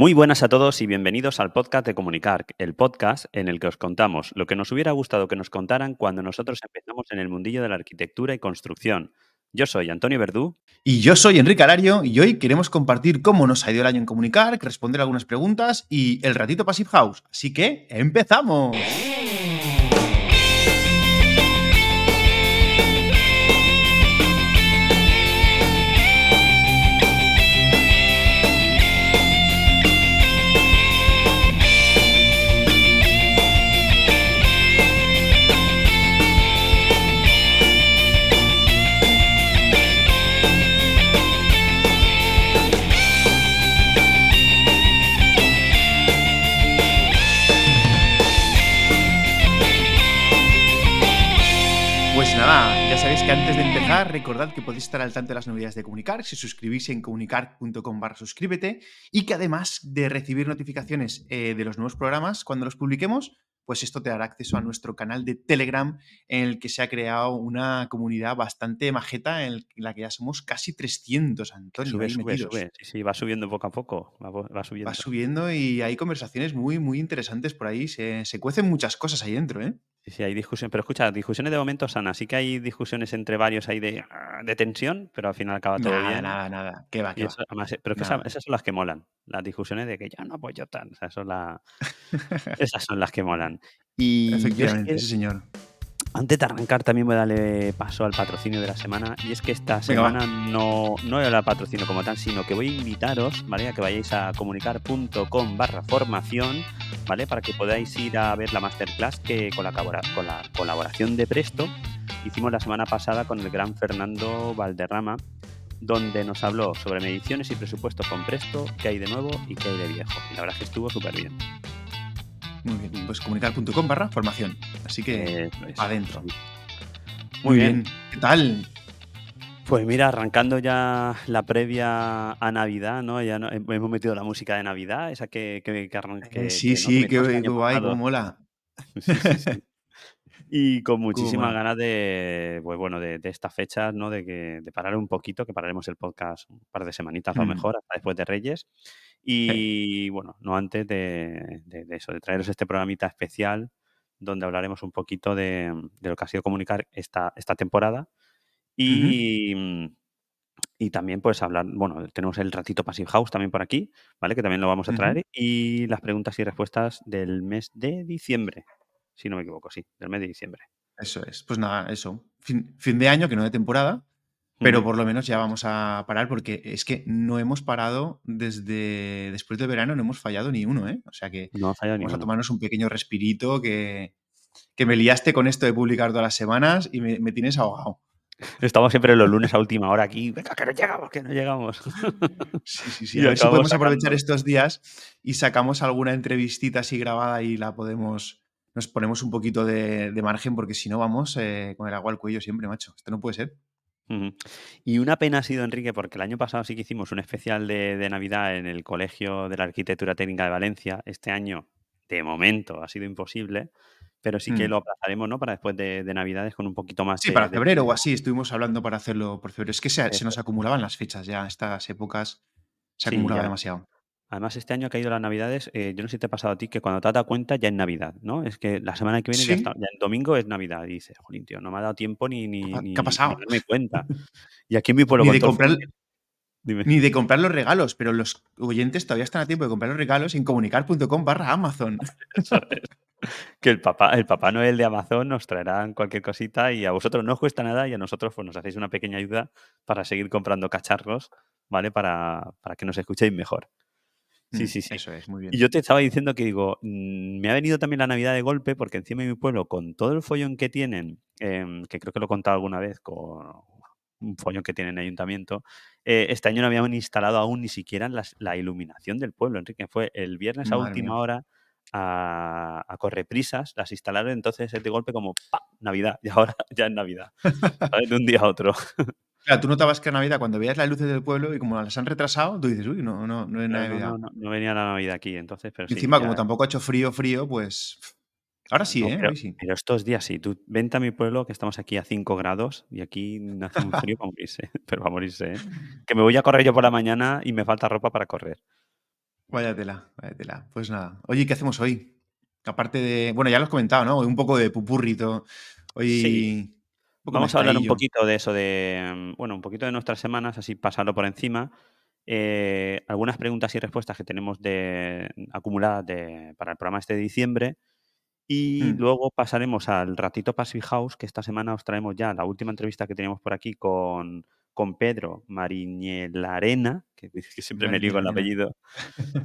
Muy buenas a todos y bienvenidos al podcast de Comunicar, el podcast en el que os contamos lo que nos hubiera gustado que nos contaran cuando nosotros empezamos en el mundillo de la arquitectura y construcción. Yo soy Antonio Verdú. Y yo soy Enrique Alario y hoy queremos compartir cómo nos ha ido el año en Comunicar, responder algunas preguntas y el ratito Passive House. Así que, ¡empezamos! Sabéis que antes de empezar, recordad que podéis estar al tanto de las novedades de Comunicar si suscribís en comunicar.com barra suscríbete y que además de recibir notificaciones eh, de los nuevos programas cuando los publiquemos, pues esto te dará acceso a nuestro canal de Telegram en el que se ha creado una comunidad bastante majeta en la que ya somos casi 300, Antonio. Sube, sube. Sí, sí, va subiendo poco a poco. Va, va subiendo. Va subiendo y hay conversaciones muy, muy interesantes por ahí. Se, se cuecen muchas cosas ahí dentro, ¿eh? Sí, sí, hay discusiones. Pero escucha, discusiones de momento sanas. Sí que hay discusiones entre varios ahí de, de tensión, pero al final acaba todo Nada, bien. nada, nada. ¿Qué va, qué va? eso, además, pero es que esas son las que molan. Las discusiones de que yo no apoyo tal. O sea, eso es la- esas son las que molan. Y yo es Efectivamente, que sí, señor. Antes de arrancar también voy a darle paso al patrocinio de la semana. Y es que esta semana no, no era patrocinio como tal, sino que voy a invitaros, ¿vale? A que vayáis a comunicar.com barra formación, ¿vale? Para que podáis ir a ver la masterclass que con la, con la colaboración de Presto hicimos la semana pasada con el gran Fernando Valderrama, donde nos habló sobre mediciones y presupuestos con Presto, qué hay de nuevo y qué hay de viejo. Y la verdad es que estuvo súper bien. Muy bien. Pues comunicar.com barra formación. Así que adentro. Muy bien. ¿Qué tal? Pues mira, arrancando ya la previa a Navidad, ¿no? Ya no- hemos metido la música de Navidad, esa que, que, que arran- Eh, sí, que, sí, guay, cómo mola. Sí, sí, sí. Y con muchísimas ganas de, pues bueno, de, de estas fechas, ¿no? De, que, de parar un poquito, que pararemos el podcast un par de semanitas a lo Mm. mejor, hasta después de Reyes. Y bueno, no antes de, de- de eso, de traeros este programita especial donde hablaremos un poquito de, de lo que ha sido comunicar esta, esta temporada. Y, mm, y también, pues, hablar, bueno, tenemos el ratito Passive House también por aquí, ¿vale? Que también lo vamos a traer. Y las preguntas y respuestas del mes de diciembre, si no me equivoco, sí, del mes de diciembre. Eso es. Pues nada, eso. Fin, fin de año, que no de temporada, pero por lo menos ya vamos a parar porque es que no hemos parado desde después del verano, no hemos fallado ni uno, ¿eh? O sea que No vamos a tomarnos un pequeño respirito que, que me liaste con esto de publicar todas las semanas y me, me tienes ahogado. Estamos siempre los lunes a última hora aquí. Venga, que no llegamos, que no llegamos. Sí, sí, sí. A ver si podemos aprovechar estos días y sacamos alguna entrevistita así grabada y la podemos. Nos ponemos un poquito de, de margen porque si no vamos eh, con el agua al cuello siempre, macho. Esto no puede ser. Ujú. Y una pena ha sido, Enrique, porque el año pasado sí que hicimos un especial de, de Navidad en el Colegio de la Arquitectura Técnica de Valencia. Este año, de momento, ha sido imposible, pero sí que Mm. lo aplazaremos, ¿no? Para después de, de Navidades con un poquito más Sí, de, para de- febrero o así estuvimos hablando para hacerlo por febrero. Es que se, se Eso nos acumulaban las fechas ya, estas épocas se Sí, acumulaba ya. demasiado. Además, este año ha caído las Navidades. eh, yo no sé si te ha pasado a ti que cuando te has dado cuenta ya es Navidad, ¿no? Es que la semana que viene ya Sí. está, ya el domingo es Navidad. Y dices, jolín, tío, no me ha dado tiempo ni, ni, ¿Qué ha- ni, ha ni pasado? darme cuenta. Y aquí en mi pueblo Ni de comprar, follón- Dime. ni de comprar los regalos, pero los oyentes todavía están a tiempo de comprar los regalos en comunicar.com barra Amazon. Eso es. Que el papá, el papá Noel de Amazon nos traerán cualquier cosita y a vosotros no os cuesta nada y a nosotros pues nos hacéis una pequeña ayuda para seguir comprando cacharros, ¿vale? Para, para que nos escuchéis mejor. Sí, Mm, sí, sí. Eso es, muy bien. Y yo te estaba diciendo que digo, mm, me ha venido también la Navidad de golpe porque encima de mi pueblo, con todo el follón que tienen, em, que creo que lo he contado alguna vez, con un follón que tienen en el ayuntamiento, eh, este año no habían instalado aún ni siquiera las- la iluminación del pueblo, Enrique. Fue el viernes a Madre última mía. hora a, a correprisas, las instalaron entonces es de golpe como ¡pa! Navidad, y ahora ya es Navidad. De un día a otro. Claro, tú notabas que era Navidad cuando veías las luces del pueblo y como las han retrasado, tú dices, uy, no, no, no es Pero no, Navidad. no, no, no venía la Navidad aquí, entonces, pero Y sí, encima, ya- como tampoco ha hecho frío, frío, pues. Ahora sí, No, ¿eh? pero, Hoy sí. pero estos días sí. Tú vente a mi pueblo, que estamos aquí a 5 grados y aquí hace un frío para morirse. Pero para morirse, ¿eh? Que me voy a correr yo por la mañana y me falta ropa para correr. Vaya tela, vaya tela. Pues nada. Oye, ¿qué hacemos hoy? Aparte de. Bueno, ya lo has comentado, ¿no? Un poco de pupurrito. Sí, Hoy. Vamos a hablar un poquito de eso, de, mm, bueno, un poquito de nuestras semanas, así pasarlo por encima. Eh, algunas preguntas y respuestas que tenemos de, acumuladas de- para el programa este de diciembre. Y Mm, luego pasaremos al ratito Passive House, que esta semana os traemos ya la última entrevista que teníamos por aquí con, con Pedro Mariñelarena, que, que siempre me lío el apellido.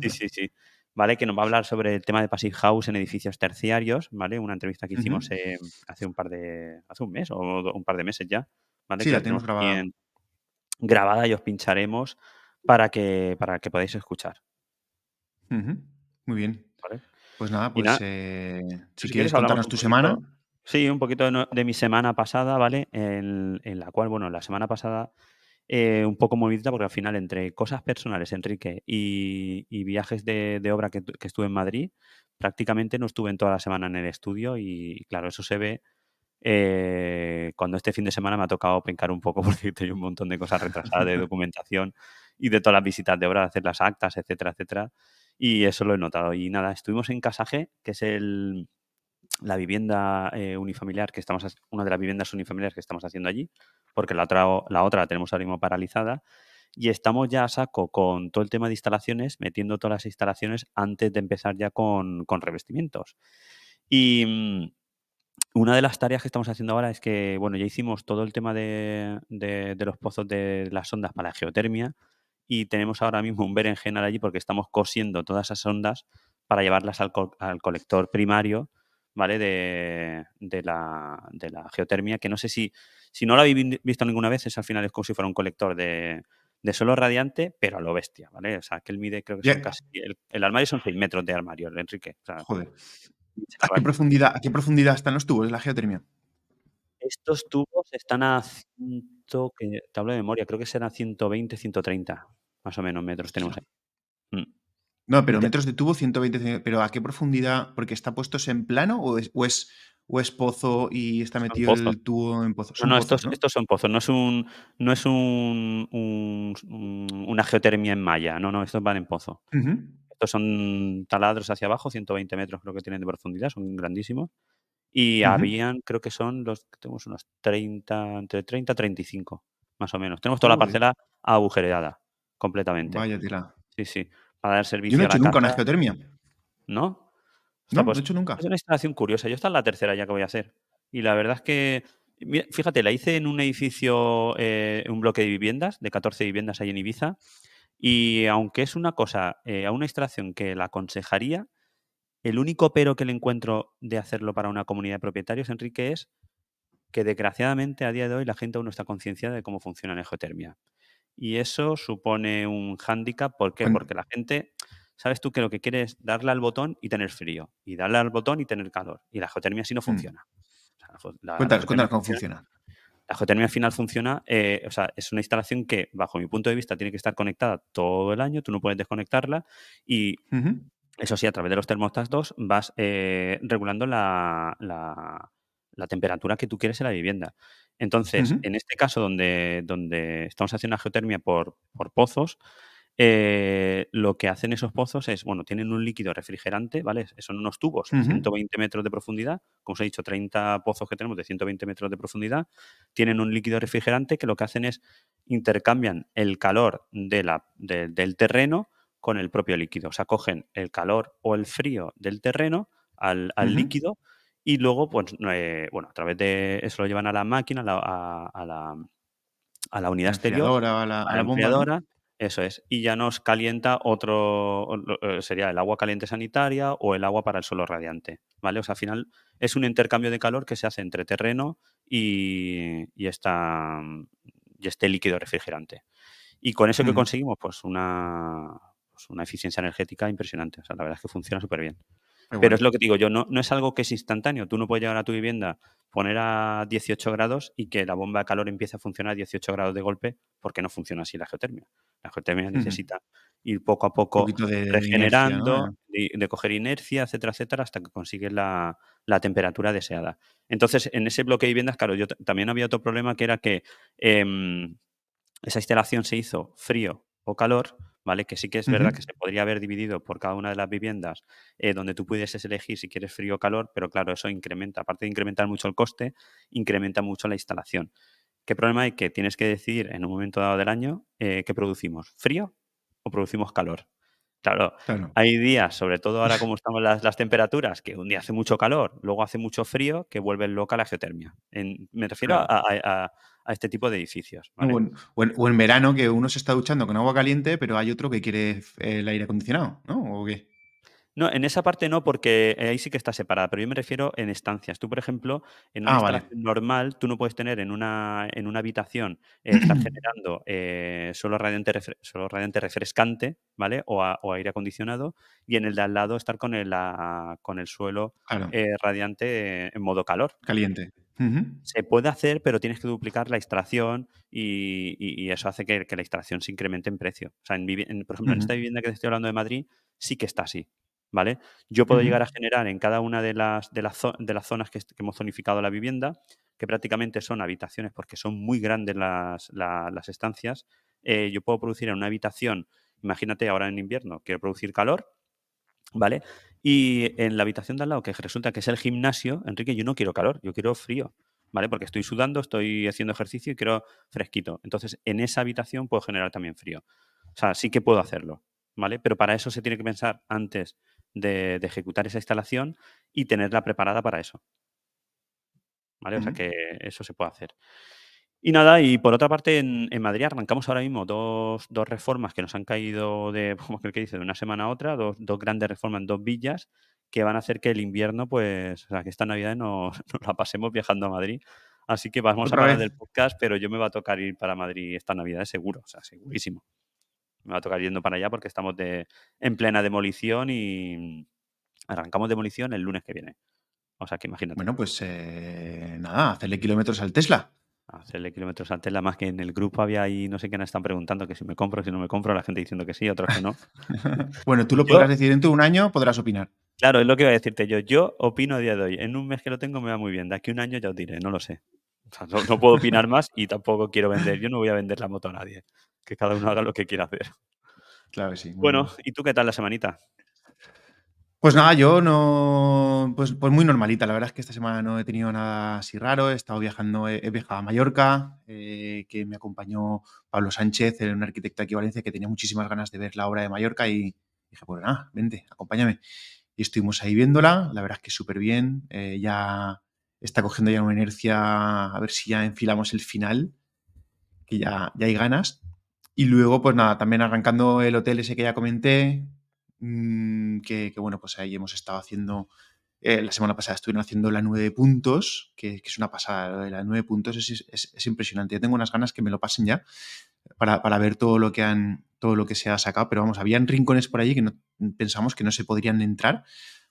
Sí, sí, sí. ¿Vale? Que nos va a hablar sobre el tema de Passive House en edificios terciarios, ¿vale? Una entrevista que hicimos eh, hace un par de. hace un mes o un par de meses ya, ¿vale? Sí, Que la tenemos grabada. grabada y os pincharemos para que, para que podáis escuchar. Muy bien. ¿vale? Pues nada, pues nada, eh, si si quieres quieres contarnos tu semana. Sí, un poquito de mi semana pasada, ¿vale? En, en la cual, bueno, la semana pasada eh, un poco movidita porque al final entre cosas personales, Enrique, y, y viajes de, de obra que, tu- que estuve en Madrid, prácticamente no estuve en toda la semana en el estudio y, claro, eso se ve eh, cuando este fin de semana me ha tocado pencar un poco porque tenía un montón de cosas retrasadas de documentación y de todas las visitas de obra, hacer las actas, etcétera, etcétera. Y eso lo he notado. Y nada, estuvimos en Casaje, que es el, la vivienda eh, unifamiliar que estamos, una de las viviendas unifamiliares que estamos haciendo allí, porque la otra, la otra tenemos ahora mismo paralizada. Y estamos ya a saco con todo el tema de instalaciones, metiendo todas las instalaciones antes de empezar ya con, con revestimientos. Y mm, una de las tareas que estamos haciendo ahora es que, bueno, ya hicimos todo el tema de, de- los pozos de las sondas para la geotermia y tenemos ahora mismo un berenjenal allí porque estamos cosiendo todas esas sondas para llevarlas al, al colector primario, ¿vale? De, de la, de la geotermia, que no sé si, si no lo habéis vi- visto ninguna vez, es al final es como si fuera un colector de, de suelo radiante, pero a lo bestia, ¿vale? O sea, que él mide, creo que son casi, el, el armario son 6 metros de armario, Enrique. O sea, Joder. ¿A qué profundidad, a qué profundidad están los tubos de la geotermia? Estos tubos están a ciento, que te hablo de memoria, creo que serán 120, 130, más o menos metros tenemos ahí. Mm. No, pero metros de tubo, 120 cen- Pero ¿a qué profundidad? Porque está puestos en plano o es, o es, o es pozo y está Son metido pozos. el tubo en pozo. No, no, pozos, estos, ¿no? estos son pozos, no es un, no es un, un- un- una geotermia en malla, no, no, estos van en pozo. Estos son taladros hacia abajo, 120 metros creo que tienen de profundidad, son grandísimos. Y habían, creo que son los, tenemos unos 30, entre 30 y 35, más o menos. Tenemos toda la parcela agujereada, completamente. vaya tela. Sí, sí, para dar Yo no servicio he a la hecho nunca una geotermia. ¿no? No, Ostras, no he pues hecho es nunca. una instalación curiosa. Yo esta es la tercera ya que voy a hacer. Y la verdad es que, mira, fíjate, la hice en un edificio, eh, un bloque de viviendas, de 14 viviendas ahí en Ibiza. Y aunque es una cosa, eh, a una instalación que la aconsejaría, el único pero que le encuentro de hacerlo para una comunidad de propietarios, Enrique, es que desgraciadamente a día de hoy la gente aún no está concienciada de cómo funciona la geotermia. Y eso supone un hándicap, ¿por qué? Porque la gente, sabes tú que lo que quiere es darle al botón y tener frío, y darle al botón y tener calor. Y la geotermia así no mm. funciona. O sea, la, Cuéntanos, cuéntanos cómo funciona, la geotermia al final funciona, eh, o sea, es una instalación que, bajo mi punto de vista, tiene que estar conectada todo el año, tú no puedes desconectarla y eso sí, a través de los termostatos vas eh, regulando la, la- la temperatura que tú quieres en la vivienda. Entonces, en este caso, donde, donde estamos haciendo una geotermia por, por pozos, eh, lo que hacen esos pozos es, bueno, tienen un líquido refrigerante, ¿vale? Son unos tubos ujú, 120 metros de profundidad, como os he dicho, 30 pozos que tenemos de 120 metros de profundidad, tienen un líquido refrigerante que lo que hacen es intercambian el calor de la, de- del terreno con el propio líquido. O sea, cogen el calor o el frío del terreno al, al líquido y luego, pues, eh, bueno, a través de eso lo llevan a la máquina, a la, a- a la, a la unidad exterior, a la, a la eso es, y ya nos calienta otro, eh, sería el agua caliente sanitaria o el agua para el suelo radiante, ¿vale? O sea, al final es un intercambio de calor que se hace entre terreno y, y, esta, y este líquido refrigerante. Y con eso que Ujú, conseguimos, pues una, pues una eficiencia energética impresionante. O sea, la verdad es que funciona súper bien. Pero es lo que digo yo, no, no es algo que es instantáneo. Tú no puedes llegar a tu vivienda, poner a 18 grados y que la bomba de calor empiece a funcionar a 18 grados de golpe, porque no funciona así la geotermia. La geotermia necesita ir poco a poco de, de inercia, ¿no? regenerando, de, de coger inercia, etcétera, etcétera, hasta que consigues la, la temperatura deseada. Entonces, en ese bloque de viviendas, claro, yo también había otro problema que era que em, esa instalación se hizo frío o calor, ¿vale? Que sí que es verdad que se podría haber dividido por cada una de las viviendas eh, donde tú pudieses elegir si quieres frío o calor, pero claro, eso incrementa, aparte de incrementar mucho el coste, incrementa mucho la instalación. ¿Qué problema hay? Que tienes que decidir en un momento dado del año eh, qué producimos, frío o producimos calor. Claro, hay días, sobre todo ahora como estamos las, las, temperaturas, que un día hace mucho calor, luego hace mucho frío, que vuelve loca la geotermia. me refiero a, este tipo de edificios. O, en, verano, que uno se está duchando con agua caliente, pero hay otro que quiere el aire acondicionado, ¿no? ¿O qué? No, en esa parte no, porque eh, ahí sí que está separada, pero yo me refiero en estancias. Tú, por ejemplo, en una ah, instalación normal, tú no puedes tener en una, en una habitación eh, estar generando eh, solo, radiante solo radiante refrescante, ¿vale? O, aire acondicionado, y en el de al lado estar con el, con el suelo radiante en modo calor. Caliente. Se puede hacer, pero tienes que duplicar la extracción y, eso hace que, la extracción se incremente en precio. O sea, por ejemplo, en esta vivienda que te estoy hablando de Madrid, sí que está así. ¿vale? Yo puedo llegar a generar en cada una de las, de las, de las zonas que, hemos zonificado la vivienda, que prácticamente son habitaciones porque son muy grandes las, las estancias, eh, yo puedo producir en una habitación, imagínate ahora en invierno, quiero producir calor, ¿vale? Y en la habitación de al lado, que resulta que es el gimnasio, Enrique, yo no quiero calor, yo quiero frío, ¿vale? Porque estoy sudando, estoy haciendo ejercicio y quiero fresquito. Entonces, en esa habitación puedo generar también frío. O sea, sí que puedo hacerlo, ¿vale? Pero para eso se tiene que pensar antes de, ejecutar esa instalación y tenerla preparada para eso. ¿Vale? O sea que eso se puede hacer. Y nada, y por otra parte, en, Madrid arrancamos ahora mismo dos, reformas que nos han caído de, como que dice, de una semana a otra, dos, grandes reformas en dos villas que van a hacer que el invierno, pues, o sea, que esta Navidad nos, la pasemos viajando a Madrid. Así que vamos a hablar del podcast, pero yo me va a tocar ir para Madrid esta Navidad, seguro, o sea, segurísimo me va a tocar yendo para allá porque estamos de, en plena demolición y arrancamos demolición el lunes que viene. O sea que imagínate. Bueno, pues eh, nada, hacerle kilómetros al Tesla. Hacerle kilómetros al Tesla, más que en el grupo había ahí, no sé quiénes están preguntando que si me compro, si no me compro, la gente diciendo que sí, otros que no. bueno, tú lo podrás decir dentro de un año, podrás opinar. Claro, es lo que iba a decirte yo. Yo opino a día de hoy. En un mes que lo tengo me va muy bien. De aquí a un año ya os diré, no lo sé. no, puedo opinar más y tampoco quiero vender. Yo no voy a vender la moto a nadie. Que cada uno haga lo que quiera hacer. Claro que sí. Bueno, ¿y tú qué tal la semanita? Pues nada, yo no. Pues, pues muy normalita. La verdad es que esta semana no he tenido nada así raro. He estado viajando, he, viajado a Mallorca, eh, que me acompañó Pablo Sánchez, un arquitecto aquí en Valencia, que tenía muchísimas ganas de ver la obra de Mallorca y dije, pues nada, vente, acompáñame. Y estuvimos ahí viéndola. La verdad es que súper bien. Eh, ya está cogiendo ya una inercia, a ver si ya enfilamos el final, que ya, ya hay ganas. Y luego, pues nada, también arrancando el hotel ese que ya comenté, mm, que, bueno, pues ahí hemos estado haciendo, eh, la semana pasada estuvieron haciendo la nueve puntos, que, es una pasada, la nueve puntos es, es, impresionante. Yo tengo unas ganas que me lo pasen ya para, para, ver todo lo que han, todo lo que se ha sacado, pero vamos, habían rincones por allí que no, pensamos que no se podrían entrar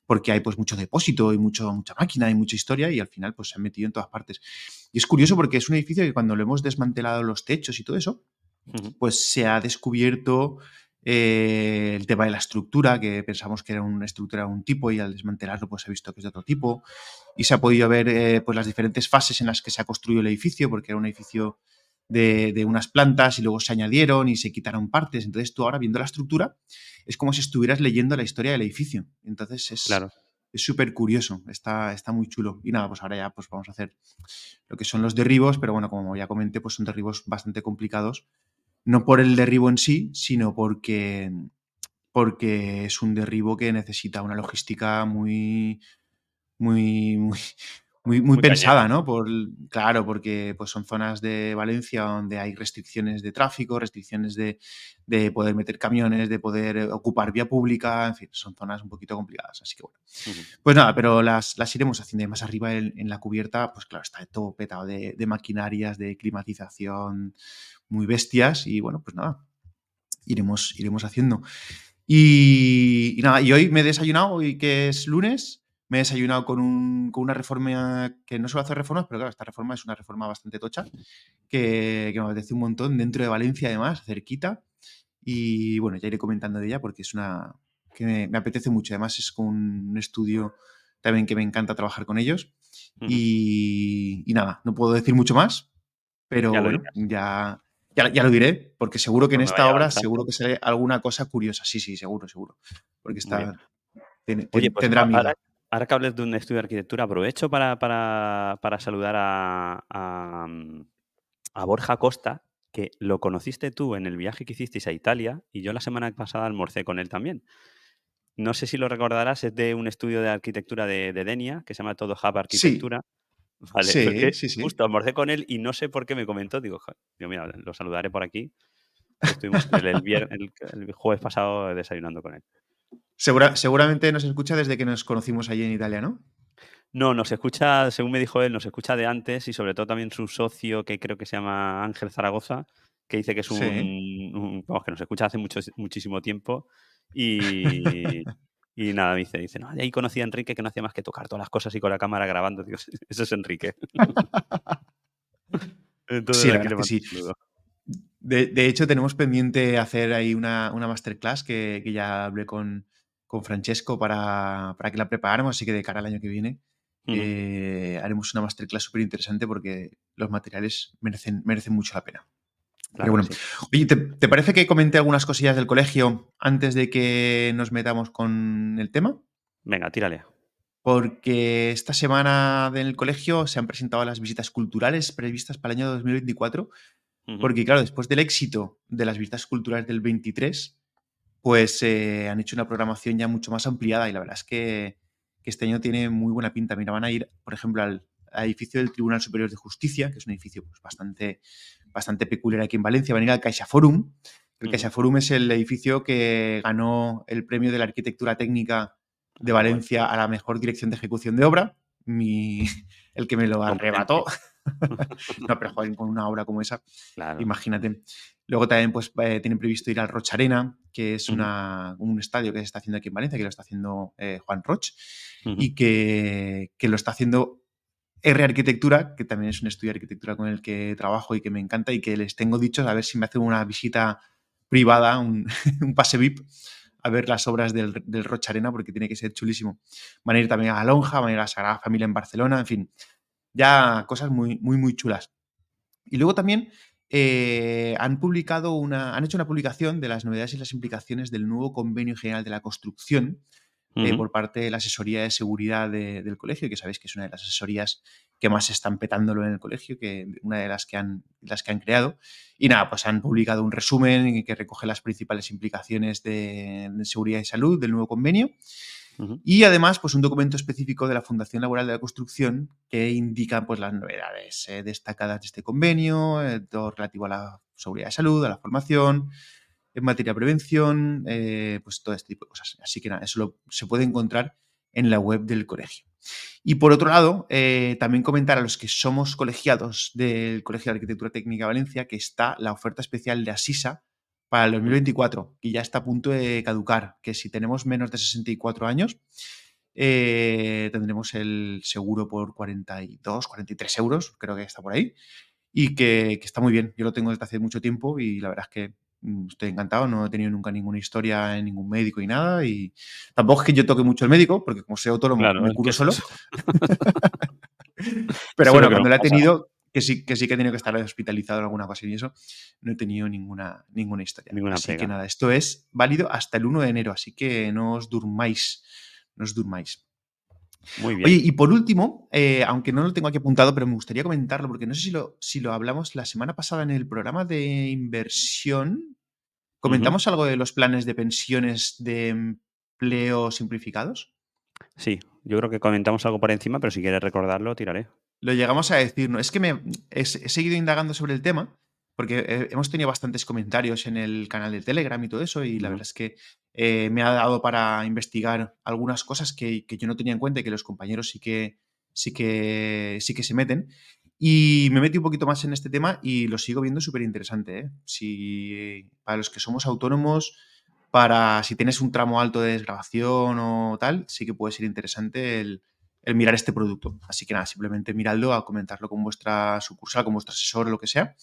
porque hay pues mucho depósito y mucho, mucha máquina y mucha historia y al final pues se han metido en todas partes. Y es curioso porque es un edificio que cuando lo hemos desmantelado los techos y todo eso, pues se ha descubierto eh, el tema de la estructura, que pensamos que era una estructura de un tipo y al desmantelarlo pues se ha visto que es de otro tipo. Y se ha podido ver eh, pues las diferentes fases en las que se ha construido el edificio, porque era un edificio de, unas plantas y luego se añadieron y se quitaron partes. Entonces tú ahora viendo la estructura es como si estuvieras leyendo la historia del edificio. Entonces es... Claro. Es súper curioso, está, está muy chulo. Y nada, pues ahora ya pues vamos a hacer lo que son los derribos, pero bueno, como ya comenté, pues son derribos bastante complicados no por el derribo en sí, sino porque, porque es un derribo que necesita una logística muy, muy, muy, muy, pensada, ¿no? Por, claro, porque pues, son zonas de Valencia donde hay restricciones de tráfico, restricciones de, poder meter camiones, de poder ocupar vía pública, en fin, son zonas un poquito complicadas. Así que bueno. Pues nada, pero las, las iremos haciendo. más arriba en, la cubierta, pues claro, está todo petado de, de maquinarias, de climatización, muy bestias y bueno, pues nada, iremos, iremos haciendo. Y, nada, y hoy me he desayunado, hoy que es lunes, me he desayunado con, un, con, una reforma que no suelo hacer reformas, pero claro, esta reforma es una reforma bastante tocha, que, que me apetece un montón, dentro de Valencia además, cerquita. Y bueno, ya iré comentando de ella porque es una que me, apetece mucho. Además es con un estudio también que me encanta trabajar con ellos. y, y, nada, no puedo decir mucho más, pero bueno, ya, Ya, ya, lo diré, porque seguro que en esta obra avanzando. seguro que sale alguna cosa curiosa. Sí, sí, seguro, seguro. Porque está, tiene- Oye, ten- pues tendrá miga. ahora, ahora que hables de un estudio de arquitectura, aprovecho para, para- para saludar a, a, mm, a Borja Costa, que lo conociste tú en el viaje que hicisteis a Italia y yo la semana pasada almorcé con él también. No sé si lo recordarás, es de un estudio de arquitectura de, de Denia que se llama Todo Hub Arquitectura. Vale, Sí, porque sí, sí. justo almorcé con él y no sé por qué me comentó. Digo, digo, mira, lo saludaré por aquí. Estuvimos el, vier- el- el jueves pasado desayunando con él. Segura- seguramente nos escucha desde que nos conocimos allí en Italia, ¿no? No, nos escucha, según me dijo él, nos escucha de antes y sobre todo también su socio, que creo que se llama Ángel Zaragoza, que dice que es un, Sí. un- vamos, que nos escucha hace mucho, muchísimo tiempo y, y nada, me dice, dice, no, ahí conocí a Enrique que no hacía más que tocar todas las cosas y con la cámara grabando. Digo, eso es Enrique. Entonces Sí, la verdad que sí. De, de hecho, tenemos pendiente hacer ahí una, una masterclass que, que ya hablé con, con Francesco para, para que la preparáramos, así que de cara al año que viene eh, haremos una masterclass súper interesante porque los materiales merecen, merecen mucho la pena. Claro bueno, sí. Oye, ¿te, te parece que comenté algunas cosillas del colegio antes de que nos metamos con el tema? Venga, tírale. Porque esta semana en el colegio se han presentado las visitas culturales previstas para el año 2024 Ujú. porque, claro, después del éxito de las visitas culturales del 23, pues eh, han hecho una programación ya mucho más ampliada y la verdad es que, que este año tiene muy buena pinta. Mira, van a ir, por ejemplo, al, al edificio del Tribunal Superior de Justicia, que es un edificio pues, bastante, bastante peculiar aquí en Valencia. Van a ir al Caixa Forum. El. Caixa Forum es el edificio que ganó el premio de la arquitectura técnica de Ah. Valencia a la mejor dirección de ejecución de obra. Mi, el que me lo arrebató. no, pero joder, con una obra como esa, Claro. Imagínate. Luego también pues, eh, tienen previsto ir al Roch Arena, que es un estadio que se está haciendo aquí en Valencia, que lo está haciendo eh, Juan Roch, Ujú. y que, que lo está haciendo R Arquitectura, que también es un estudio de arquitectura con el que trabajo y que me encanta y que les tengo dicho a ver si me hacen una visita privada, un, pase VIP, a ver las obras del, del Roch Arena, porque tiene que ser chulísimo. Van a ir también a La Lonja, van a ir a la Sagrada Familia en Barcelona, en fin, ya cosas muy, muy, muy chulas. Y luego también eh, han publicado una, han hecho una publicación de las novedades y las implicaciones del nuevo Convenio General de la Construcción eh, por parte de la asesoría de seguridad de- del colegio, que sabéis que es una de las asesorías que más están petándolo en el colegio, que una de las que han, las que han creado. Y nada, pues han publicado un resumen que recoge las principales implicaciones de, de seguridad y salud del nuevo convenio. Y además, pues un documento específico de la Fundación Laboral de la Construcción que indica pues, las novedades eh, destacadas de este convenio, eh, todo relativo a la seguridad de salud, a la formación, en materia de prevención, eh, pues todo este tipo de cosas. Así que nada, eso se puede encontrar en la web del colegio. Y por otro lado, eh, también comentar a los que somos colegiados del Colegio de Arquitectura Técnica Valencia que está la oferta especial de Asisa para el 2024, que ya está a punto de caducar, que si tenemos menos de 64 años, eh, tendremos el seguro por 42, 43 euros, creo que está por ahí, y que, que está muy bien. Yo lo tengo desde hace mucho tiempo y la verdad es que estoy encantado, no he tenido nunca ninguna historia en ningún médico y nada, y tampoco es que yo toque mucho el médico, porque como soy autónomo Claro, me curo solo, pero bueno, cuando lo he tenido, que sí, que sí que he tenido que estar hospitalizado en alguna cosa y eso, no he tenido ninguna, ninguna historia. Ninguna así que nada, esto es válido hasta el 1 de enero, así que no os durmáis, no os durmáis. Muy bien. Oye, y por último, eh, aunque no lo tengo aquí apuntado, pero me gustaría comentarlo, porque no sé si lo, si lo hablamos la semana pasada en el programa de inversión. ¿Comentamos algo de los planes de pensiones de empleo simplificados? Sí, yo creo que comentamos algo por encima, pero si quieres recordarlo, tiraré. Lo llegamos a decir, ¿no? Es que me he, he seguido indagando sobre el tema, porque eh, hemos tenido bastantes comentarios en el canal de Telegram y todo eso, y la verdad es que eh, me ha dado para investigar algunas cosas que, que yo no tenía en cuenta y que los compañeros sí que, sí que, sí que se meten. Y me metí un poquito más en este tema y lo sigo viendo súper interesante. ¿eh? Si, para los que somos autónomos, para si tienes un tramo alto de desgrabación o tal, sí que puede ser interesante el, el mirar este producto. Así que nada, simplemente miradlo, a comentarlo con vuestra sucursal, con vuestro asesor o lo que sea.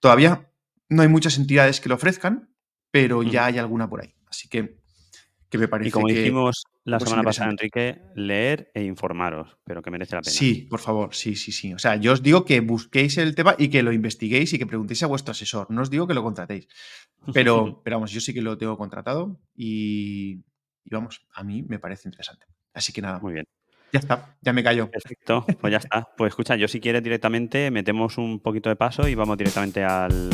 Todavía no hay muchas entidades que lo ofrezcan, pero ya hay alguna por ahí. Así que, que me parece Y como que... dijimos la pues, semana pasada. Enrique, leer e informaros, pero que merece la pena. Sí, por favor, sí, sí, sí. O sea, yo os digo que busquéis el tema y que lo investiguéis y que preguntéis a vuestro asesor. No os digo que lo contratéis. Pero, pero vamos, yo sí que lo tengo contratado y, y vamos, a mí me parece interesante. Así que nada, Muy bien. Ya está, ya me callo. Perfecto, pues ya está. Pues escucha, yo si quieres directamente metemos un poquito de paso y vamos directamente al...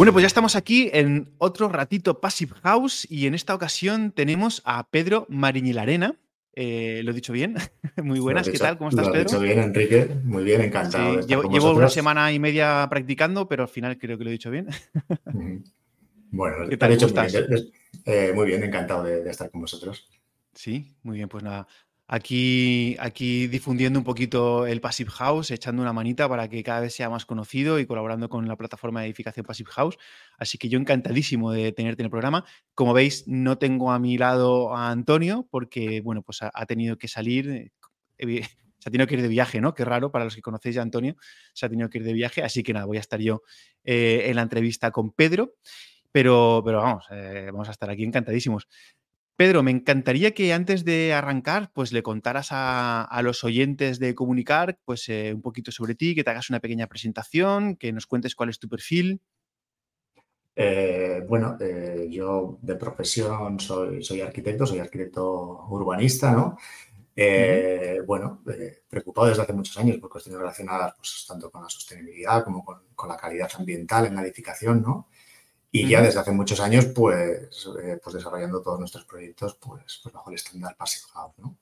Bueno, pues ya estamos aquí en otro ratito Passive House y en esta ocasión tenemos a Pedro Mariñilarena. Eh, ¿Lo he dicho bien? Muy buenas, Lo ¿qué tal? ¿Cómo estás, lo has Pedro? dicho bien, Enrique. Muy bien, Sí, encantado. de estar llevo, con llevo una semana y media practicando, pero al final creo que lo he dicho bien. Bueno, ¿Qué tal? he dicho ¿Cómo muy bien. eh, muy bien, encantado de, de estar con vosotros. Sí, muy bien, pues nada. Aquí, aquí difundiendo un poquito el Passive House, echando una manita para que cada vez sea más conocido y colaborando con la plataforma de edificación Passive House. Así que yo encantadísimo de tenerte en el programa. Como veis, no tengo a mi lado a Antonio porque, bueno, pues ha, tenido que salir, eh, se ha tenido que ir de viaje, ¿no? Qué raro para los que conocéis a Antonio, se ha tenido que ir de viaje. Así que nada, voy a estar yo eh, en la entrevista con Pedro. Pero, pero vamos, eh, vamos a estar aquí encantadísimos. Pedro, me encantaría que antes de arrancar, pues le contaras a, a los oyentes de Comunicar, pues eh, un poquito sobre ti, que te hagas una pequeña presentación, que nos cuentes cuál es tu perfil. Eh, bueno, eh, yo de profesión soy, soy arquitecto, soy arquitecto urbanista, ¿no? Bueno, preocupado desde hace muchos años por cuestiones relacionadas pues, tanto con la sostenibilidad como con, con la calidad ambiental en la edificación, ¿no? Y ya desde hace muchos años, pues, eh, pues desarrollando todos nuestros proyectos pues, pues bajo el estándar Passive House, ¿no?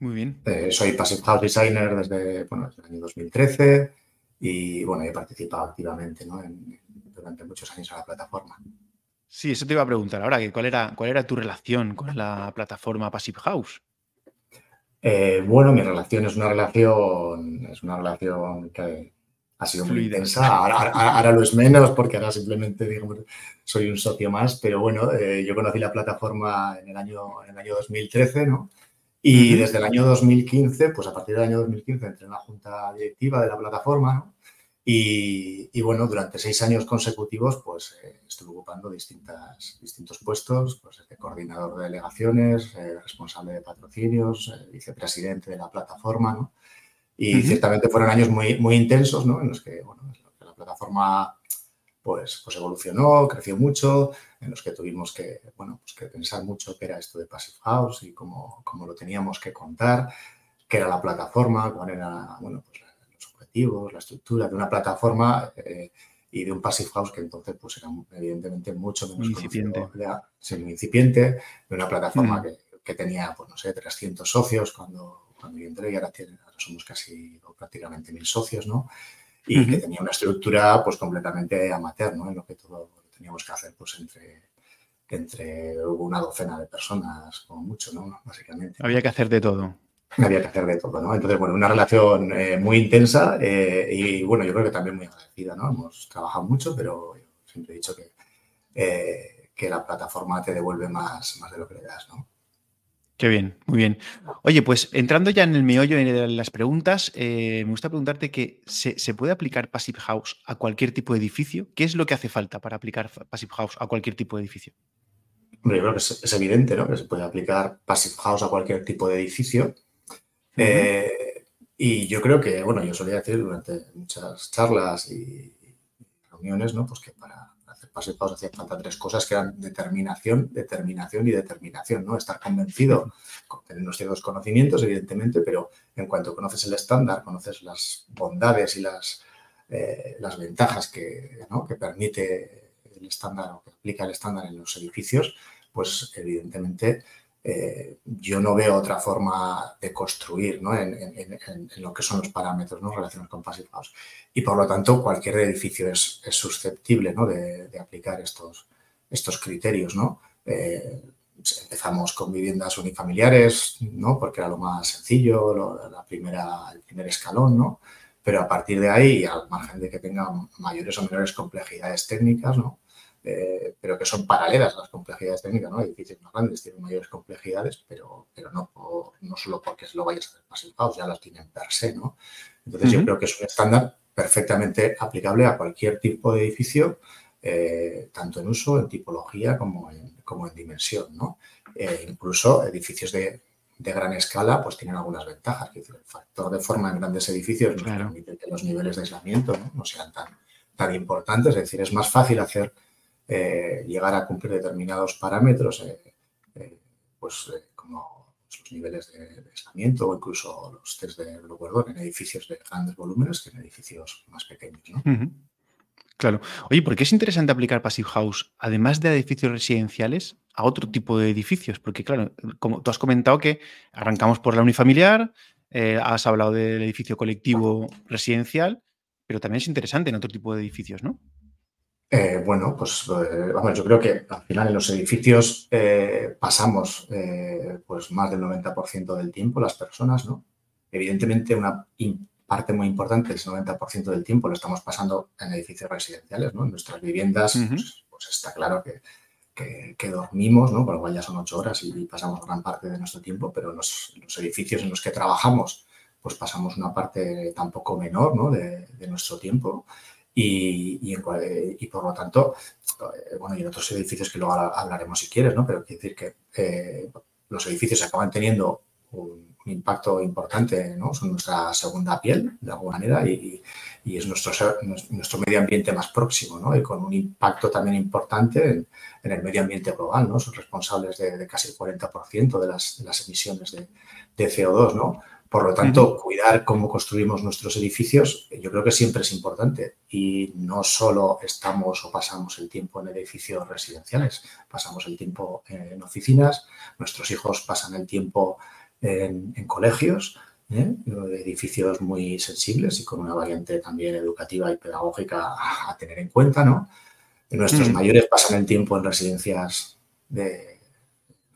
Muy bien. Eh, soy Passive House Designer desde, bueno, desde el año 2013 y bueno, he participado activamente ¿no? en- durante muchos años en la plataforma. Sí, eso te iba a preguntar ahora, que cuál era, cuál era tu relación con la plataforma Passive House. Eh, bueno, mi relación es una relación, es una relación que ha sido muy intensa. Ahora, ahora- ahora lo es menos porque ahora simplemente digamos, soy un socio más, pero bueno, eh, yo conocí la plataforma en el año, en el año 2013, ¿no? Y desde el año 2015, pues a partir del año 2015 entré en la junta directiva de la plataforma, ¿no? Y, y bueno, durante seis años consecutivos, pues eh, estuve ocupando distintas, distintos puestos, pues desde coordinador de delegaciones, eh, responsable de patrocinios, eh, vicepresidente de la plataforma, ¿no? Y Ujú. ciertamente fueron años muy, muy intensos, ¿no? En los que, bueno, la plataforma pues, pues evolucionó, creció mucho, en los que tuvimos que, bueno, pues que pensar mucho qué era esto de Passive House y cómo, cómo lo teníamos que contar, qué era la plataforma, cuál era, bueno, pues los objetivos, la estructura de una plataforma eh, y de un Passive House que entonces pues era evidentemente mucho menos incipiente. conocido, era sí, incipiente, de una plataforma Mm. que, que tenía, pues no sé, 300 socios cuando, cuando yo entré y ahora, tiene- ahora somos casi o prácticamente mil socios, ¿no? Y que tenía una estructura pues completamente amateur, ¿no? En lo que todo teníamos que hacer pues entre, entre una docena de personas, como mucho, ¿no? Básicamente. Había que hacer de todo. Había que hacer de todo, ¿no? Entonces, bueno, una relación eh, muy intensa eh, y, bueno, yo creo que también muy agradecida, ¿no? Hemos trabajado mucho, pero siempre he dicho que, eh, que la plataforma te devuelve más, más de lo que le das, ¿no? Qué bien, muy bien. Oye, pues entrando ya en el meollo de las preguntas, eh, me gusta preguntarte que ¿se, se puede aplicar Passive House a cualquier tipo de edificio? ¿Qué es lo que hace falta para aplicar Passive House a cualquier tipo de edificio? Hombre, yo creo que es, es evidente, ¿no? Que se puede aplicar Passive House a cualquier tipo de edificio. Eh, y yo creo que, bueno, yo solía decir durante muchas charlas y reuniones, ¿no? Pues que para House hacía falta tres cosas que eran determinación, determinación y determinación, ¿no? Estar convencido, con- tener unos ciertos conocimientos, evidentemente, pero en cuanto conoces el estándar, conoces las bondades y las, eh, las ventajas que, ¿no? que permite el estándar o que aplica el estándar en los edificios, pues evidentemente eh, yo no veo otra forma de construir ¿no? en, en- lo que son los parámetros ¿no? relacionados con Passive House. Y por lo tanto, cualquier edificio es, susceptible ¿no? de, aplicar estos, estos criterios. ¿no? Eh, empezamos con viviendas unifamiliares, ¿no? porque era lo más sencillo, lo- la primera, el primer escalón, ¿no? pero a partir de ahí, al margen de que tenga mayores o menores complejidades técnicas, ¿no? Eh, pero que son paralelas a las complejidades técnicas, ¿no? Edificios más grandes tienen mayores complejidades, pero, pero no, no solo porque lo vayas a hacer más house, ya las tienen per se, ¿no? Entonces yo creo que es un estándar perfectamente aplicable a cualquier tipo de edificio, eh, tanto en uso, en tipología como en, como en dimensión, ¿no? Eh, incluso edificios de, de, gran escala pues tienen algunas ventajas. el factor de forma en grandes edificios nos permite que los niveles de aislamiento ¿no? sean tan, tan importantes. Es decir, es más fácil hacer eh, llegar a cumplir determinados parámetros, pues como los niveles de, aislamiento o incluso los test de Blue en edificios de grandes volúmenes que en edificios más pequeños. ¿no? Claro. Oye, ¿por qué es interesante aplicar Passive House, además de edificios residenciales, a otro tipo de edificios? Porque, claro, como tú has comentado que arrancamos por la unifamiliar, eh, has hablado del edificio colectivo residencial, pero también es interesante en otro tipo de edificios, ¿no? Eh, bueno, pues eh, vamos, yo creo que al final en los edificios pasamos pues más del 90% del tiempo las personas, ¿no? Evidentemente una parte muy importante, el 90% del tiempo lo estamos pasando en edificios residenciales, ¿no? En nuestras viviendas, pues, pues, está claro que, que, dormimos, ¿no? Por lo cual ya son ocho horas y pasamos gran parte de nuestro tiempo, pero en los, edificios en los que trabajamos, pues pasamos una parte tampoco menor, ¿no? de, nuestro tiempo. Y, y, y, por lo tanto, eh, bueno, y en otros edificios que luego hablaremos si quieres, ¿no? Pero quiero decir que eh, los edificios acaban teniendo un, impacto importante, ¿no? Son nuestra segunda piel, de alguna manera, y, es nuestro, nuestro medio ambiente más próximo, ¿no? Y con un impacto también importante en, el medio ambiente global, ¿no? Son responsables de, casi el 40% de las, de las emisiones de, CO2, ¿no? Por lo tanto, cuidar cómo construimos nuestros edificios, yo creo que siempre es importante. Y no solo estamos o pasamos el tiempo en edificios residenciales, pasamos el tiempo en oficinas, nuestros hijos pasan el tiempo en, colegios, ¿eh? edificios muy sensibles y con una variante también educativa y pedagógica a, tener en cuenta. ¿no? Nuestros mm. mayores pasan el tiempo en residencias de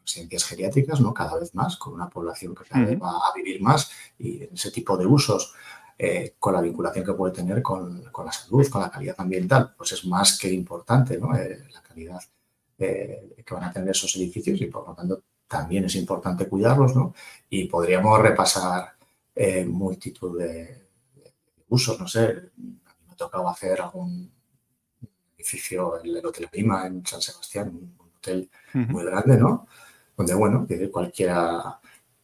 residencias geriátricas, ¿no? cada vez más, con una población que cada vez va a vivir más y ese tipo de usos. Eh, con la vinculación que puede tener con, la salud, con la calidad ambiental, pues es más que importante ¿no? Eh, la calidad que van a tener esos edificios y por lo tanto también es importante cuidarlos, ¿no? Y podríamos repasar eh, multitud de, usos, no sé, a mí me ha tocado hacer algún edificio, el, Hotel Prima en San Sebastián, un, hotel muy grande, ¿no? Donde, bueno, cualquiera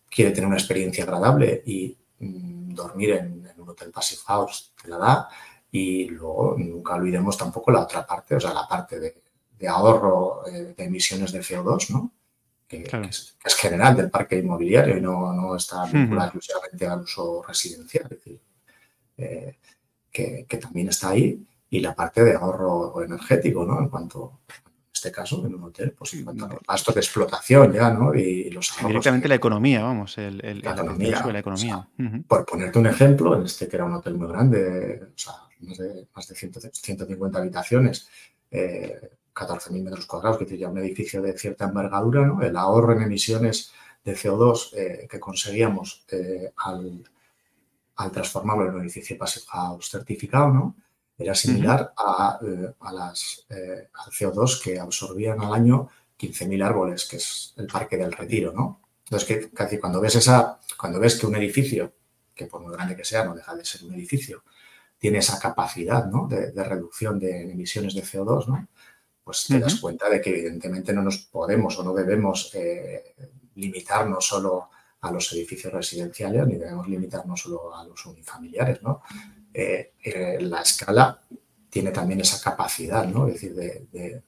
quiere tener una experiencia agradable y mm, dormir en, un hotel Passive House te la da y luego nunca olvidemos tampoco la otra parte, o sea, la parte de, ahorro eh, de emisiones de CO2, ¿no? que, es, general del parque inmobiliario y no, está vinculado exclusivamente al uso residencial, es decir, eh, que, también está ahí, y la parte de ahorro energético, ¿no? En cuanto, este caso, en un hotel, pues gastos de explotación ya, ¿no? Y, los Directamente la economía, vamos, el, la economía. De la economía. Por ponerte un ejemplo, en este que era un hotel muy grande, o sea, más de, más de 150 habitaciones, eh, 14.000 metros cuadrados, que es ya un edificio de cierta envergadura, ¿no? el ahorro en emisiones de CO2 eh, que conseguíamos eh, al, transformarlo en un edificio House certificado, ¿no? Era similar a, eh, las, al CO2 que absorbían al año 15.000 árboles, que es el Parque del Retiro. ¿no? Entonces, que, casi cuando, ves esa, cuando ves que un edificio, que por muy grande que sea, no deja de ser un edificio, tiene esa capacidad ¿no? de, de, reducción de emisiones de CO2, ¿no? pues te das cuenta de que evidentemente no nos podemos o no debemos eh, limitarnos solo a los edificios residenciales ni debemos limitarnos solo a los unifamiliares, ¿no? Eh, eh, la escala tiene también esa capacidad, ¿no? Es decir, de,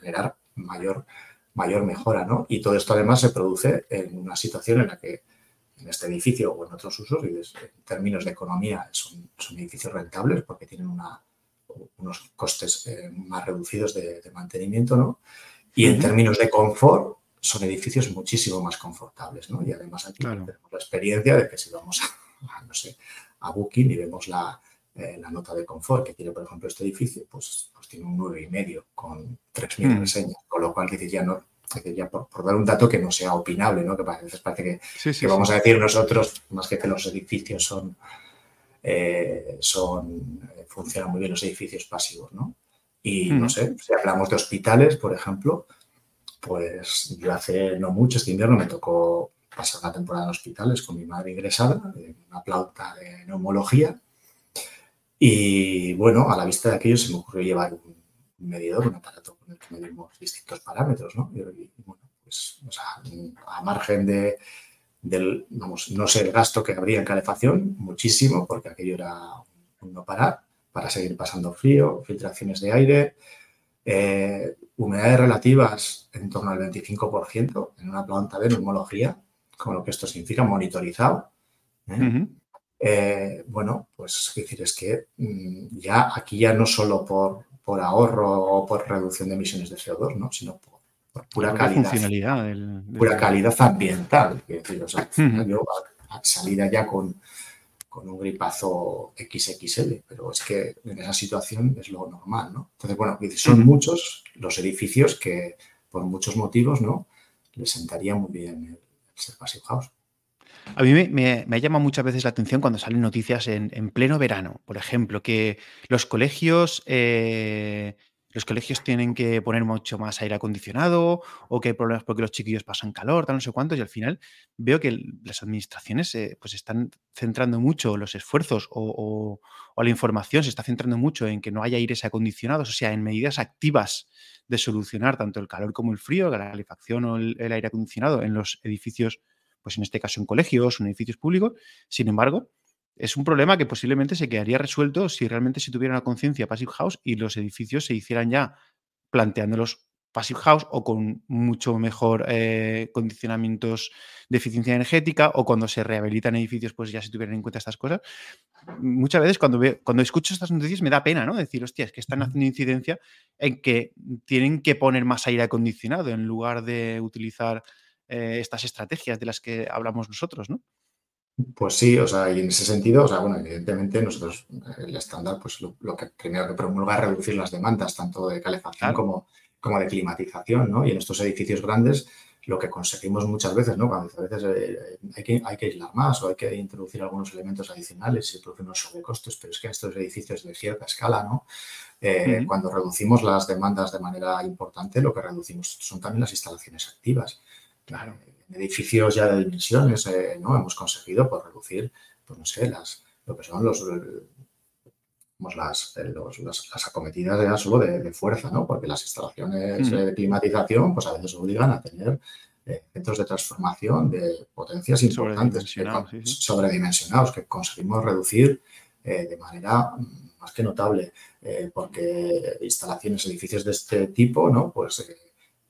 generar mayor, mayor mejora, ¿no? Y todo esto además se produce en una situación en la que en este edificio o en otros usos, y en términos de economía son, son edificios rentables porque tienen una, unos costes eh, más reducidos de, mantenimiento, ¿no? Y en términos de confort, son edificios muchísimo más confortables, ¿no? Y además aquí tenemos la experiencia de que si vamos a, no sé, a Booking y vemos la, eh, la, nota de confort que tiene, por ejemplo, este edificio, pues, pues tiene un 9,5 con 3.000 mm. reseñas, con lo cual, ya no, ya por, dar un dato que no sea opinable, ¿no? Que a veces parece que, que vamos a decir nosotros, más que que los edificios son, eh, son funcionan muy bien los edificios pasivos, ¿no? Y no sé, si hablamos de hospitales, por ejemplo, pues yo hace no mucho, este invierno me tocó pasar la temporada en hospitales con mi madre ingresada, en una plauta de neumología. Y bueno, a la vista de aquello se me ocurrió llevar un medidor, un aparato con el que medimos distintos parámetros, ¿no? Y, bueno, pues o sea, a margen de, del, vamos, no sé el gasto que habría en calefacción, muchísimo, porque aquello era un no parar, para seguir pasando frío, filtraciones de aire, eh, humedades relativas en torno al 25% en una planta de neumología, con lo que esto significa monitorizado. ¿eh? Eh, bueno, pues decir, es que mm, ya aquí ya no solo por, por, ahorro o por reducción de emisiones de CO2, ¿no? sino por, pura calidad. Pura calidad ambiental. decir, o sea, yo salida ya con, con un gripazo XXL, pero es que en esa situación es lo normal, ¿no? Entonces, bueno, son muchos los edificios que por muchos motivos, ¿no? Les sentaría muy bien A mí me, me, llama muchas veces la atención cuando salen noticias en, pleno verano, por ejemplo, que los colegios eh, los colegios tienen que poner mucho más aire acondicionado o que hay problemas porque los chiquillos pasan calor, tal no sé cuántos, y al final veo que las administraciones eh, pues están centrando mucho los esfuerzos o, la información se está centrando mucho en que no haya aires acondicionados, o sea, en medidas activas de solucionar tanto el calor como el frío, la calefacción o el, aire acondicionado en los edificios, pues en este caso en colegios o en edificios públicos. Sin embargo, es un problema que posiblemente se quedaría resuelto si realmente se tuviera una conciencia Passive House y los edificios se hicieran ya planteándolos Passive House o con mucho mejor eh, condicionamientos de eficiencia energética o cuando se rehabilitan edificios, pues ya se tuvieran en cuenta estas cosas. Muchas veces cuando, cuando escucho estas noticias me da pena, ¿no? Decir, hostia, es que están haciendo incidencia en que tienen que poner más aire acondicionado en lugar de utilizar eh, estas estrategias de las que hablamos nosotros, ¿no? Pues sí, o sea, y en ese sentido, o sea, bueno, evidentemente nosotros el estándar, pues lo, que primero que promulga es reducir las demandas, tanto de calefacción como, como de climatización, ¿no? Y en estos edificios grandes lo que conseguimos muchas veces, ¿no? Cuando a veces eh, hay, que, hay que aislar más o hay que introducir algunos elementos adicionales y se producen unos sobrecostos, pero es que en estos edificios de cierta escala, ¿no? Eh, cuando reducimos las demandas de manera importante, lo que reducimos son también las instalaciones activas. Claro edificios ya de dimensiones, eh, ¿no? Hemos conseguido pues, reducir, pues no sé, las, lo que son los, las, eh, las, acometidas ya solo de, fuerza, ¿no? Porque las instalaciones de climatización, pues a veces obligan a tener eh, centros de transformación de potencias importantes, sobredimensionados, que, conseguimos reducir de manera más que notable, porque instalaciones, edificios de este tipo, ¿no? Pues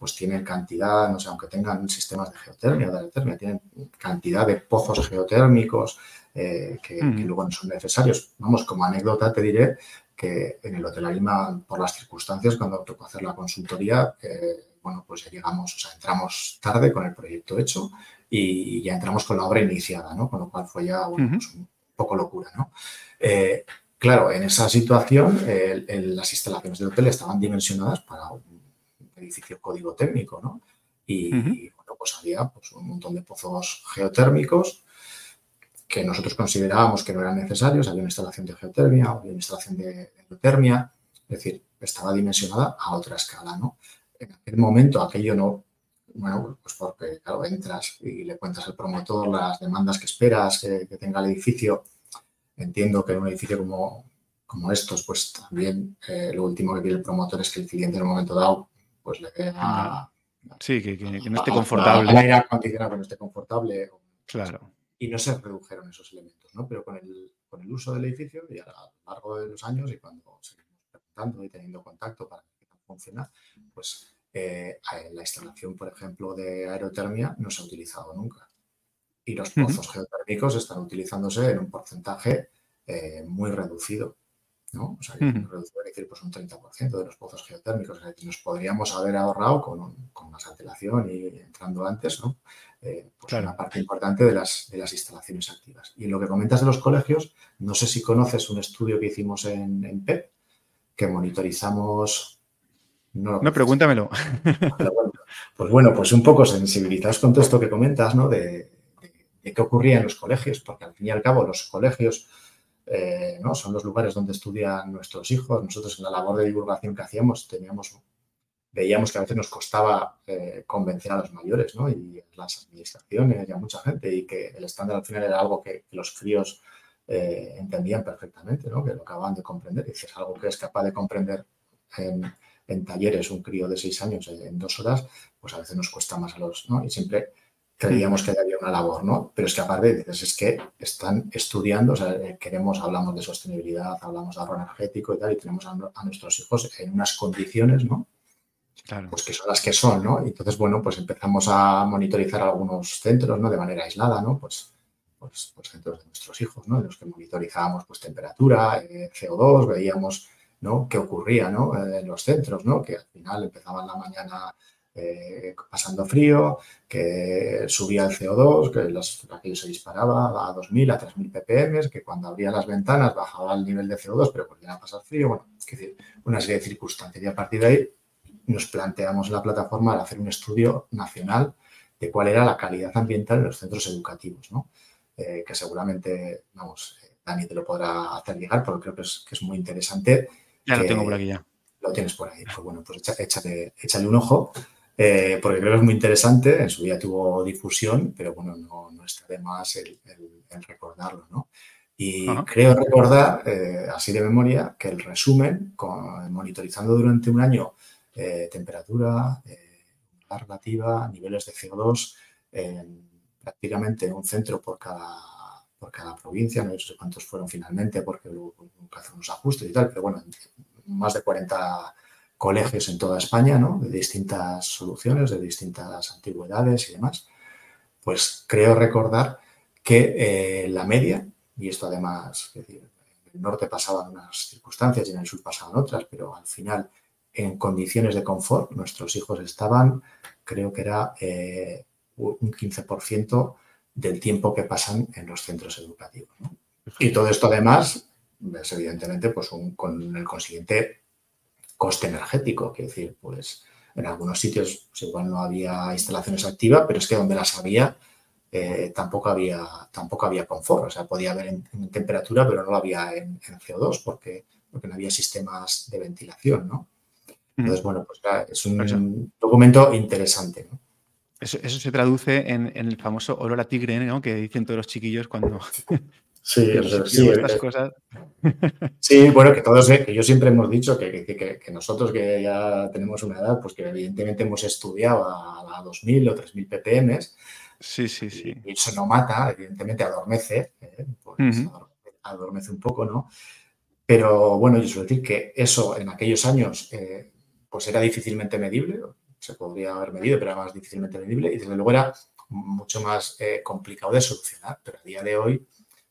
pues tienen cantidad, no sé, aunque tengan sistemas de geotermia, de aerotermia, tienen cantidad de pozos geotérmicos eh, que, luego no son necesarios. Vamos, como anécdota te diré que en el Hotel Arima, por las circunstancias, cuando tocó hacer la consultoría, eh, bueno, pues ya llegamos, o sea, entramos tarde con el proyecto hecho y ya entramos con la obra iniciada, ¿no? Con lo cual fue ya pues un poco locura, ¿no? Eh, claro, en esa situación las instalaciones del hotel estaban dimensionadas para un edificio código técnico, ¿no? Y, bueno, pues había pues, un montón de pozos geotérmicos que nosotros considerábamos que no eran necesarios, había una instalación de geotermia, había una instalación de endotermia, es decir, estaba dimensionada a otra escala, ¿no? En aquel momento aquello no, bueno, pues porque, claro, entras y le cuentas al promotor las demandas que esperas que, tenga el edificio. Entiendo que en un edificio como, como estos, pues también eh, lo último que quiere el promotor es que el cliente en un momento dado pues le queda... Sí, que, no esté confortable. El aire acondicionado que no esté confortable. Claro. Y no se redujeron esos elementos, ¿no? Pero con el, con el uso del edificio y a lo largo de los años y cuando seguimos preguntando y teniendo contacto para que funcione, pues eh, la instalación, por ejemplo, de aerotermia no se ha utilizado nunca. Y los pozos geotérmicos están utilizándose en un porcentaje eh, muy reducido. ¿no? O sea, que decir, pues un 30% de los pozos geotérmicos. nos podríamos haber ahorrado con, con más antelación y entrando antes, ¿no? Eh, pues una parte importante de las, de las instalaciones activas. Y en lo que comentas de los colegios, no sé si conoces un estudio que hicimos en, en PEP, que monitorizamos... No, no pregúntamelo. pues bueno, pues un poco sensibilizados con todo esto que comentas, ¿no? De, de, de qué ocurría en los colegios, porque al fin y al cabo los colegios eh, ¿no? son los lugares donde estudian nuestros hijos. Nosotros en la labor de divulgación que hacíamos teníamos, veíamos que a veces nos costaba eh, convencer a los mayores ¿no? y las administraciones y a mucha gente y que el estándar al final era algo que, los críos eh, entendían perfectamente, ¿no? que lo acababan de comprender. Y si es algo que es capaz de comprender en, talleres un crío de seis años en dos horas, pues a veces nos cuesta más a los, ¿no? Y siempre creíamos que había una labor, ¿no? Pero es que aparte dices, es que están estudiando, o sea, eh, queremos, hablamos de sostenibilidad, hablamos de ahorro energético y tal, y tenemos a, nuestros hijos en unas condiciones, ¿no? Pues que son las que son, ¿no? Entonces, bueno, pues empezamos a monitorizar algunos centros, ¿no? De manera aislada, ¿no? Pues, pues, pues centros de nuestros hijos, ¿no? En los que monitorizábamos, pues, temperatura, eh, CO2, veíamos, ¿no? Qué ocurría, ¿no? En los centros, ¿no? Que al final empezaban la mañana eh, pasando frío, que subía el CO2, que los, aquello se disparaba a 2.000, a 3.000 ppm, que cuando abría las ventanas bajaba el nivel de CO2, pero volvía a pasar frío, bueno, es decir, una serie de circunstancias. Y a partir de ahí nos planteamos en la plataforma de hacer un estudio nacional de cuál era la calidad ambiental en los centros educativos, ¿no? Eh, que seguramente, vamos, eh, Dani te lo podrá hacer llegar, porque creo que es, que es muy interesante. Ya lo tengo por aquí ya. Lo tienes por ahí. Pues bueno, pues échale, échale un ojo. Eh, porque creo que es muy interesante, en su día tuvo difusión, pero bueno, no, está de más el, recordarlo, ¿no? Y creo recordar, eh, así de memoria, que el resumen, monitorizando durante un año eh, temperatura, relativa, niveles de CO2, prácticamente un centro por cada, por cada provincia, no sé cuántos fueron finalmente, porque luego nunca ajustes y tal, pero bueno, más de 40 colegios en toda España, ¿no? de distintas soluciones, de distintas antigüedades y demás, pues creo recordar que eh, la media, y esto además, en el norte pasaban unas circunstancias y en el sur pasaban otras, pero al final en condiciones de confort nuestros hijos estaban, creo que era eh, un 15% del tiempo que pasan en los centros educativos. Y todo esto además es evidentemente pues con el consiguiente coste energético, que decir, pues en algunos sitios pues, igual no había instalaciones activas, pero es que donde las había eh, tampoco había tampoco había confort, o sea, podía haber en, temperatura, pero no lo había en, CO2 porque, porque no había sistemas de ventilación, ¿no? Entonces, bueno, pues es un documento interesante, ¿no? Eso, se traduce en, el famoso olor a tigre, ¿no? Que dicen todos los chiquillos cuando, Sí, sí, estas cosas. Sí, bueno, que todos, que yo siempre hemos dicho que, nosotros que ya tenemos una edad, pues que evidentemente hemos estudiado a, 2000 o 3000 ppm. Sí, sí, sí. Y, eso no mata, evidentemente adormece, ¿eh? pues adormece un poco, ¿no? Pero bueno, yo suelo decir que eso en aquellos años eh, pues era difícilmente medible, se podría haber medido, pero era más difícilmente medible y desde luego era mucho más eh, complicado de solucionar, pero a día de hoy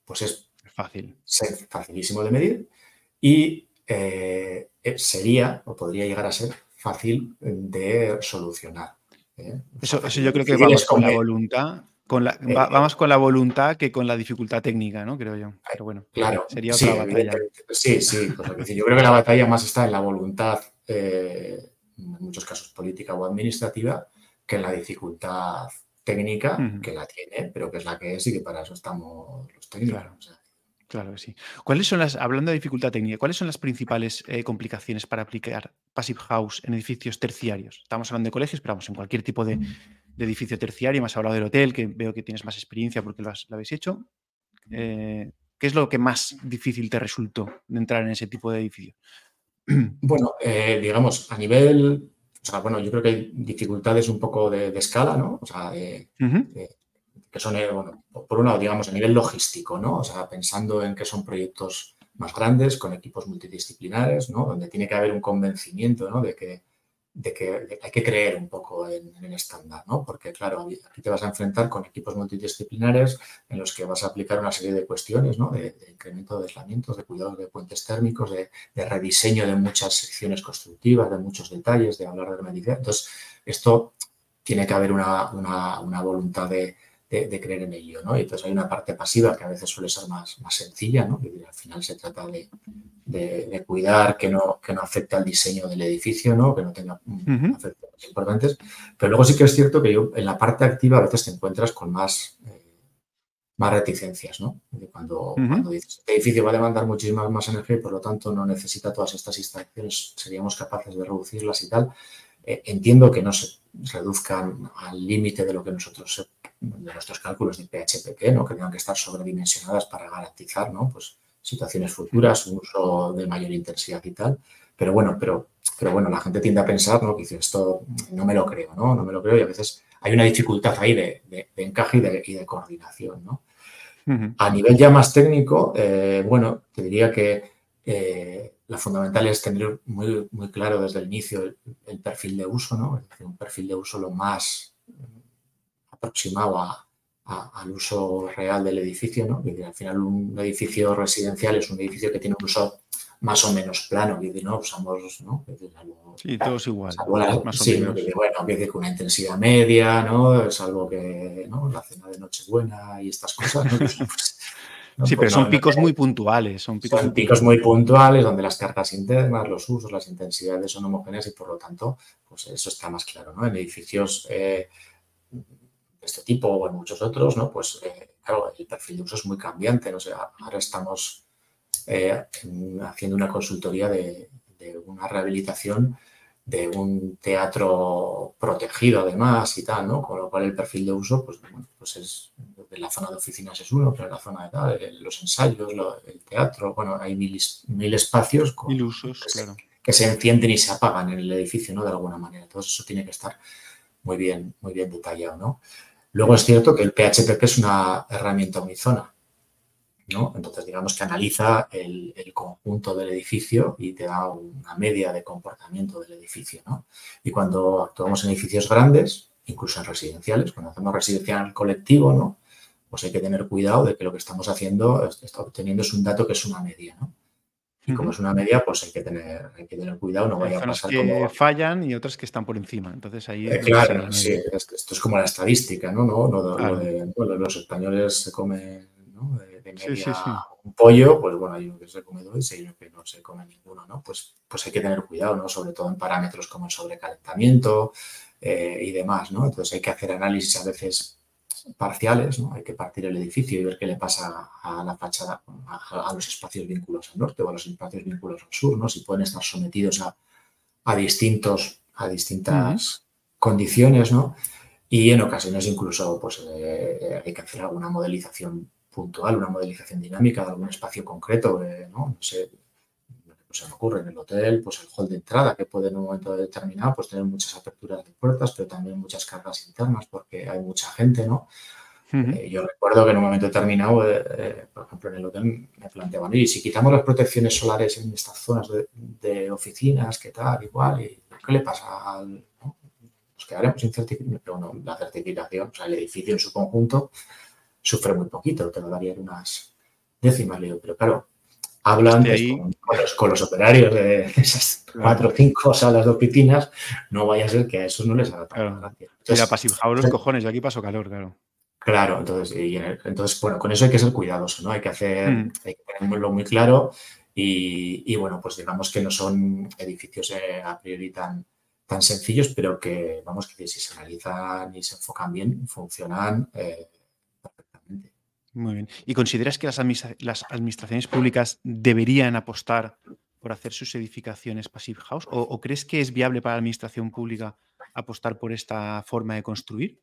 pues es fácil. facilísimo de medir y eh, eh, sería o podría llegar a ser fácil de solucionar. ¿eh? Eso, yo creo que vamos con la voluntad. Con la, vamos con la voluntad que con la dificultad técnica, ¿no? Creo yo. Pero bueno, claro, sería otra batalla. Sí, sí. Pues yo creo que la batalla más está en la voluntad, en muchos casos política o administrativa, que en la dificultad técnica, que la tiene, pero que es la que es y que para eso estamos los técnicos. Claro. que sí. ¿Cuáles son las, hablando de dificultad técnica, cuáles son las principales eh, complicaciones para aplicar Passive House en edificios terciarios? Estamos hablando de colegios, pero vamos, en cualquier tipo de, edificio terciario. Has hablado del hotel, que veo que tienes más experiencia porque lo, habéis hecho. Eh, ¿Qué es lo que más difícil te resultó de entrar en ese tipo de edificio? Bueno, eh, digamos, a nivel o sea, bueno, yo creo que hay dificultades un poco de, escala, ¿no? O sea, que son, eh, bueno, por un lado, digamos, a nivel logístico, ¿no? O sea, pensando en que son proyectos más grandes, con equipos multidisciplinares, ¿no? Donde tiene que haber un convencimiento, ¿no? De que de que hay que creer un poco en, el estándar, ¿no? Porque, claro, aquí te vas a enfrentar con equipos multidisciplinares en los que vas a aplicar una serie de cuestiones, ¿no? De, incremento de aislamientos, de cuidados de puentes térmicos, de, rediseño de muchas secciones constructivas, de muchos detalles, de hablar de hermeticidad. Entonces, esto tiene que haber una, una voluntad de, de, creer en ello, ¿no? Y entonces hay una parte pasiva que a veces suele ser más, más sencilla, ¿no? Al final se trata de, de, cuidar que no, que no afecte al diseño del edificio, ¿no? Que no tenga uh importantes. Pero luego sí que es cierto que yo, en la parte activa a veces te encuentras con más, eh, más reticencias, ¿no? Cuando, cuando dices, este edificio va a demandar muchísima más energía y por lo tanto no necesita todas estas instalaciones, seríamos capaces de reducirlas y tal. Eh, entiendo que no se reduzcan al límite de lo que nosotros, de nuestros cálculos de PHPP, ¿no? Que tengan que estar sobredimensionadas para garantizar, ¿no? Pues situaciones futuras, un uso de mayor intensidad y tal. Pero bueno, pero, pero bueno, la gente tiende a pensar, ¿no? Que dice, esto no me lo creo, ¿no? No me lo creo y a veces hay una dificultad ahí de, encaje y de, coordinación, ¿no? A nivel ya más técnico, eh, bueno, te diría que eh, la fundamental es tener muy, muy claro desde el inicio el, perfil de uso, ¿no? un perfil de uso lo más aproximado al uso real del edificio, ¿no? al final un edificio residencial es un edificio que tiene un uso más o menos plano, que no usamos, ¿no? sí, todos igual. sí, bueno, que con una intensidad media, ¿no? Es algo que, ¿no? La cena de Nochebuena y estas cosas, ¿no? Pues, sí, pero pues son picos muy puntuales. Son picos, son picos muy puntuales donde las cargas internas, los usos, las intensidades son homogéneas y por lo tanto, pues eso está más claro, ¿no? En edificios eh, este tipo o en muchos otros, ¿no? Pues eh, claro, el perfil de uso es muy cambiante, ¿no? sea, ahora estamos eh, haciendo una consultoría de, una rehabilitación de un teatro protegido además y tal, ¿no? Con lo cual el perfil de uso, pues, pues es, en la zona de oficinas es uno, pero en la zona de tal, los ensayos, el teatro, bueno, hay mil, mil espacios mil usos, que, se, que, se, encienden y se apagan en el edificio, ¿no? De alguna manera. Entonces eso tiene que estar muy bien, muy bien detallado, ¿no? Luego es cierto que el PHPP es una herramienta unizona. Entonces, digamos que analiza el, conjunto del edificio y te da una media de comportamiento del edificio, Y cuando actuamos en edificios grandes, incluso en residenciales, cuando hacemos residencial colectivo, ¿no? Pues hay que tener cuidado de que lo que estamos haciendo, obteniendo es un dato que es una media, Y como es una media, pues hay que tener, hay que tener cuidado, no vaya a pasar que fallan y otras que están por encima. Entonces ahí. Eh, claro, sí, esto, es como la estadística, ¿no? no, los españoles se comen un pollo, pues bueno, hay uno que se come dos y hay uno que no se come ninguno, ¿no? Pues, pues hay que tener cuidado, ¿no? Sobre todo en parámetros como el sobrecalentamiento eh, y demás, ¿no? Entonces hay que hacer análisis a veces parciales, ¿no? Hay que partir el edificio y ver qué le pasa a la fachada, a, los espacios vínculos al norte o a los espacios vínculos al sur, ¿no? Si pueden estar sometidos a, distintos, a distintas condiciones, ¿no? Y en ocasiones incluso pues, eh, hay que hacer alguna modelización puntual, una modelización dinámica de algún espacio concreto, ¿no? no sé, pues se me ocurre en el hotel, pues el hall de entrada que puede en un momento determinado pues tener muchas aperturas de puertas, pero también muchas cargas internas porque hay mucha gente, ¿no? Eh, yo recuerdo que en un momento determinado, eh, eh, por ejemplo, en el hotel me planteaban, y si quitamos las protecciones solares en estas zonas de, oficinas, ¿qué tal? Igual, ¿y qué le pasa al...? Nos quedaremos sin certificación, pero no, la certificación, o sea, el edificio en su conjunto sufre muy poquito, te lo darían unas décimas. Pero claro, hablan con, los, operarios de esas cuatro o cinco salas de oficinas, no vaya a ser que a esos no les haga tanta gracia. Entonces, los cojones, yo aquí paso calor, claro. Claro, entonces, entonces, bueno, con eso hay que ser cuidadoso, ¿no? Hay que hacer, mm. hay que tenerlo muy claro y, bueno, pues digamos que no son edificios eh, a priori tan, tan sencillos, pero que, vamos, que si se analizan y se enfocan bien, funcionan eh, muy bien. ¿Y consideras que las, administraciones públicas deberían apostar por hacer sus edificaciones Passive House? ¿O, crees que es viable para la administración pública apostar por esta forma de construir?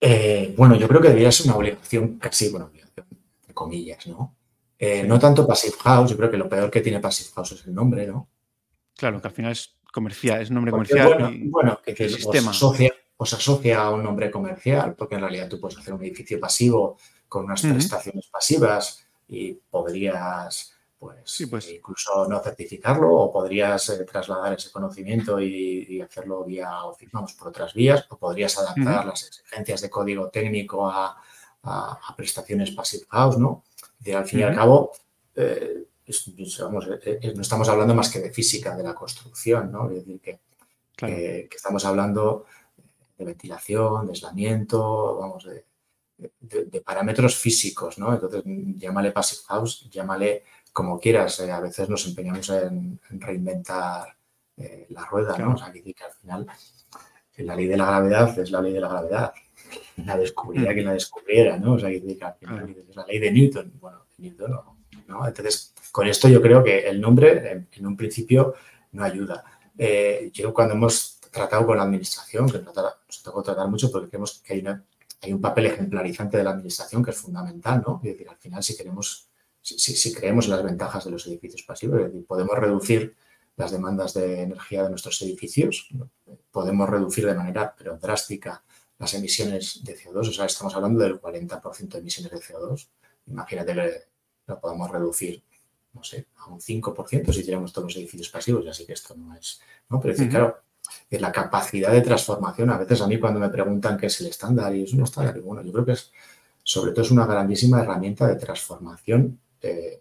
Eh, bueno, yo creo que debería ser una obligación, casi, bueno, obligación, comillas, ¿no? Eh, no tanto Passive House, yo creo que lo peor que tiene Passive House es el nombre, ¿no? Claro, que al final es comercial, es nombre comercial. Bueno, que, que sistema. Os, asocia, a un nombre comercial, porque en realidad tú puedes hacer un edificio pasivo con unas prestaciones pasivas y podrías pues, pues, incluso no certificarlo o podrías eh, trasladar ese conocimiento y, hacerlo vía, vamos, por otras vías o podrías adaptar las exigencias de código técnico a, prestaciones passive house, ¿no? Y al fin y al cabo, eh, eh, no estamos hablando más que de física de la construcción, ¿no? Es decir, que, que estamos hablando de ventilación, de aislamiento, vamos, de, de, parámetros físicos, ¿no? Entonces, llámale Passive House, llámale como quieras. Eh, a veces nos empeñamos en, reinventar eh, la rueda, ¿no? O sea, que, que al final la ley de la gravedad es la ley de la gravedad. la descubriera mm. quien la descubriera, ¿no? O sea, que es la ley de Newton. Bueno, Newton no, Entonces, con esto yo creo que el nombre, en, un principio, no ayuda. Eh, yo cuando hemos tratado con la administración, que nos, tocó tratar mucho porque creemos que hay, hay un papel ejemplarizante de la administración que es fundamental, ¿no? Es decir, al final, si queremos, si, si creemos en las ventajas de los edificios pasivos, es decir, podemos reducir las demandas de energía de nuestros edificios, podemos reducir de manera pero drástica las emisiones de CO2, o sea, estamos hablando del 40% de emisiones de CO2. Imagínate, lo podemos reducir, no sé, a un 5% si hiciéramos todos los edificios pasivos, así que esto no es, ¿no? Pero decir, claro, la capacidad de transformación, a veces a mí cuando me preguntan qué es el estándar y es un estándar, bueno, yo creo que es, sobre todo es una grandísima herramienta de transformación eh,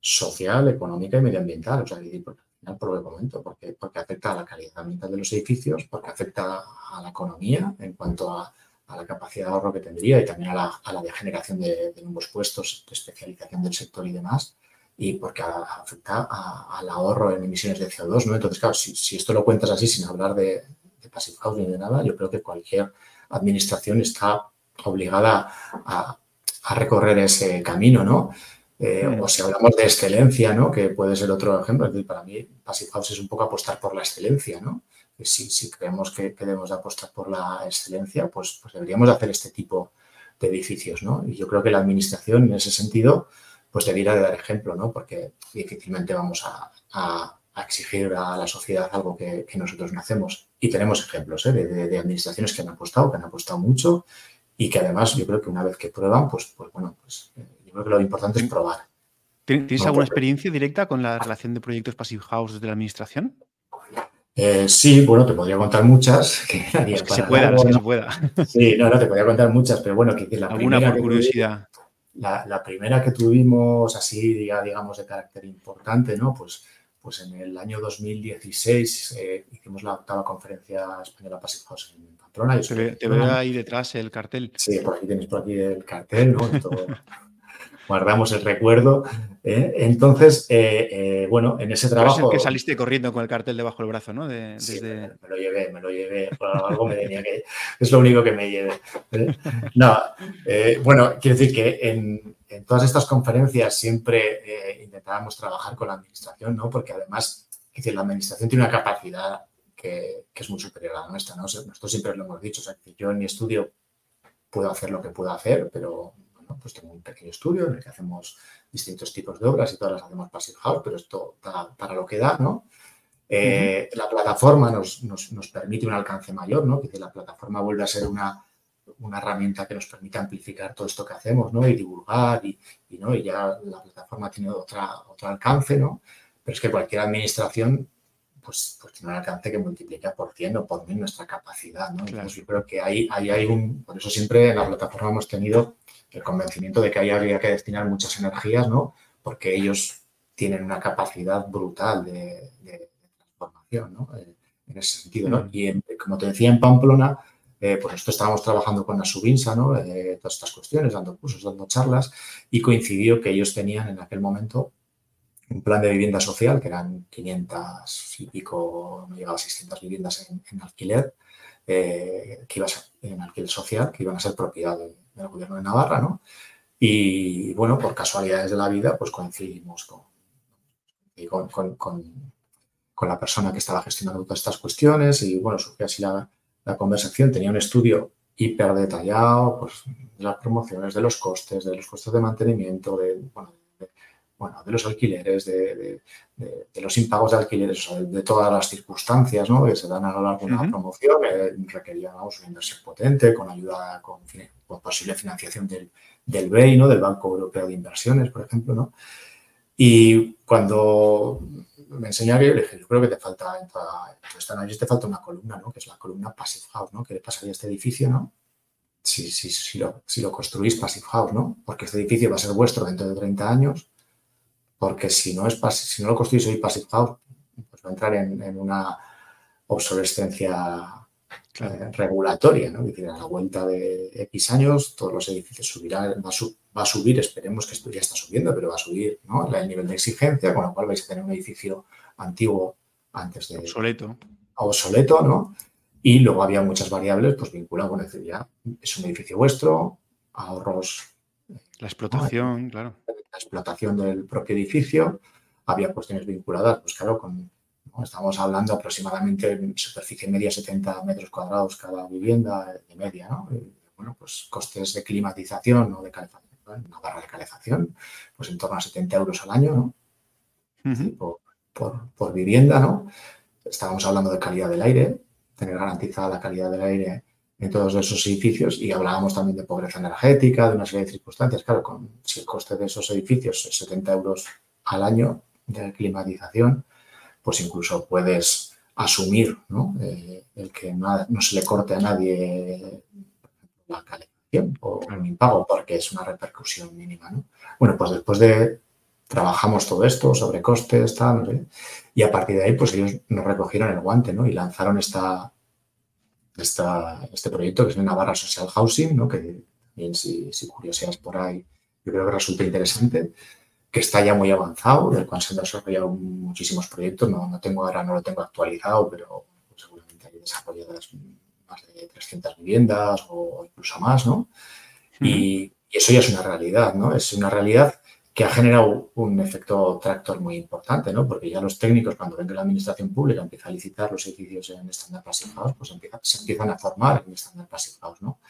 social, económica y medioambiental, o sea, decir, por el momento, porque, porque afecta a la calidad ambiental de los edificios, porque afecta a la economía en cuanto a, la capacidad de ahorro que tendría y también a la, a la de generación de, nuevos puestos, de especialización del sector y demás, y porque afecta al ahorro en emisiones de CO2, ¿no? Entonces, claro, si, esto lo cuentas así sin hablar de, de passive house ni de nada, yo creo que cualquier administración está obligada a, a recorrer ese camino, ¿no? Eh, o si hablamos de excelencia, ¿no? que puede ser otro ejemplo, para mí Passive House es un poco apostar por la excelencia. ¿no? Si, si creemos que, debemos apostar por la excelencia, pues, pues deberíamos hacer este tipo de edificios. ¿no? Y yo creo que la administración en ese sentido pues debiera de dar ejemplo, ¿no? porque difícilmente vamos a, exigir a la sociedad algo que, nosotros no hacemos. Y tenemos ejemplos ¿eh? de, administraciones que han apostado, que han apostado mucho y que además yo creo que una vez que prueban, pues, pues bueno, pues eh, creo que lo importante es probar. ¿Tienes alguna experiencia directa con la relación de proyectos Passive House desde la administración? Eh, sí, bueno, te podría contar muchas. Que, se pueda, se pueda. Sí, no, no, te podría contar muchas, pero bueno, que la ¿Alguna por curiosidad? La, primera que tuvimos así, digamos, de carácter importante, ¿no? Pues, pues en el año 2016 eh, hicimos la octava conferencia española Passive House en Pamplona. te, veo ahí detrás el cartel. Sí, por aquí tienes por aquí el cartel, ¿no? guardamos el recuerdo. ¿eh? Entonces, eh, eh, bueno, en ese trabajo... Es que saliste corriendo con el cartel debajo del brazo, ¿no? Sí, me, lo llevé, me lo llevé. algo me tenía que... Es lo único que me llevé. No, bueno, quiero decir que en, todas estas conferencias siempre intentábamos trabajar con la administración, ¿no? Porque además, decir, la administración tiene una capacidad que, es muy superior a la nuestra, ¿no? Nosotros siempre lo hemos dicho, o sea, que yo en mi estudio puedo hacer lo que puedo hacer, pero pues tengo un pequeño estudio en el que hacemos distintos tipos de obras y todas las hacemos Passive House, pero esto da para lo que da, ¿no? Eh, la plataforma nos, permite un alcance mayor, ¿no? Que la plataforma vuelve a ser una, herramienta que nos permite amplificar todo esto que hacemos, ¿no? Y divulgar y, ¿no? y ya la plataforma tiene otra, otro alcance, ¿no? Pero es que cualquier administración pues, pues, tiene un alcance que multiplica por 100 o por mil nuestra capacidad, ¿no? Entonces yo creo que ahí, ahí hay un, por eso siempre en la plataforma hemos tenido el convencimiento de que ahí habría que destinar muchas energías, ¿no? Porque ellos tienen una capacidad brutal de, transformación, ¿no? Eh, en ese sentido, ¿no? Y como te decía, en Pamplona, eh, pues esto estábamos trabajando con la Subinsa, ¿no? Eh, todas estas cuestiones, dando cursos, dando charlas, y coincidió que ellos tenían en aquel momento un plan de vivienda social, que eran 500 y pico, no llegaba a 600 viviendas en, alquiler, que iba a ser en alquiler social, que iban a ser propiedad de, del gobierno de Navarra, ¿no? Y bueno, por casualidades de la vida, pues coincidimos con, con, con, la persona que estaba gestionando todas estas cuestiones y bueno, surgió así la, la conversación. Tenía un estudio hiper detallado, pues de las promociones, de los costes, de los costes de mantenimiento, de, bueno, bueno, de los alquileres, de, los impagos de alquileres, de todas las circunstancias ¿no? que se dan a lo largo de una promoción, eh, requería una inversión potente con ayuda, con, posible financiación del, del BEI, ¿no? del Banco Europeo de Inversiones, por ejemplo. ¿no? Y cuando me enseñaba, yo le dije, yo creo que te falta, en toda, esta análisis te falta una columna, ¿no? que es la columna Passive House, ¿no? que le pasaría a este edificio, ¿no? Si, si, si, lo, si lo construís Passive House, ¿no? porque este edificio va a ser vuestro dentro de 30 años porque si no, es si no lo construís hoy Passive House, pues va a entrar en, una obsolescencia regulatoria, ¿no? decir, a la vuelta de X años todos los edificios subirán, va a, subir, esperemos que esto ya está subiendo, pero va a subir ¿no? el nivel de exigencia, con lo cual vais a tener un edificio antiguo antes de... Obsoleto. Obsoleto, ¿no? Y luego había muchas variables pues vinculadas, bueno, decir, ya es un edificio vuestro, ahorros. La explotación, claro. La explotación del propio edificio. Había cuestiones vinculadas, pues claro, con, estamos hablando aproximadamente en superficie media 70 metros cuadrados cada vivienda de media, ¿no? bueno, pues costes de climatización o de calefacción, una barra de calefacción, pues en torno a 70 euros al año, ¿no? por, por, vivienda, ¿no? Estábamos hablando de calidad del aire, tener garantizada la calidad del aire en todos esos edificios y hablábamos también de pobreza energética, de una serie de circunstancias. Claro, con, si el coste de esos edificios es 70 euros al año de climatización, pues incluso puedes asumir ¿no? Eh, el que no, se le corte a nadie la calefacción o un impago porque es una repercusión mínima. ¿no? Bueno, pues después de trabajamos todo esto sobre costes, tal, y a partir de ahí, pues ellos nos recogieron el guante, ¿no? Y lanzaron esta, esta, este proyecto que es Navarra Social Housing, ¿no? Que bien, si, si curioseas por ahí, yo creo que resulta interesante, que está ya muy avanzado, del cual se han desarrollado muchísimos proyectos, no, no tengo ahora, no lo tengo actualizado, pero seguramente hay desarrolladas más de 300 viviendas o incluso más, ¿no? y, y, eso ya es una realidad, ¿no? Es una realidad que ha generado un efecto tractor muy importante, ¿no? Porque ya los técnicos, cuando ven que la administración pública empieza a licitar los edificios en estándar Passive House, pues se empiezan a formar en estándar Passive House, ¿no?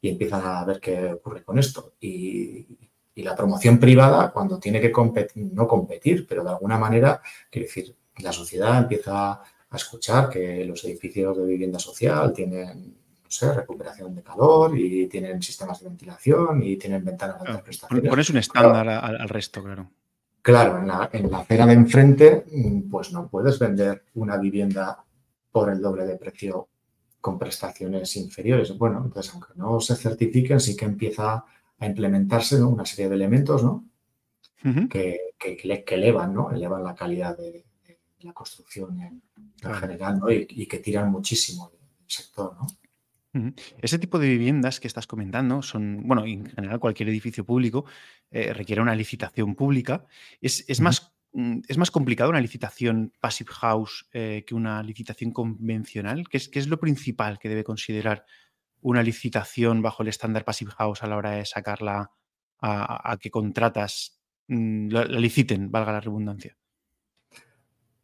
Y empiezan a ver qué ocurre con esto. Y, la promoción privada, cuando tiene que competir, no competir, pero de alguna manera, quiere decir, la sociedad empieza a escuchar que los edificios de vivienda social tienen no sé, recuperación de calor y tienen sistemas de ventilación y tienen ventanas de altas prestaciones. Pones un estándar al, resto, claro. Claro, en la, en la acera de enfrente, mm, pues no puedes vender una vivienda por el doble de precio con prestaciones inferiores. Bueno, entonces, aunque no se certifiquen, sí que empieza a implementarse una serie de elementos ¿no? que, que, elevan, ¿no? elevan la calidad de, la construcción en, general ¿no? y, y, que tiran muchísimo del sector. ¿no? Ese tipo de viviendas que estás comentando son, bueno, en general cualquier edificio público eh, requiere una licitación pública. Es, más, mm, es más complicado una licitación passive house eh, que una licitación convencional. ¿Qué es, ¿Qué es lo principal que debe considerar una licitación bajo el estándar passive house a la hora de sacarla a, que contratas mm, la, liciten, valga la redundancia?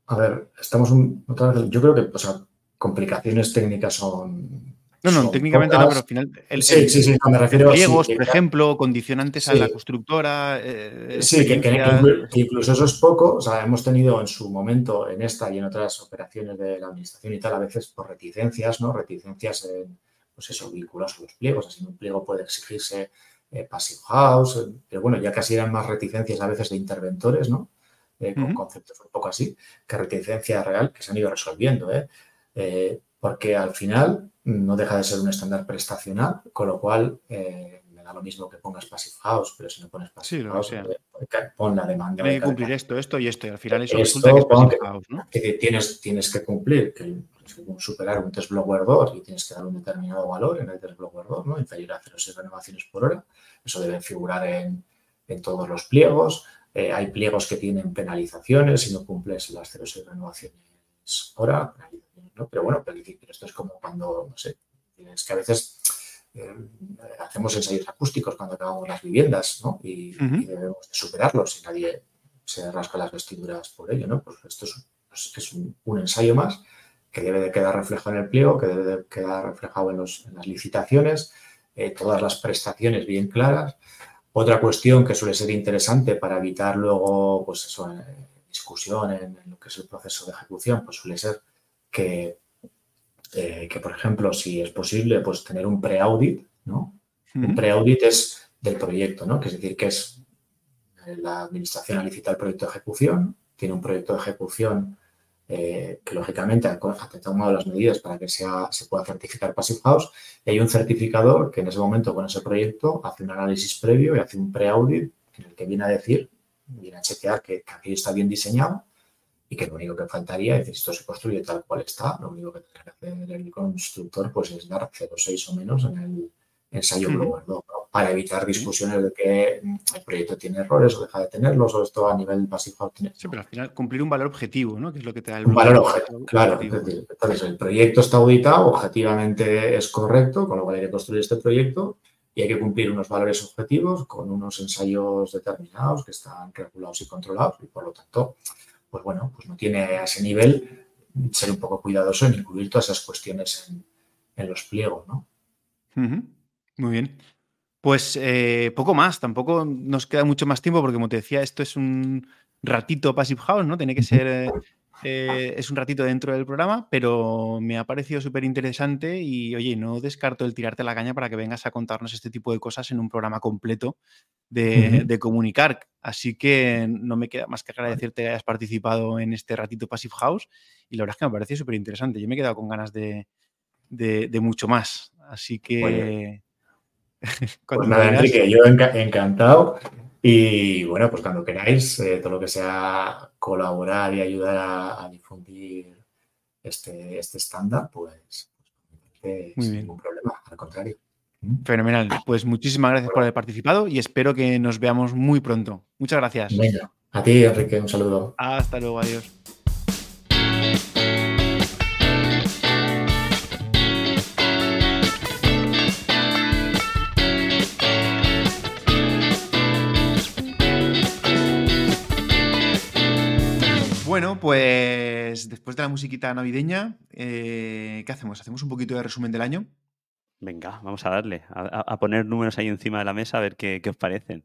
A ver, estamos otra vez, yo creo que o complicaciones técnicas son no, no, técnicamente no, pero al final. El, sí, sí, sí, me refiero pliegos, por ejemplo, condicionantes a la constructora. Eh, sí, que, incluso eso es poco. O sea, hemos tenido en su momento, en esta y en otras operaciones de la administración y tal, a veces por reticencias, ¿no? Reticencias en, pues eso, vinculados a los pliegos. Así un pliego puede exigirse eh, passive house, eh, pero bueno, ya casi eran más reticencias a veces de interventores, ¿no? con conceptos un poco así, que reticencia real que se han ido resolviendo, ¿eh? porque al final no deja de ser un estándar prestacional, con lo cual eh, da lo mismo que pongas Passive House, pero si no pones Passive House, eh, pon la demanda. Hay que cumplir esto, esto y esto, y al final eso resulta que es Passive House, ¿no? Que tienes, tienes que cumplir, que superar un test blower 2 y tienes que dar un determinado valor en el test blower 2, ¿no? inferior a 0,6 renovaciones por hora. Eso debe figurar en, en todos los pliegos. Eh, hay pliegos que tienen penalizaciones si no cumples las 0,6 renovaciones hora, pero bueno, pero, esto es como cuando, no sé, es que a veces eh, hacemos ensayos acústicos cuando acabamos las viviendas, ¿no? Y, debemos superarlos y nadie se rasca las vestiduras por ello, ¿no? Pues esto es, pues un, ensayo más que debe de quedar reflejado en el pliego, que debe de quedar reflejado en, las licitaciones, eh, todas las prestaciones bien claras. Otra cuestión que suele ser interesante para evitar luego, pues eso, eh, discusión en, en, lo que es el proceso de ejecución, pues suele ser que, eh, que, por ejemplo, si es posible, pues tener un pre-audit, ¿no? Un pre-audit es del proyecto, ¿no? Que es decir, que es eh, la administración a licitar el proyecto de ejecución, tiene un proyecto de ejecución eh, que lógicamente ha, tomado las medidas para que sea, se pueda certificar Passive House y hay un certificador que en ese momento con ese proyecto hace un análisis previo y hace un pre-audit en el que viene a decir, viene a chequear que, que aquello está bien diseñado y que lo único que faltaría es, esto se construye tal cual está, lo único que tendrá que hacer el constructor pues es dar 0,6 o menos en el ensayo Blower 2. para evitar discusiones de que el proyecto tiene errores o deja de tenerlos, o esto a nivel básico tiene. Sí, pero al final cumplir un valor objetivo, ¿no? Que es lo que te da el un valor objetivo. Claro, entonces el proyecto está auditado, objetivamente es correcto, con lo cual hay que construir este proyecto y hay que cumplir unos valores objetivos con unos ensayos determinados que están regulados y controlados y por lo tanto, pues bueno, pues no tiene a ese nivel ser un poco cuidadoso en incluir todas esas cuestiones en, los pliegos, ¿no? Muy bien. Pues eh, poco más, tampoco nos queda mucho más tiempo porque como te decía, esto es un ratito Passive House, ¿no? Tiene que ser eh, eh, es un ratito dentro del programa, pero me ha parecido súper interesante y, oye, no descarto el tirarte la caña para que vengas a contarnos este tipo de cosas en un programa completo de, comunicar. Así que no me queda más que agradecerte que hayas participado en este ratito Passive House y la verdad es que me ha parecido súper interesante. Yo me he quedado con ganas de, mucho más. Así que... pues nada, Enrique, yo encantado. Y bueno, pues cuando queráis, eh, todo lo que sea colaborar y ayudar a, difundir este, este estándar, pues, pues sin ningún problema, al contrario. ¿Mm? Fenomenal. Pues muchísimas gracias por haber participado y espero que nos veamos muy pronto. Muchas gracias. a ti, Enrique, un saludo. Hasta luego, adiós. Bueno, pues después de la musiquita navideña, eh, ¿qué hacemos? ¿Hacemos un poquito de resumen del año? Venga, vamos a darle, a, poner números ahí encima de la mesa a ver qué, os parecen.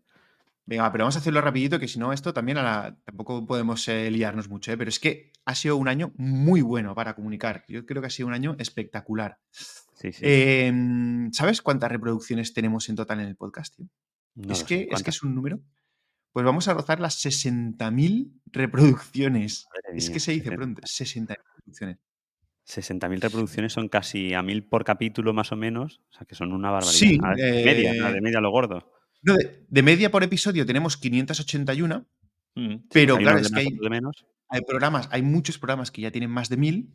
Venga, pero vamos a hacerlo rapidito, que si no, esto también tampoco podemos eh, liarnos mucho, ¿eh? pero es que ha sido un año muy bueno para comunicar. Yo creo que ha sido un año espectacular. Sí, sí. Em, ¿Sabes cuántas reproducciones tenemos en total en el podcast? es, que, es que es un número pues vamos a rozar las 60.000 reproducciones. es que se dice pronto, 60.000 reproducciones. 60.000 reproducciones son casi a 1.000 por capítulo más o menos, o sea que son una barbaridad. Sí, de media, de media lo gordo. No, de, media por episodio tenemos 581, mm, pero claro, es que hay, hay, programas, hay muchos programas que ya tienen más de 1.000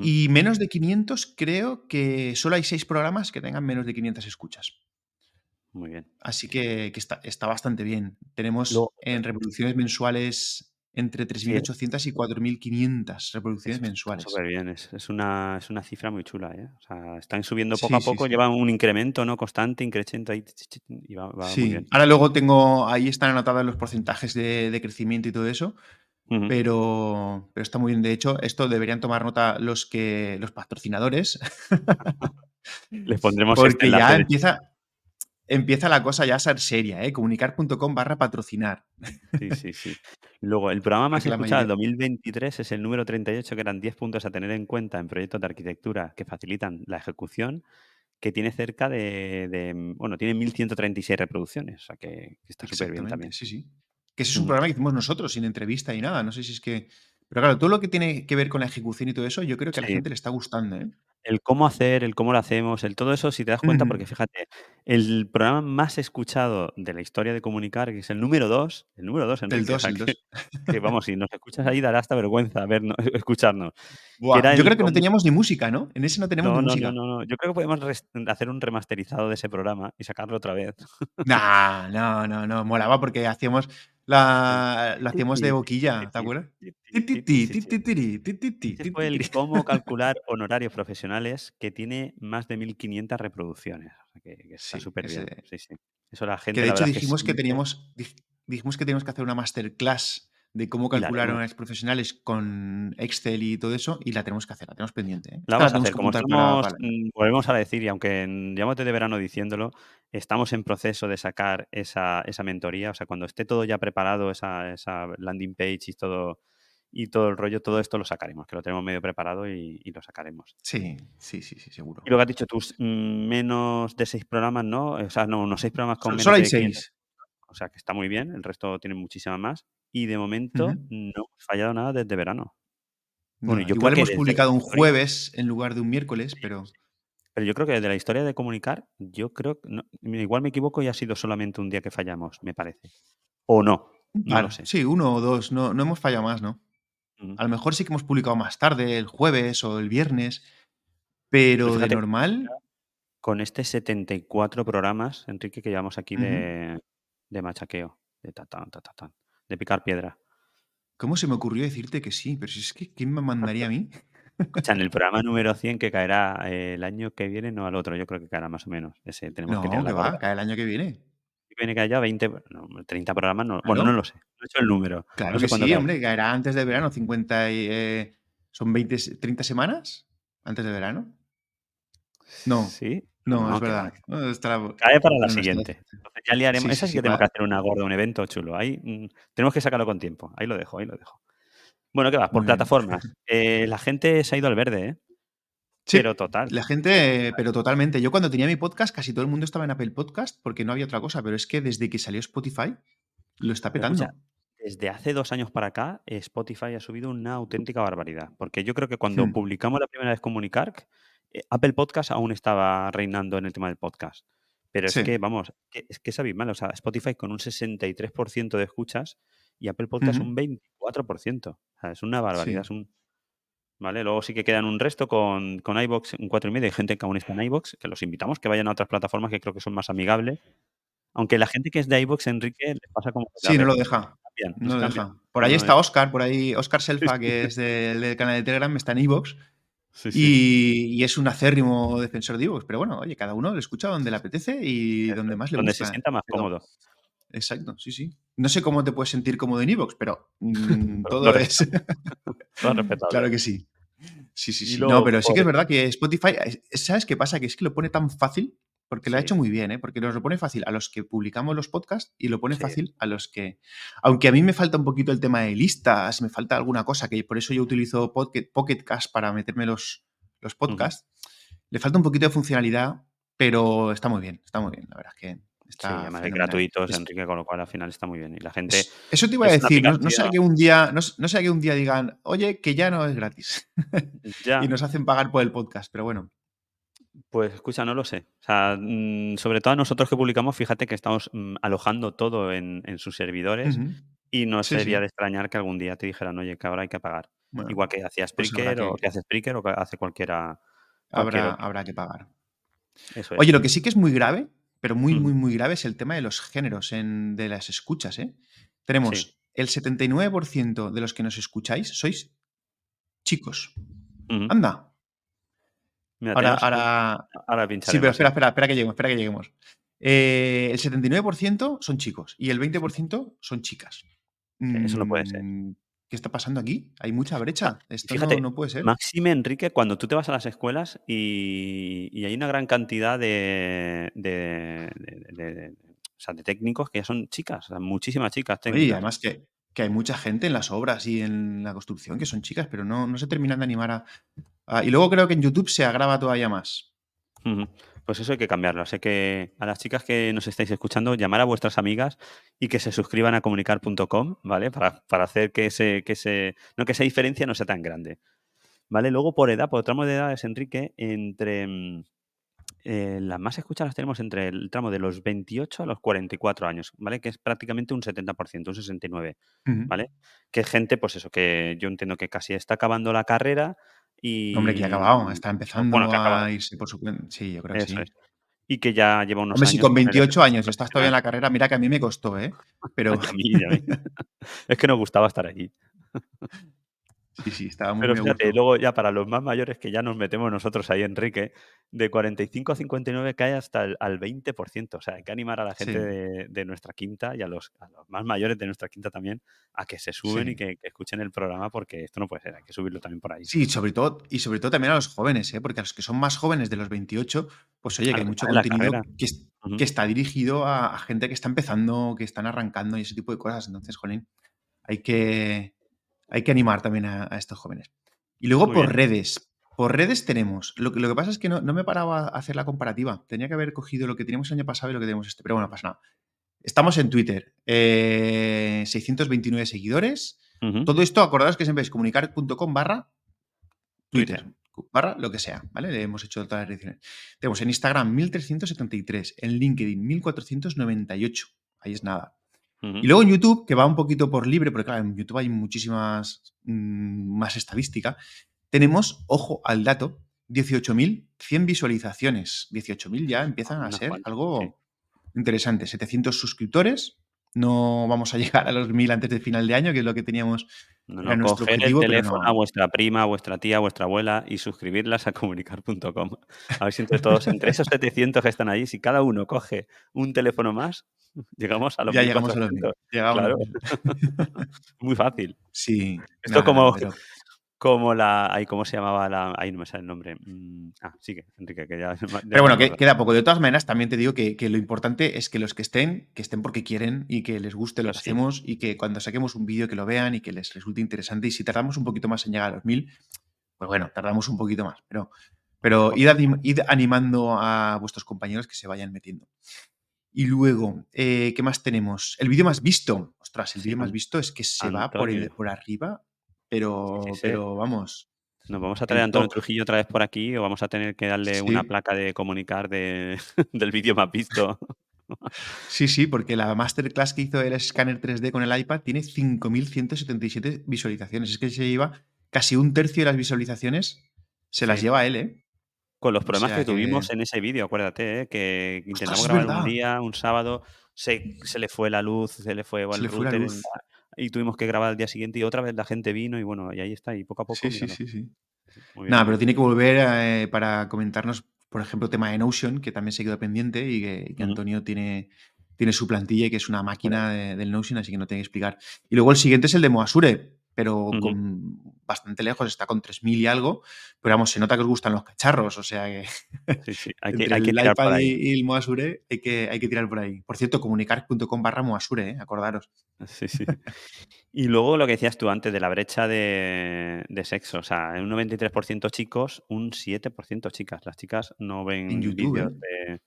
y menos de 500 creo que solo hay 6 programas que tengan menos de 500 escuchas. Muy bien. Así que, está, está, bastante bien. Tenemos en reproducciones mensuales entre 3.800 y 4.500 reproducciones mensuales. Súper bien, es, una, es una cifra muy chula. ¿eh? O sea, están subiendo poco a poco, llevan un incremento no constante, increciendo ahí. Y va, muy bien. Ahora luego tengo, ahí están anotados los porcentajes de, crecimiento y todo eso. pero, pero está muy bien. De hecho, esto deberían tomar nota los que los patrocinadores. Les pondremos este Porque ya empieza, empieza la cosa ya a ser seria, ¿eh? Comunicar.com barra patrocinar. Sí, sí, sí. Luego, el programa más escuchado del 2023 es el número 38, que eran 10 puntos a tener en cuenta en proyectos de arquitectura que facilitan la ejecución, que tiene cerca de, bueno, tiene 1136 reproducciones, o sea que, está súper bien también. Sí, sí. Que ese es un programa que hicimos nosotros, sin entrevista y nada. No sé si es que. Pero claro, todo lo que tiene que ver con la ejecución y todo eso, yo creo que a la gente le está gustando, ¿eh? El cómo hacer, el cómo lo hacemos, el todo eso, si te das cuenta, porque fíjate, el programa más escuchado de la historia de comunicar, que es el número 2, el número 2, El 2, el 2. que, vamos, si nos escuchas ahí dará hasta vergüenza vernos, escucharnos. yo creo que no teníamos ni música, ¿no? En ese no tenemos ni música. no, no. Yo creo que podemos hacer un remasterizado de ese programa y sacarlo otra vez. No, no, no, no, molaba porque hacíamos la, lo hacíamos de boquilla, ¿te acuerdas? Ese fue el cómo calcular honorarios profesionales que tiene más de 1500 reproducciones. O sea que, está súper bien. Sí, sí. Eso la gente. Que de hecho dijimos que, teníamos, dijimos que teníamos que hacer una masterclass de cómo calcular honorarios profesionales con Excel y todo eso, y la tenemos que hacer, la tenemos pendiente. ¿eh? La vamos a hacer, como estamos, mm, volvemos a decir, y aunque llevamos de verano diciéndolo, estamos en proceso de sacar esa, esa mentoría, o sea, cuando esté todo ya preparado, esa, esa landing page y todo, y todo el rollo, todo esto lo sacaremos, que lo tenemos medio preparado y, lo sacaremos. Sí, sí, sí, sí, seguro. Y lo que has dicho tú, mm, menos de seis programas, ¿no? O sea, no, unos seis programas con Solo, menos hay seis. O sea, que está muy bien, el resto tiene muchísimas más. Y de momento no hemos fallado nada desde verano. Bueno, yo igual hemos publicado un jueves en lugar de un miércoles, pero... Pero yo creo que desde la historia de comunicar, yo creo que igual me equivoco y ha sido solamente un día que fallamos, me parece. O no, no lo sé. Sí, uno o dos, no, no hemos fallado más, ¿no? A lo mejor sí que hemos publicado más tarde, el jueves o el viernes, pero de normal. con este 74 programas, Enrique, que llevamos aquí de, de machaqueo, de tatán, de picar piedra. ¿Cómo se me ocurrió decirte que sí? Pero si es que, ¿quién me mandaría a mí? Escucha, en el programa número 100 que caerá eh, el año que viene, no al otro, yo creo que caerá más o menos. Ese tenemos que No, que la va, cae el año que viene. Viene que haya 20, no, 30 programas, no, bueno, no lo sé, no he hecho el número. claro No sé que sí, cae. hombre, caerá antes del verano, 50 y, eh, ¿Son 20, se- 30 semanas antes del verano? No, Sí, no, no, es verdad. No, estará... Cae para la No, siguiente. Entonces ya liaremos. Sí, Esa sí, sí que tenemos que hacer una gorda, un evento chulo. Ahí mm, tenemos que sacarlo con tiempo. Ahí lo dejo, ahí lo dejo. Bueno, ¿qué va? Por Muy plataformas. Eh, la gente se ha ido al verde, ¿eh? Sí, Pero total. la gente, pero totalmente. Yo cuando tenía mi podcast, casi todo el mundo estaba en Apple Podcast porque no había otra cosa, pero es que desde que salió Spotify lo está petando. escucha, desde hace dos años para acá, Spotify ha subido una auténtica barbaridad. Porque yo creo que cuando Hmm, publicamos la primera vez Comunicar, eh, Apple Podcast aún estaba reinando en el tema del podcast. Pero es que, vamos, es que es abismal. O sea, Spotify con un 63% de escuchas y Apple Podcast un 24%. O sea, es una barbaridad. Sí. Es un, ¿Vale? Luego sí que quedan un resto con, con iVoox, un 4,5. Hay gente que aún está en iVoox, que los invitamos que vayan a otras plataformas que creo que son más amigables. Aunque la gente que es de iVoox, Enrique, les pasa como que Sí, no lo deja. cambian, no lo deja. Por ahí No, está es- Oscar, por ahí Oscar Selfa, que es del, del canal de Telegram, está en Evox sí, sí. y, y es un acérrimo defensor de Evox. Pero bueno, oye, cada uno lo escucha donde le apetece y donde más le donde gusta. se sienta más Pero- cómodo. Exacto, sí, sí. No sé cómo te puedes sentir cómodo en Evox, pero mm, todo es. Todo respetable. claro que sí. Sí, sí, sí. luego, no, pero sí que es verdad que Spotify, es- ¿sabes qué pasa? Que es que lo pone tan fácil, porque lo ha Sí. hecho muy bien, ¿eh? Porque nos lo pone fácil a los que publicamos los podcasts y lo pone Sí. fácil a los que. Aunque a mí me falta un poquito el tema de listas, me falta alguna cosa, que por eso yo utilizo Pocket, Pocket Cast para meterme los, los podcasts. Le falta un poquito de funcionalidad, pero está muy bien, está muy bien, la verdad es que Sí, está. además es Es- Enrique, con lo cual al final está muy bien. Y la gente. es- eso te iba a decir, no, no sea que un día, no, no sea que un día digan, oye, que ya no es gratis. Ya, y nos hacen pagar por el podcast, pero bueno. Pues escucha, no lo sé. O sea, mm, sobre todo a nosotros que publicamos, fíjate que estamos mm, alojando todo en, en sus servidores Ujú. y no Sí, sería sí. de extrañar que algún día te dijeran, oye, que ahora hay que pagar. Bueno, Igual que hacía pues habrá Spreaker o que- que hace Spreaker o que hace cualquiera. cualquier habrá, otro. habrá que pagar. Eso es. Oye, lo que sí que es muy grave, pero muy, Ujú. muy, muy grave, es el tema de los géneros en- de las escuchas. ¿eh? Tenemos el 79% de los que nos escucháis sois chicos. Ujú. Anda. Mira, Ahora, ahora, ahora Sí, pero espera, espera, espera que lleguemos, espera que lleguemos. Eh, el 79% son chicos y el 20% son chicas. Eso no puede ser. Mm, ¿Qué está pasando aquí? Hay mucha brecha. Esto no- fíjate, no, puede ser. Máxime, Enrique, cuando tú te vas a las escuelas y, y hay una gran cantidad de, de, de- de- de- o sea, de técnicos que ya son chicas, o sea, muchísimas chicas Oye, y técnicas. además que, que hay mucha gente en las obras y en la construcción que son chicas, pero no, no se terminan de animar a, a- Y luego creo que en YouTube se agrava todavía más. Pues eso hay que cambiarlo. Así que a las chicas que nos estáis escuchando, llamar a vuestras amigas y que se suscriban a comunicar.com, ¿vale? Para, para hacer que ese, que ese, no que esa diferencia no sea tan grande. ¿Vale? Luego por edad, por tramo de edades, Enrique, entre mm, eh, las más escuchadas tenemos entre el tramo de los 28 a los 44 años, ¿vale? Que es prácticamente un 70%, un 69%, Ujú. ¿vale? Que es gente, pues eso, que yo entiendo que casi está acabando la carrera y... Hombre, que ya ha acabado, está empezando Bueno, a irse por su cuenta. Sí, yo creo que Eso sí. es. Y que ya lleva unos Hombre, años... si con pues, 28 años estás todavía en la carrera, mira que a mí me costó, ¿eh? Pero Y a mí, y a mí. Es que nos gustaba estar allí. Sí, sí, estaba muy, Pero fíjate, luego ya para los más mayores que ya nos metemos nosotros ahí, Enrique, de 45 a 59 cae hasta el, al 20%. O sea, hay que animar a la gente Sí. de, de nuestra quinta y a los, a los más mayores de nuestra quinta también a que se suben y que, que escuchen el programa porque esto no puede ser, hay que subirlo también por ahí. Sí, sobre todo, y sobre todo también a los jóvenes, ¿eh? porque a los que son más jóvenes de los 28, pues oye, que hay mucho contenido que está dirigido a, a gente que está empezando, que están arrancando y ese tipo de cosas. Entonces, jolín, hay que, hay que animar también a, a estos jóvenes. Y luego Muy por bien. redes. Por redes tenemos. Lo que, lo que pasa es que no, no me paraba a hacer la comparativa. Tenía que haber cogido lo que teníamos el año pasado y lo que tenemos este. Pero bueno, no pasa nada. Estamos en Twitter. eh, 629 seguidores. Todo esto, acordaos que siempre es comunicar.com barra Twitter, Twitter. barra lo que sea, ¿vale? Le hemos hecho todas las ediciones. Tenemos en Instagram 1373, en LinkedIn 1498, ahí es nada. Y luego en YouTube, que va un poquito por libre, porque claro, en YouTube hay muchísimas mm, más estadística, tenemos, ojo al dato, 18.100 visualizaciones. 18.000 ya empiezan a ser algo sí. interesante. 700 suscriptores. No vamos a llegar a los 1.000 antes del final de año, que es lo que teníamos No, no, coger el teléfono a no. vuestra prima, a vuestra tía, a vuestra abuela y suscribirlas a comunicar.com. A ver si entre todos, entre esos 700 que están ahí, si cada uno coge un teléfono más, llegamos a los Ya llegamos a los 1.000. 1400. Llegamos a Claro, los 1.000. muy fácil. Sí, Esto nada, como, pero como la... Ay, ¿Cómo se llamaba la...? Ahí no me sale el nombre. Mm, Ah, sigue, Enrique, que ya, ya Pero bueno, que, queda poco. De todas maneras, también te digo que, que lo importante es que los que estén, que estén porque quieren y que les guste lo que sí. hacemos y que cuando saquemos un vídeo que lo vean y que les resulte interesante. Y si tardamos un poquito más en llegar a los mil, pues bueno, tardamos un poquito más. Pero, pero id, anim- id animando a vuestros compañeros que se vayan metiendo. Y luego, eh, ¿qué más tenemos? El vídeo más visto. Ostras, el Sí, vídeo más visto es que se va por, el- por arriba, pero, sí, sí. pero vamos, Nos vamos a traer a Antonio. Trujillo otra vez por aquí o vamos a tener que darle una placa de comunicar de, del vídeo más visto. Sí, sí, porque la masterclass que hizo el escáner 3D con el iPad tiene 5.177 visualizaciones. Es que se lleva casi un tercio de las visualizaciones, se las lleva él, ¿eh? Con los O problemas sea que que... tuvimos en ese vídeo, acuérdate, ¿eh? que ¡Ostras, intentamos grabar un día, un sábado, se, se le fue la luz, se le fue Se el le fue la router en luz. Y tuvimos que grabar al día siguiente y otra vez la gente vino y bueno, y ahí está, y poco a poco, Sí, sí, míralo. sí, Nada, pero tiene que volver eh, para comentarnos, por ejemplo, tema de Notion, que también se quedó pendiente y que. Antonio tiene, tiene su plantilla y que es una máquina de- del Notion, así que no tiene que explicar. Y luego el siguiente es el de Moasure, pero con bastante lejos, está con 3.000 y algo, pero vamos, se nota que os gustan los cacharros, o sea que Sí, sí, hay que, hay que el tirar por iPad ahí. y, el Moasure hay que, hay que tirar por ahí. Por cierto, comunicar.com barra Moasure, ¿eh? acordaros. Sí, sí. Y luego lo que decías tú antes de la brecha de, de sexo, o sea, un 93% chicos, un 7% chicas. Las chicas no En ven YouTube, vídeos ¿eh? de,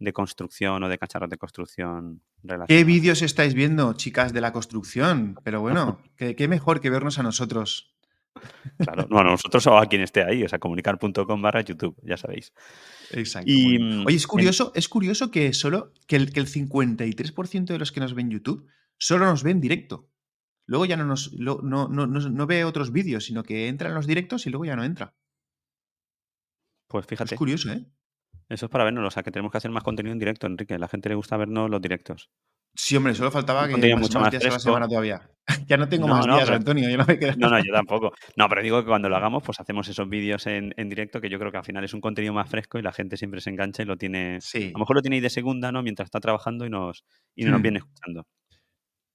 de construcción o de cacharros de construcción ¿Qué vídeos estáis viendo, chicas de la construcción? Pero bueno, qué, qué mejor que vernos a nosotros. Claro, no, nosotros o a quien esté ahí, o sea, comunicar.com barra YouTube, ya sabéis. Exacto, Y mm, Oye, es en- curioso, es curioso que solo que el, que el 53% de los que nos ven YouTube solo nos ven directo. Luego ya no nos no, no, no, no ve otros vídeos, sino que entra en los directos y luego ya no entra. pues Es fíjate, curioso, ¿eh? Eso es para vernos, o sea, que tenemos que hacer más contenido en directo, Enrique. A la gente le gusta vernos los directos. Sí, hombre, solo faltaba que más, mucho más días a la semana todavía. ya no tengo No, más no, días, pero Antonio, yo no me quedo. No, no, yo tampoco. No, pero digo que cuando lo hagamos, pues hacemos esos vídeos en, en directo, que yo creo que al final es un contenido más fresco y la gente siempre se engancha y lo tiene. A Sí. lo mejor lo tiene ahí de segunda, ¿no? Mientras está trabajando y nos, y nos viene Hmm. escuchando.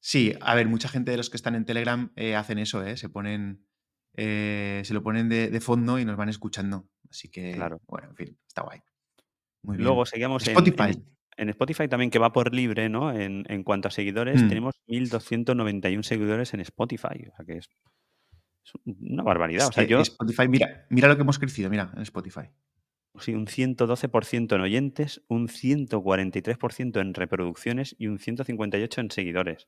Sí, a ver, mucha gente de los que están en Telegram eh, hacen eso, ¿eh? Se ponen, eh, se lo ponen de, de fondo y nos van escuchando. Así que, Claro. bueno, en fin, está guay. Muy Luego seguimos en, en, Spotify. en Spotify también, que va por libre, ¿no? En, en cuanto a seguidores, Hmm. tenemos 1.291 seguidores en Spotify. O sea que es, es una barbaridad. O sea, que yo, Spotify, mira, mira lo que hemos crecido, mira, en Spotify. sí, un 112% en oyentes, un 143% en reproducciones y un 158% en seguidores.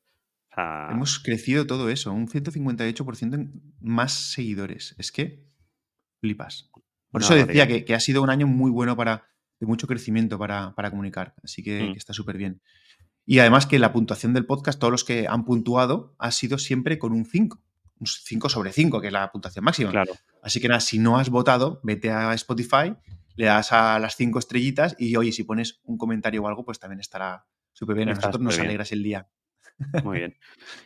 O sea, Hemos crecido todo eso, un 158% en más seguidores. Es que flipas. Por eso decía que ha sido un año muy bueno para, de mucho crecimiento para, para comunicar. Así que, Mm. que está súper bien. Y además que la puntuación del podcast, todos los que han puntuado, ha sido siempre con un 5. Un 5 sobre 5, que es la puntuación máxima. Claro. Así que nada, si no has votado, vete a Spotify, le das a las 5 estrellitas y oye, si pones un comentario o algo, pues también estará súper bien. A nosotros nos alegras el día. Muy bien.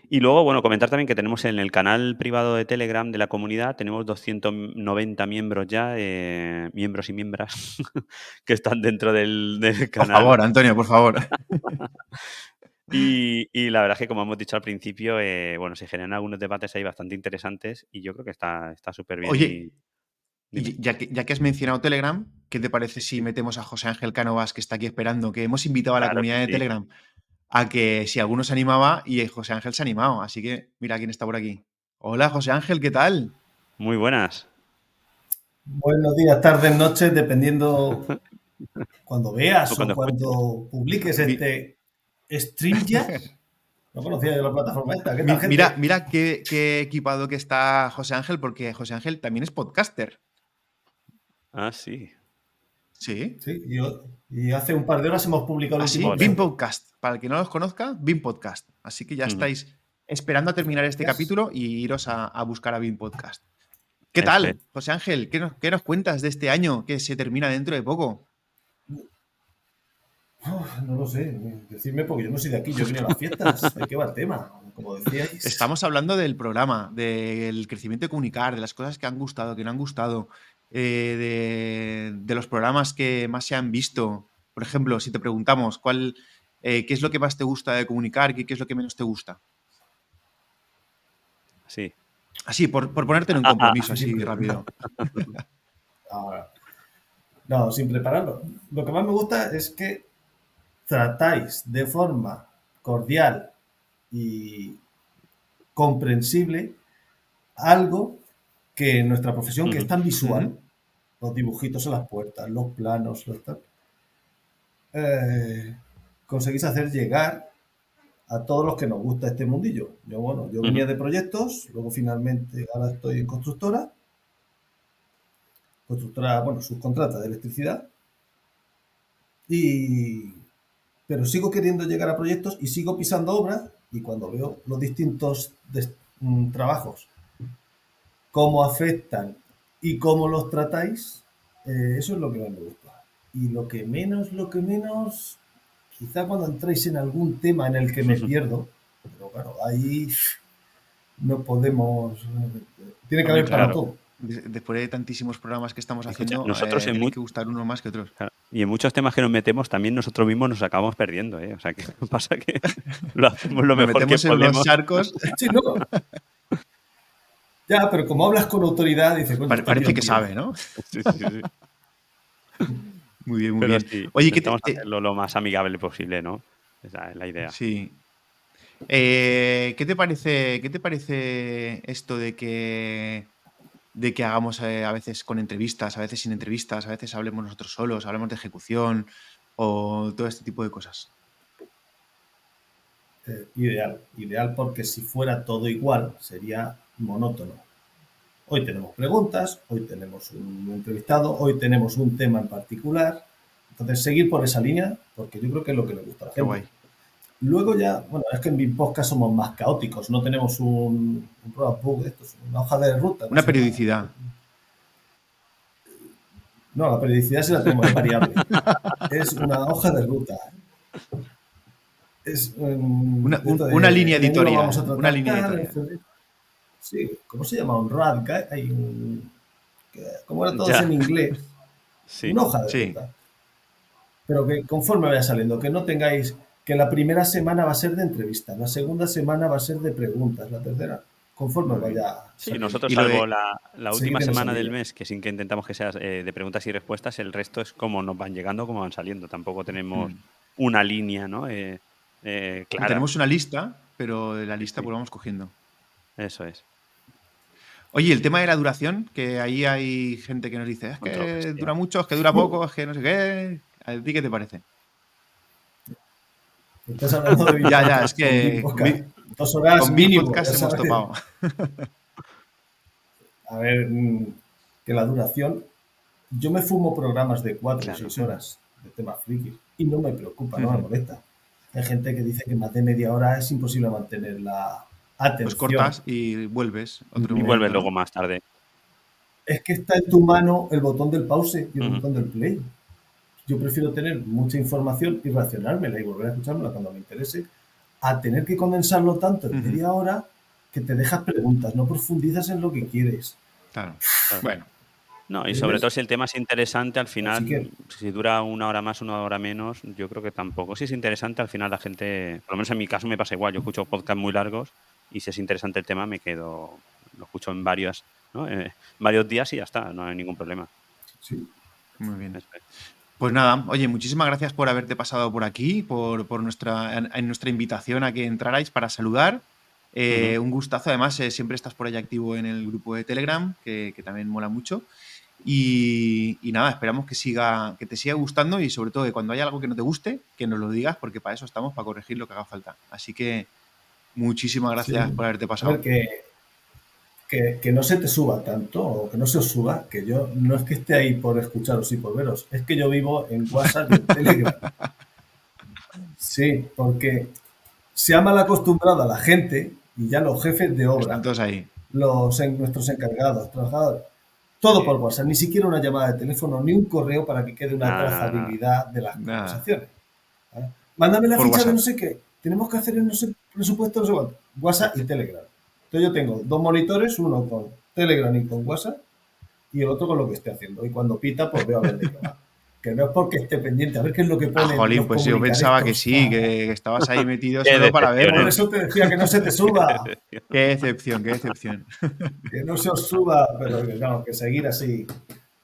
Y luego, bueno, comentar también que tenemos en el canal privado de Telegram de la comunidad, tenemos 290 miembros ya, eh, miembros y miembras, que están dentro del, del Por canal. favor, Antonio, por favor. Y, y la verdad es que, como hemos dicho al principio, eh, bueno, se generan algunos debates ahí bastante interesantes y yo creo que está está súper bien. Oye, y- ya que, ya que has mencionado Telegram, ¿qué te parece si metemos a José Ángel Cánovas, que está aquí esperando, que hemos invitado a la Claro comunidad de sí. Telegram, a que si alguno se animaba y José Ángel se ha animado? Así que mira quién está por aquí. Hola, José Ángel, ¿qué tal? Muy buenas. Buenos días, tardes, noches, dependiendo cuando veas O o cuando cuando publiques Mi- este StreamYard. No conocía yo la plataforma esta. ¿Qué Mi- tal, gente? Mira, mira qué, qué equipado que está José Ángel, porque José Ángel también es podcaster. Ah, sí. Sí. Sí, y, yo- y hace un par de horas hemos publicado el Así, último. Ole. BIM Podcast. Para el que no los conozca, BIM Podcast. Así que ya estáis esperando a terminar este Yes. capítulo y iros a, a buscar a BIM Podcast. ¿Qué tal, Este. José Ángel? ¿Qué nos, qué nos cuentas de este año que se termina dentro de poco? No lo sé, decirme porque yo no soy de aquí, yo vine a las fiestas. ¿De qué va el tema? Como decíais. Estamos hablando del programa, del crecimiento de comunicar, de las cosas que han gustado, que no han gustado, eh, de, de los programas que más se han visto. Por ejemplo, si te preguntamos cuál, eh, qué es lo que más te gusta de comunicar y qué es lo que menos te gusta. Sí. Así, por, por ponerte en un Ah, ah, compromiso, así simple. rápido. No, sin prepararlo. Lo que más me gusta es que tratáis de forma cordial y comprensible algo que en nuestra profesión, que es tan visual. Los dibujitos en las puertas, los planos, los tal, eh, conseguís hacer llegar a todos los que nos gusta este mundillo. Yo, bueno, yo venía de proyectos, luego finalmente ahora estoy en constructora, constructora, bueno, subcontrata de electricidad, y, pero sigo queriendo llegar a proyectos y sigo pisando obras, y cuando veo los distintos mm, trabajos, cómo afectan y cómo los tratáis, eh, eso es lo que más me gusta. Y lo que menos, lo que menos, quizá cuando entréis en algún tema en el que me pierdo, pero claro, ahí no podemos. Tiene que haber para claro. todo. De- Después de tantísimos programas que estamos Escucha, haciendo, nosotros eh, en mu- que gustar unos más que otros. Claro. Y en muchos temas que nos metemos también nosotros mismos nos acabamos perdiendo, ¿eh? O sea, que pasa que lo hacemos lo Nos mejor que metemos en podemos. los charcos. Sí, no. Ya, pero como hablas con autoridad, dices, Pare- parece que sabe, ¿no? Sí, sí, sí. Muy bien, muy Pero bien. sí, Oye, ¿qué te- intentamos te- hacerlo lo más amigable posible, ¿no? Esa es la idea. Sí. Eh, ¿qué te parece, qué te parece esto de que de que hagamos eh, a veces con entrevistas, a veces sin entrevistas, a veces hablemos nosotros solos, hablemos de ejecución o todo este tipo de cosas? Eh, ideal, ideal porque si fuera todo igual sería monótono. Hoy tenemos preguntas, hoy tenemos un entrevistado, hoy tenemos un tema en particular. Entonces, seguir por esa línea, porque yo creo que es lo que le gusta a la Qué gente. guay. Luego ya, bueno, es que en mi podcast somos más caóticos, no tenemos un, un book de estos, una hoja de ruta. Una periodicidad. No, la periodicidad sí la tenemos, es variable. es una hoja de ruta. Es um, Una- línea editorial, vamos a tratar una línea editorial. Sí, ¿cómo se llama? Un RAD, que hay un... Como era todo Ya. en inglés, Sí. una hoja de Sí. ruta. Pero que conforme vaya saliendo, que no tengáis que la primera semana va a ser de entrevistas, la segunda semana va a ser de preguntas, la tercera, conforme vaya. Sí, nosotros de- salvo la, la última semana del mes, que sí que intentamos que sea eh, de preguntas y respuestas, el resto es como nos van llegando, como van saliendo. Tampoco tenemos Mm. una línea, ¿no? Eh, eh. Tenemos una lista, pero de la lista sí. pues vamos cogiendo. Eso es. Oye, el tema de la duración, que ahí hay gente que nos dice, es que dura mucho, es que dura poco, es que no sé qué. ¿A ti qué te parece? Estás hablando de Ya, ya, es que mi dos horas Con mínimo. podcast hemos topado. A ver, mm, que la duración. Yo me fumo programas de cuatro Claro. o seis horas de temas frikis y no me preocupa, no me molesta. Hay gente que dice que más de media hora es imposible mantener la atención. Pues cortas y vuelves. Otro Y momento, vuelve ¿no? luego más tarde. Es que está en tu mano el botón del pause y el botón del play. Yo prefiero tener mucha información y racionármela y volver a escuchármela cuando me interese, a tener que condensarlo tanto en media hora que te dejas preguntas, no profundizas en lo que quieres. Claro. Claro. Bueno, No, y ¿Sí sobre todo si el tema es interesante, al final, que- si dura una hora más, una hora menos, yo creo que tampoco. Si es interesante, al final la gente, por lo menos en mi caso me pasa igual, yo escucho podcasts muy largos y si es interesante el tema me quedo, lo escucho en varios, ¿no? Eh, varios días y ya está, no hay ningún problema. Sí. muy bien. Pues nada, oye, muchísimas gracias por haberte pasado por aquí, por, por nuestra, en, nuestra invitación a que entrarais para saludar. Eh, Un gustazo, además, eh, siempre estás por ahí activo en el grupo de Telegram, que, que también mola mucho. Y, y nada, esperamos que siga, que te siga gustando y sobre todo que cuando haya algo que no te guste, que nos lo digas, porque para eso estamos, para corregir lo que haga falta. Así que muchísimas gracias Sí. por haberte A pasado. ver, que, que, que no se te suba tanto, o que no se os suba, que yo no es que esté ahí por escucharos y por veros, es que yo vivo en WhatsApp y en Telegram. Sí, porque se ha mal acostumbrado a la gente y ya los jefes de obra ahí. los, en, nuestros encargados, trabajadores. Todo por WhatsApp, ni siquiera una llamada de teléfono, ni un correo para que quede una trazabilidad de las conversaciones. ¿vale? Mándame la Por ficha de no sé qué. Tenemos que hacer el no sé, presupuesto, no sé cuánto. WhatsApp y Telegram. Entonces yo tengo dos monitores, uno con Telegram y con WhatsApp, y el otro con lo que esté haciendo. Y cuando pita, pues veo a ver de qué va. Que no es porque esté pendiente, a ver qué es lo que Ah, pone. jolín, los pues yo pensaba que sí, que, que estabas ahí metido solo para ver. Por eso te decía que no se te suba. Qué decepción, qué decepción. que no se os suba, pero que, claro, que seguir así,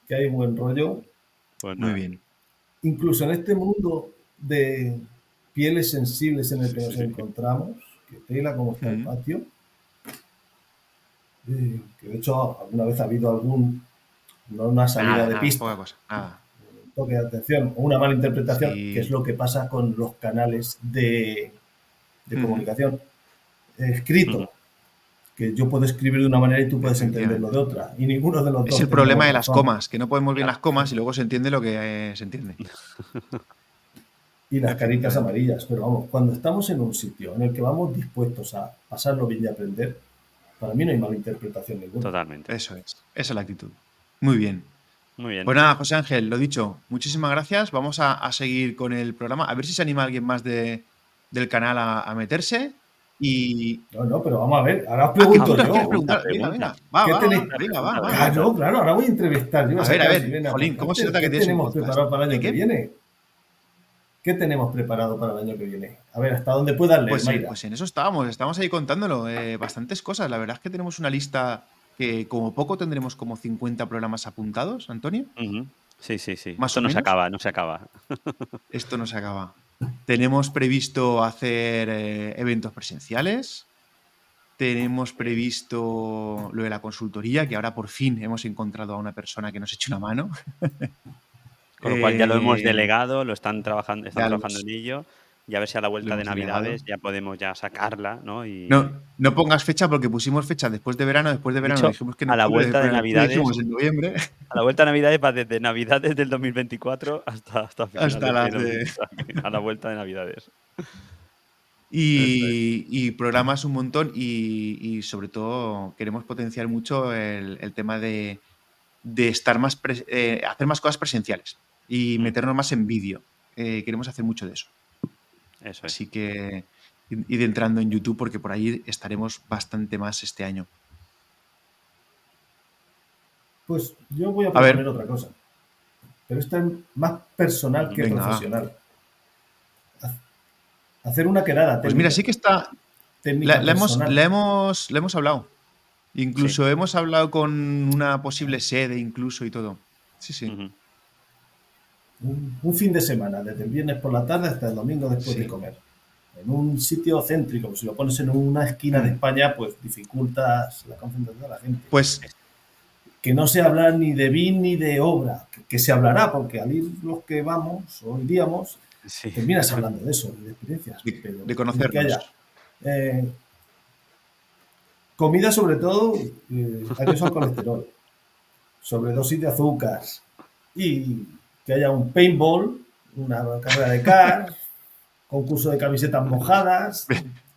que hay buen rollo. Pues Muy bien. Incluso en este mundo de pieles sensibles en el que Sí, nos sí. encontramos, que tela como está el patio, eh, que de hecho alguna vez ha habido algún, no una salida Nada, de nada, pista, poca cosa. Nada. Toque de atención o una mala interpretación, Sí. que es lo que pasa con los canales de, de comunicación escrito. Que yo puedo escribir de una manera y tú puedes entenderlo de otra. Y ninguno de los dos. Es el problema de las razón. comas, que no podemos bien las comas y luego se entiende lo que eh, se entiende. y las caritas amarillas. Pero vamos, cuando estamos en un sitio en el que vamos dispuestos a pasarlo bien y aprender, para mí no hay mala interpretación ninguna. Totalmente. Eso es. Esa es la actitud. Muy bien. Muy bien. Pues nada, José Ángel, lo dicho, muchísimas gracias. Vamos a, a seguir con el programa. A ver si se anima alguien más de, del canal a, a meterse. Y. No, no, pero vamos a ver, ahora os Ah, pregunto ¿quieres yo. Venga, venga. Va, ¿Qué va, tenéis? venga, va, va. Claro, claro, ahora voy a entrevistar. Yo A a ver, a ver, Jolín, ¿cómo se nota que ¿Qué tienes un tenemos preparado para el ¿De año que viene? ¿Qué tenemos preparado para el año que viene? A ver, hasta dónde puedas leer, Pues, Mayra. pues en eso estábamos, estamos ahí contándolo. eh, bastantes cosas. La verdad es que tenemos una lista que como poco tendremos como 50 programas apuntados, Antonio. Sí, sí, sí. Más Esto o no se acaba, no se acaba. Esto no se acaba. Tenemos previsto hacer eh, eventos presenciales. Tenemos previsto lo de la consultoría, que ahora por fin hemos encontrado a una persona que nos eche una mano. Con lo cual ya lo hemos Eh, delegado, lo están trabajando, están trabajando hemos- en ello. Y a ver si a la vuelta de. Navidades ya podemos ya sacarla, ¿no? Y No, no pongas fecha porque pusimos fecha después de verano. Después de verano Dicho, dijimos que en a la vuelta de Navidades- dijimos en noviembre. a la vuelta de Navidades va desde Navidades del 2024 hasta hasta, finales Hasta las de- de- a la vuelta de Navidades. Y, y programas un montón y, y sobre todo queremos potenciar mucho el, el tema de, de estar más eh, hacer más cosas presenciales y Mm. meternos más en vídeo. Eh, queremos hacer mucho de eso. Eso es. Así que id entrando en YouTube porque por ahí estaremos bastante más este año. Pues yo voy a proponer otra cosa. Pero esta es más personal que Venga, profesional. Hacer una quedada. Pues mira, sí que está. técnica La, la hemos, la, hemos, la hemos hablado. Incluso hemos hablado con una posible sede, incluso y todo. Sí, sí. Un, un fin de semana, desde el viernes por la tarde hasta el domingo después Sí. de comer. En un sitio céntrico, si lo pones en una esquina de Mm. España, pues dificultas la concentración de la gente. Pues Que no se habla ni de BIM ni de obra, que, que se hablará, porque al ir los que vamos o iríamos, Sí. terminas hablando de eso, de experiencias. de, pero de conocernos. que haya, eh, comida sobre todo, eh, al colesterol, sobredosis de azúcar y que haya un paintball, una carrera de cars, concurso de camisetas mojadas.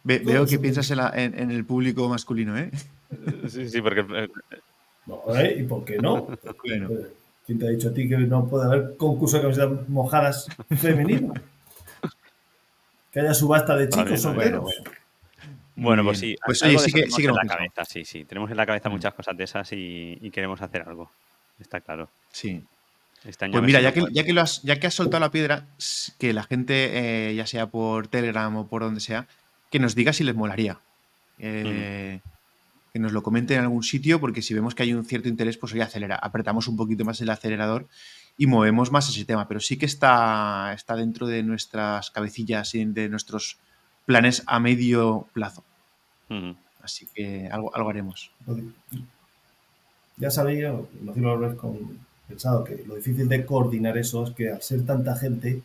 Ve- veo que piensas en, la- en- en el público masculino, ¿eh? Sí, sí, porque eh, No, ¿eh? ¿Y por qué no? Bueno. Eh, ¿Quién te ha dicho a ti que no puede haber concurso de camisetas mojadas femenino? Que haya subasta de chicos Vale, solteros. bueno, bueno. Bueno, Muy pues sí. Pues oye, sí que- tenemos sí que en lo la cabeza, sí, sí. Tenemos en la cabeza muchas cosas de esas y, y queremos hacer algo. Está claro. Sí. Este año Pues mira, ya que, ya, que lo has, ya que has soltado la piedra, que la gente, eh, ya sea por Telegram o por donde sea, que nos diga si les molaría. Eh, Que nos lo comenten en algún sitio, porque si vemos que hay un cierto interés, pues hoy acelera, apretamos un poquito más el acelerador y movemos más ese tema. Pero sí que está, está dentro de nuestras cabecillas y de nuestros planes a medio plazo. Así que algo, algo haremos. Ya sabía, imagino lo habréis con- pensado, que lo difícil de coordinar eso es que al ser tanta gente,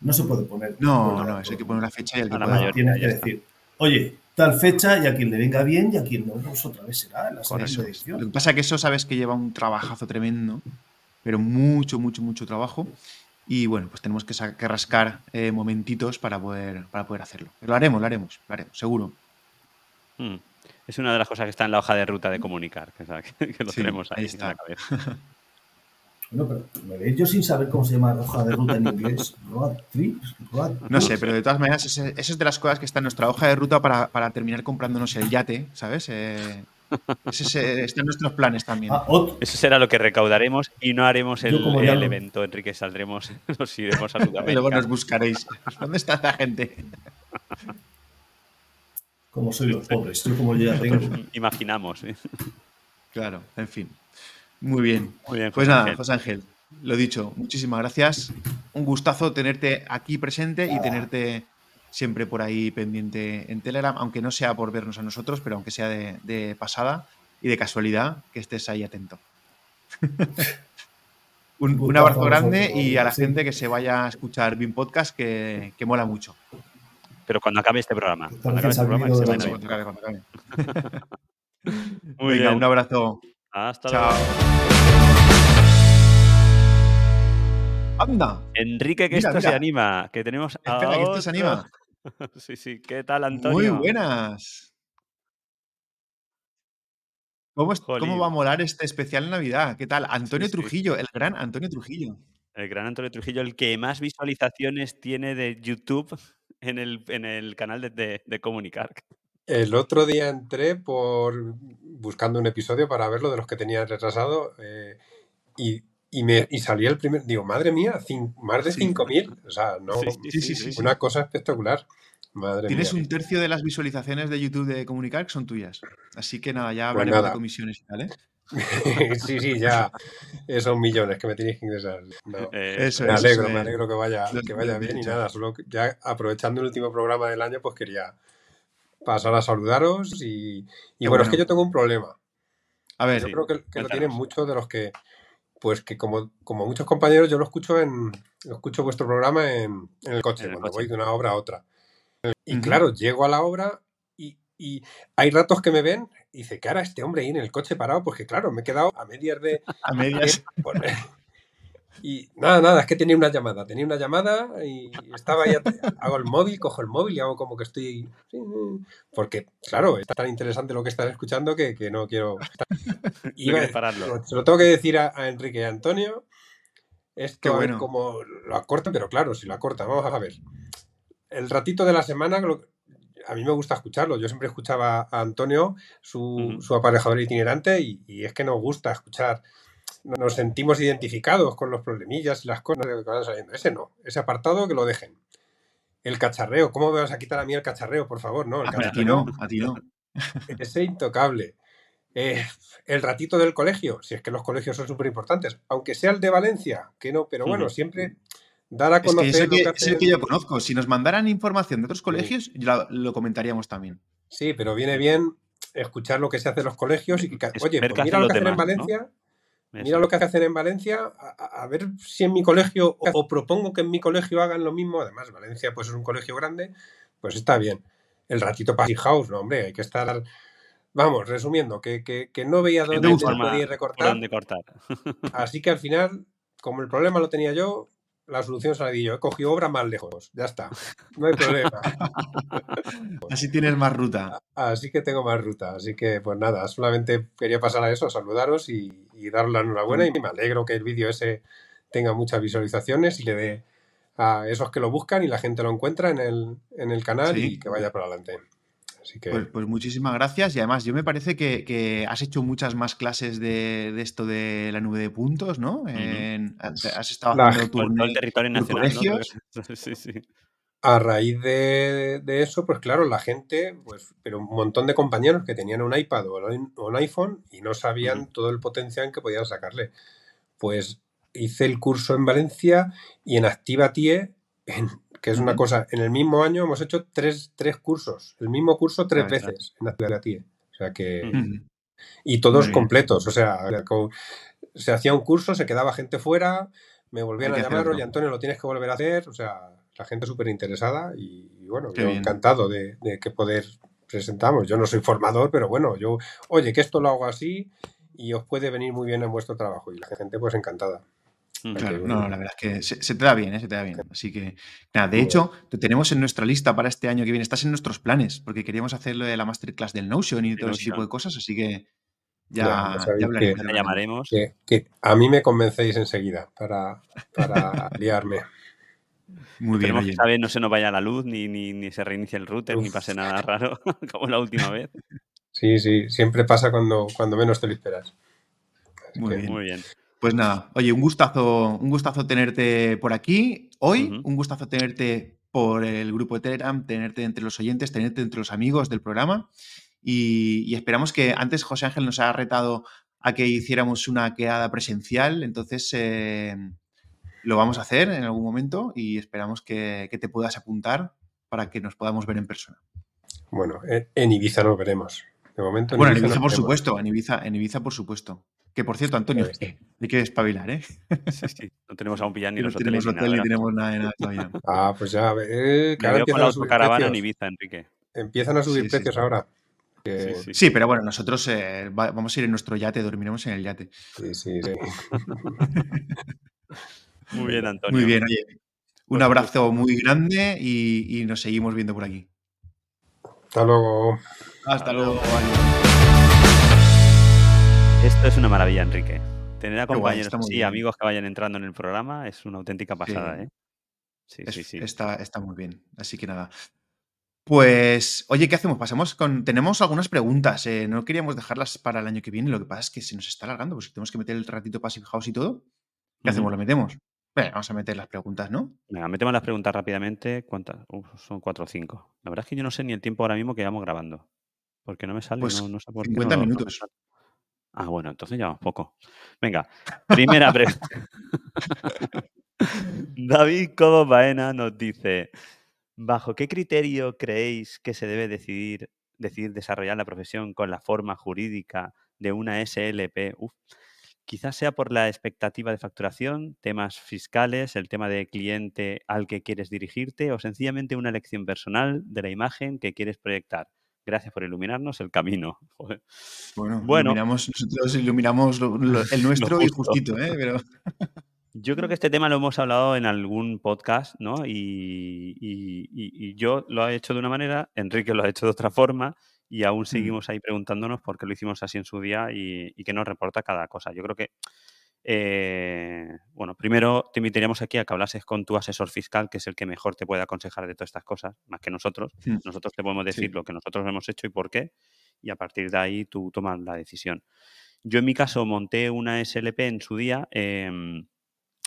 no se puede poner. No, no, eso hay que poner una fecha y el que la. Tienes que está. decir, oye, tal fecha y a quien le venga bien y a quien no, pues otra vez será en la es. edición. Lo que pasa es que eso sabes que lleva un trabajazo tremendo, pero mucho, mucho, mucho trabajo. Y bueno, pues tenemos que, rascar eh, momentitos para poder, para poder hacerlo. Pero lo haremos, lo haremos, lo haremos, seguro. Mm. Es una de las cosas que está en la hoja de ruta de comunicar, que, que lo Sí, tenemos ahí, ahí en está. la cabeza. Bueno, pero me veis yo sin saber cómo se llama la hoja de ruta en inglés. Road trips, road No sé, pero de todas maneras, eso es de las cosas que está en nuestra hoja de ruta para, para terminar comprándonos el yate, ¿sabes? Eh, ese se- está en nuestros planes también. Ah. Eso será lo que recaudaremos y no haremos el, el evento, Enrique. Saldremos, nos iremos a Y luego Sudamérica. nos buscaréis. ¿Dónde está esa gente? Como soy los pobres, yo como yo ya tengo. Imaginamos. ¿eh? Claro, en fin. Muy bien. Muy bien, Pues nada, Ángel. José Ángel, lo dicho, muchísimas gracias. Un gustazo tenerte aquí presente y tenerte siempre por ahí pendiente en Telegram, aunque no sea por vernos a nosotros, pero aunque sea de, de pasada y de casualidad, que estés ahí atento. un, abrazo grande y a la gente que se vaya a escuchar BIM Podcast, que, que mola mucho. Pero cuando acabe este programa. Cuando acabe este programa, salido se de van la a ir. Cuando acabe, cuando acabe. Muy Venga, bien. un abrazo. Hasta Chao. luego. ¡Anda! Enrique, que Mira, esto se anima. Que tenemos a Espera, que esto se anima. Sí, sí. ¿Qué tal, Antonio? Muy buenas. ¿Cómo, es- cómo va a molar este especial Navidad? ¿Qué tal? Antonio sí. Trujillo, el gran Antonio Trujillo. El gran Antonio Trujillo, el que más visualizaciones tiene de YouTube en el, en el canal de, de, de Comunicar. El otro día entré por buscando un episodio para verlo de los que tenía retrasado eh, y, y me y salía el primer. Digo, madre mía, cin- más de Sí. 5.000. O sea, no, Sí, sí, sí, sí. una cosa espectacular. Madre Tienes mía. un tercio de las visualizaciones de YouTube de Comunicar que son tuyas. Así que nada, ya Pues hablaremos de nada. comisiones y tal, ¿eh? sí, sí, ya. eh, Son millones que me tenéis que ingresar. No. Eh, Eso Me alegro, eso me alegro que vaya, que vaya bien y nada, solo ya aprovechando el último programa del año, pues quería pasar a saludaros y, y bueno, es que yo tengo un problema. A ver, Yo Sí, creo que, que lo tienen muchos de los que, pues que como, como muchos compañeros, yo lo escucho en, lo escucho vuestro programa en, en el coche, En el cuando coche. voy de una obra a otra. Y claro, llego a la obra y, y hay ratos que me ven y dice, ¿qué hará este hombre ahí en el coche parado? Porque claro, me he quedado a medias de... a medias. Pues, y nada, nada, es que tenía una llamada, tenía una llamada y estaba ahí, hago el móvil, cojo el móvil y hago como que estoy... Porque, claro, es tan interesante lo que estás escuchando que, que no quiero... no Iba a quieres pararlo. se lo tengo que decir a, a Enrique y a Antonio. Esto Qué a ver bueno. cómo lo acortan, pero claro, si lo acortan, vamos a ver. El ratito de la semana, a mí me gusta escucharlo. Yo siempre escuchaba a Antonio, su, su aparejador itinerante, y, y es que nos gusta escuchar. Nos sentimos identificados con los problemillas y las cosas que van saliendo. Ese no, ese apartado que lo dejen. El cacharreo, ¿cómo me vas a quitar a mí el cacharreo, por favor? No, el A ti no, a ti no. ese intocable. Eh, el ratito del colegio, si es que los colegios son súper importantes, aunque sea el de Valencia, que no, pero bueno, siempre dar a Es que conocer es el lo que, que es el que yo conozco. Si nos mandaran información de otros colegios, lo, lo comentaríamos también. Sí, pero viene bien escuchar lo que se hace en los colegios y que, oye, pues mira lo que hacen en. Valencia. Mira lo que hacen en Valencia, a, ver si en mi colegio, o, propongo que en mi colegio hagan lo mismo, además Valencia pues es un colegio grande, pues está bien. El ratito para house, no hombre, hay que estar... Vamos, resumiendo, que, que, que no veía Que dónde no hay podía recortar, dónde cortar. Así que al final, como el problema lo tenía yo, la solución di yo. He cogido obra más lejos. Ya está. No hay problema. Así tienes más ruta. Así que tengo más ruta. Así que, pues nada, solamente quería pasar a eso, a saludaros y, y daros la enhorabuena. Y me alegro que el vídeo ese tenga muchas visualizaciones y le dé a esos que lo buscan y la gente lo encuentra en el, en el canal Sí. y que vaya para adelante. Así que, Pues, pues muchísimas gracias. Y además, yo me parece que, que has hecho muchas más clases de, de esto de la nube de puntos, ¿no? En- has estado La- haciendo todo el territorio nacional. ¿no? colegios. Sí, sí. A raíz de, de eso, pues claro, la gente, pues, pero un montón de compañeros que tenían un iPad o un, iPhone y no sabían todo el potencial que podían sacarle. Pues hice el curso en Valencia y en Activa TIE, en- que es una cosa, en el mismo año hemos hecho tres, tres cursos, el mismo curso tres claro. veces en Activa TIE. O sea que. Ujú. y todos completos, o sea, se hacía un curso, se quedaba gente fuera, me volvían a llamar, oye Antonio, lo tienes que volver a hacer, o sea, la gente súper interesada y, y bueno, Qué yo bien. encantado de, de que poder presentamos. Yo no soy formador, pero bueno, yo, oye, que esto lo hago así y os puede venir muy bien en vuestro trabajo y la gente pues encantada. Claro, no, la verdad es que se, se te da bien, ¿eh? se te da bien. Así que, nada, de hecho, te tenemos en nuestra lista para este año que viene. Estás en nuestros planes, porque queríamos hacer lo de la masterclass del Notion y todo ese tipo de cosas, así que Ya, ya que, llamaremos. que- que a mí me convencéis enseguida para, para liarme. Muy bien, Esperemos que oye. esta vez no se nos vaya la luz, ni, ni, ni se reinicie el router, ni pase nada raro, como la última vez. Sí, sí, siempre pasa cuando, cuando menos te lo esperas. Muy que, bien. Muy bien. Pues nada, oye, un gustazo, un gustazo tenerte por aquí hoy, un gustazo tenerte por el grupo de Telegram, tenerte entre los oyentes, tenerte entre los amigos del programa y, y esperamos que antes José Ángel nos ha retado a que hiciéramos una quedada presencial, entonces eh, lo vamos a hacer en algún momento y esperamos que, que te puedas apuntar para que nos podamos ver en persona. Bueno, en, en Ibiza nos veremos. De momento en Bueno, en Ibiza Ibiza nos por veremos. supuesto, en Ibiza, en Ibiza por supuesto. Que por cierto, Antonio, está. hay que espabilar, ¿eh? Sí, sí. No tenemos aún pillar ni no los tenemos hoteles ni hotel ni nada. tenemos nada de nada todavía. Ah, pues ya, eh, veo con empiezan la a subir autocaravana en precios. Ibiza, Enrique. Empiezan a subir Sí, precios sí. ahora. Sí, Que- sí. Sí, pero bueno, nosotros eh, va- vamos a ir en nuestro yate, dormiremos en el yate. sí, sí, sí. Muy bien, Antonio. Muy bien, oye. Pues Un un abrazo muy grande y, y nos seguimos viendo por aquí. Hasta luego. Hasta Hasta luego. luego. adiós. Esto es una maravilla, Enrique. Tener a guay, compañeros muy así, amigos que vayan entrando en el programa, es una auténtica pasada, Sí. ¿eh? Sí, Es- sí, sí. Está, está muy bien. Así que nada. Pues, oye, ¿qué hacemos? Pasamos con. Tenemos algunas preguntas. eh, no queríamos dejarlas para el año que viene. Lo que pasa es que se nos está alargando, pues tenemos que meter el ratito Passive House y todo. ¿Qué hacemos? ¿Lo metemos? Venga, vamos a meter las preguntas, ¿no? Venga, metemos las preguntas rápidamente. ¿Cuántas? Uf, son cuatro o cinco. La verdad es que yo no sé ni el tiempo ahora mismo que vamos grabando. Porque no me sale, Pues no, no sé por qué. 50 no minutos. Ah, bueno, entonces llevamos poco. Venga, primera pregunta. David Cobo Baena nos dice: ¿Bajo qué criterio creéis que se debe decidir, decidir desarrollar la profesión con la forma jurídica de una SLP? Uf, Quizás sea por la expectativa de facturación, temas fiscales, el tema de cliente al que quieres dirigirte o sencillamente una elección personal de la imagen que quieres proyectar. Gracias por iluminarnos el camino. Joder. Bueno, Bueno. iluminamos, nosotros iluminamos lo- lo- el nuestro y justito, ¿eh? Pero Yo creo que este tema lo hemos hablado en algún podcast, ¿no? Y, y- y- y yo lo he hecho de una manera, Enrique lo ha hecho de otra forma, y aún seguimos ahí preguntándonos por qué lo hicimos así en su día y, y qué nos reporta cada cosa. Yo creo que, eh, bueno, primero te invitaríamos aquí a que hablases con tu asesor fiscal, que es el que mejor te puede aconsejar de todas estas cosas, más que nosotros. Mm. Nosotros te podemos decir Sí. lo que nosotros hemos hecho y por qué, y a partir de ahí tú tomas la decisión. Yo en mi caso monté una SLP en su día. em,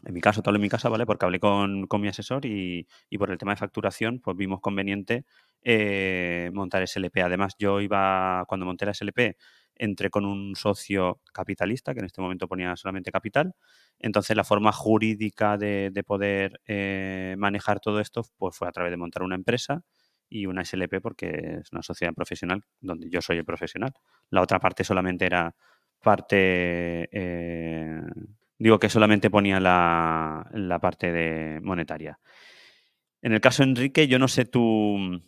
en mi caso, todo en mi casa, ¿vale? Porque hablé con, con mi asesor y, y por el tema de facturación, pues vimos conveniente eh, montar SLP. Además, yo iba, cuando monté la SLP, entré con un socio capitalista, que en este momento ponía solamente capital. Entonces, la forma jurídica de, de poder eh, manejar todo esto, pues fue a través de montar una empresa y una SLP, porque es una sociedad profesional donde yo soy el profesional. La otra parte solamente era parte eh, Digo que solamente ponía la, la parte de monetaria. En el caso de Enrique, yo no sé tú.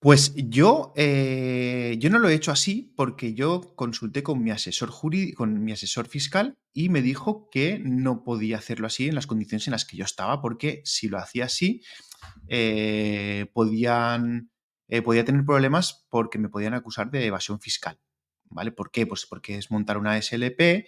Pues yo, eh, yo no lo he hecho así porque yo consulté con mi asesor jurídico, con mi asesor fiscal y me dijo que no podía hacerlo así en las condiciones en las que yo estaba, porque si lo hacía así, eh, podían, eh, podía tener problemas porque me podían acusar de evasión fiscal. ¿Vale? ¿Por qué? Pues porque es montar una SLP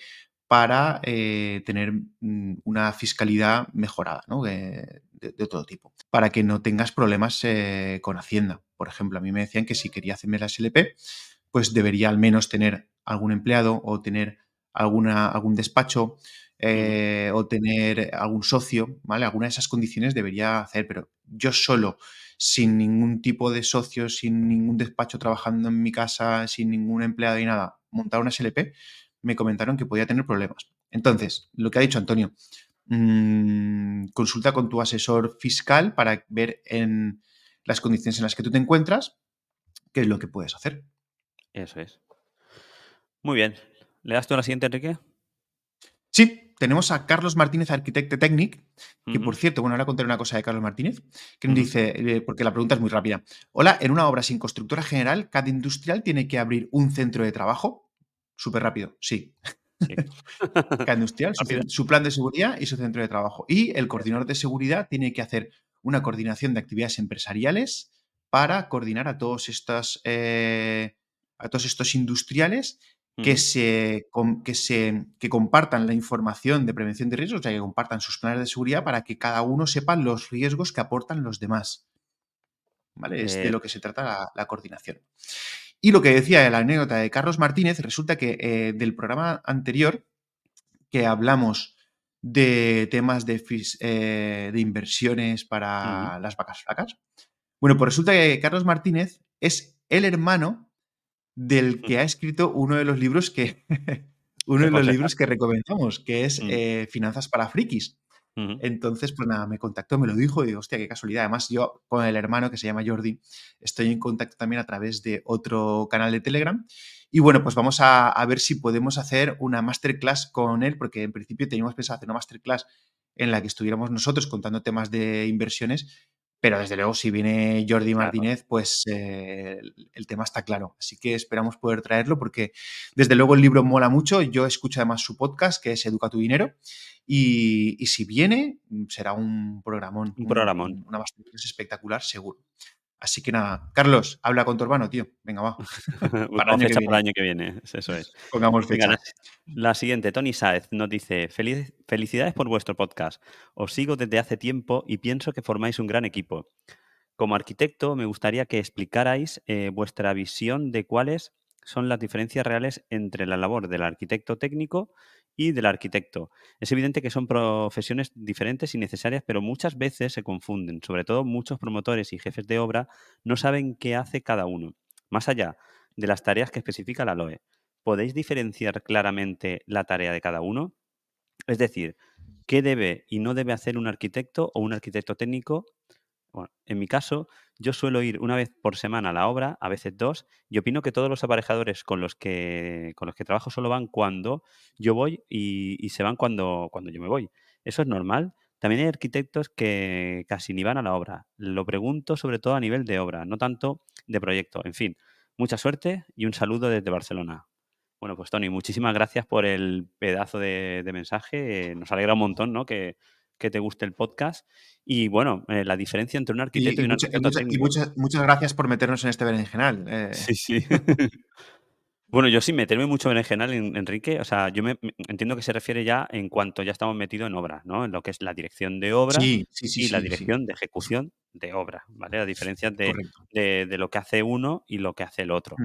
para eh, tener mm, una fiscalidad mejorada, ¿no? De, de- de todo tipo, para que no tengas problemas eh, con Hacienda. Por ejemplo, a mí me decían que si quería hacerme la SLP, pues debería al menos tener algún empleado o tener alguna, algún despacho eh, o tener algún socio, ¿vale? Alguna de esas condiciones debería hacer, pero yo solo, sin ningún tipo de socio, sin ningún despacho trabajando en mi casa, sin ningún empleado y nada, montar una SLP, me comentaron que podía tener problemas. Entonces, lo que ha dicho Antonio, mm, consulta con tu asesor fiscal para ver en las condiciones en las que tú te encuentras qué es lo que puedes hacer. Eso es. Muy bien. ¿Le das tú a la siguiente, Enrique? Sí, tenemos a Carlos Martínez, arquitecto técnico, que por cierto, bueno, ahora contaré una cosa de Carlos Martínez, que nos dice, eh, porque la pregunta es muy rápida. Hola, en una obra sin constructora general, ¿cada industrial tiene que abrir un centro de trabajo? Súper rápido, sí. Industrial, su, plan de seguridad y su centro de trabajo. Y el coordinador de seguridad tiene que hacer una coordinación de actividades empresariales para coordinar a todos estos, eh, a todos estos industriales que, se, que, se, que compartan la información de prevención de riesgos, o sea, que compartan sus planes de seguridad para que cada uno sepa los riesgos que aportan los demás. ¿Vale? Es de Eh, lo que se trata la, la coordinación. Y lo que decía la anécdota de Carlos Martínez, resulta que eh, del programa anterior, que hablamos de temas de, fis- eh, de inversiones para las vacas flacas, bueno, pues resulta que Carlos Martínez es el hermano del que ha escrito uno de los libros que uno ¿Qué de los libros que recomendamos, que es Mm. eh, Finanzas para Frikis. Entonces, pues nada, me contactó, me lo dijo y digo, hostia, qué casualidad. Además, yo con el hermano que se llama Jordi, estoy en contacto también a través de otro canal de Telegram. Y bueno, pues vamos a, a ver si podemos hacer una masterclass con él, porque en principio teníamos pensado hacer una masterclass en la que estuviéramos nosotros contando temas de inversiones, pero desde luego si viene Jordi Claro. Martínez, pues eh, el, tema está claro. Así que esperamos poder traerlo porque desde luego el libro mola mucho. Yo escucho además su podcast, que es Educa tu Dinero. Y, y si viene, mm, será un programón, Un programón. un- una masterclass espectacular, seguro. Así que nada, Carlos, habla con tu hermano, tío. Venga, va. Para año fecha para el año que viene. Eso es. Pongamos Venga, fecha. la, la siguiente, Tony Saez nos dice, "Feliz- felicidades por vuestro podcast. Os sigo desde hace tiempo y pienso que formáis un gran equipo. Como arquitecto, me gustaría que explicarais eh, vuestra visión de cuáles son las diferencias reales entre la labor del arquitecto técnico y del arquitecto. Es evidente que son profesiones diferentes y necesarias, pero muchas veces se confunden. Sobre todo muchos promotores y jefes de obra no saben qué hace cada uno. Más allá de las tareas que especifica la LOE, ¿podéis diferenciar claramente la tarea de cada uno? Es decir, ¿qué debe y no debe hacer un arquitecto o un arquitecto técnico? Bueno, en mi caso, yo suelo ir una vez por semana a la obra, a veces dos, y opino que todos los aparejadores con los que, con los que trabajo solo van cuando yo voy y, se van cuando, cuando yo me voy. Eso es normal. También hay arquitectos que casi ni van a la obra. Lo pregunto sobre todo a nivel de obra, no tanto de proyecto. En fin, mucha suerte y un saludo desde Barcelona. Bueno, pues Tony, muchísimas gracias por el pedazo de, mensaje. Nos alegra un montón, ¿no? Que, que te guste el podcast. Y bueno, eh, la diferencia entre un arquitecto Y, y, y un mucha- y arquitecto mucha- y muchas, muchas gracias por meternos en este berenjenal. eh. Sí, sí. bueno, yo sin meterme mucho en berenjenal, en- Enrique, o sea, yo me, entiendo que se refiere ya en cuanto ya estamos metidos en obra, ¿no? En lo que es la dirección de obra Sí, sí, sí, y la sí, sí, dirección de ejecución de obra, ¿vale? La diferencia de, de- de lo que hace uno y lo que hace el otro.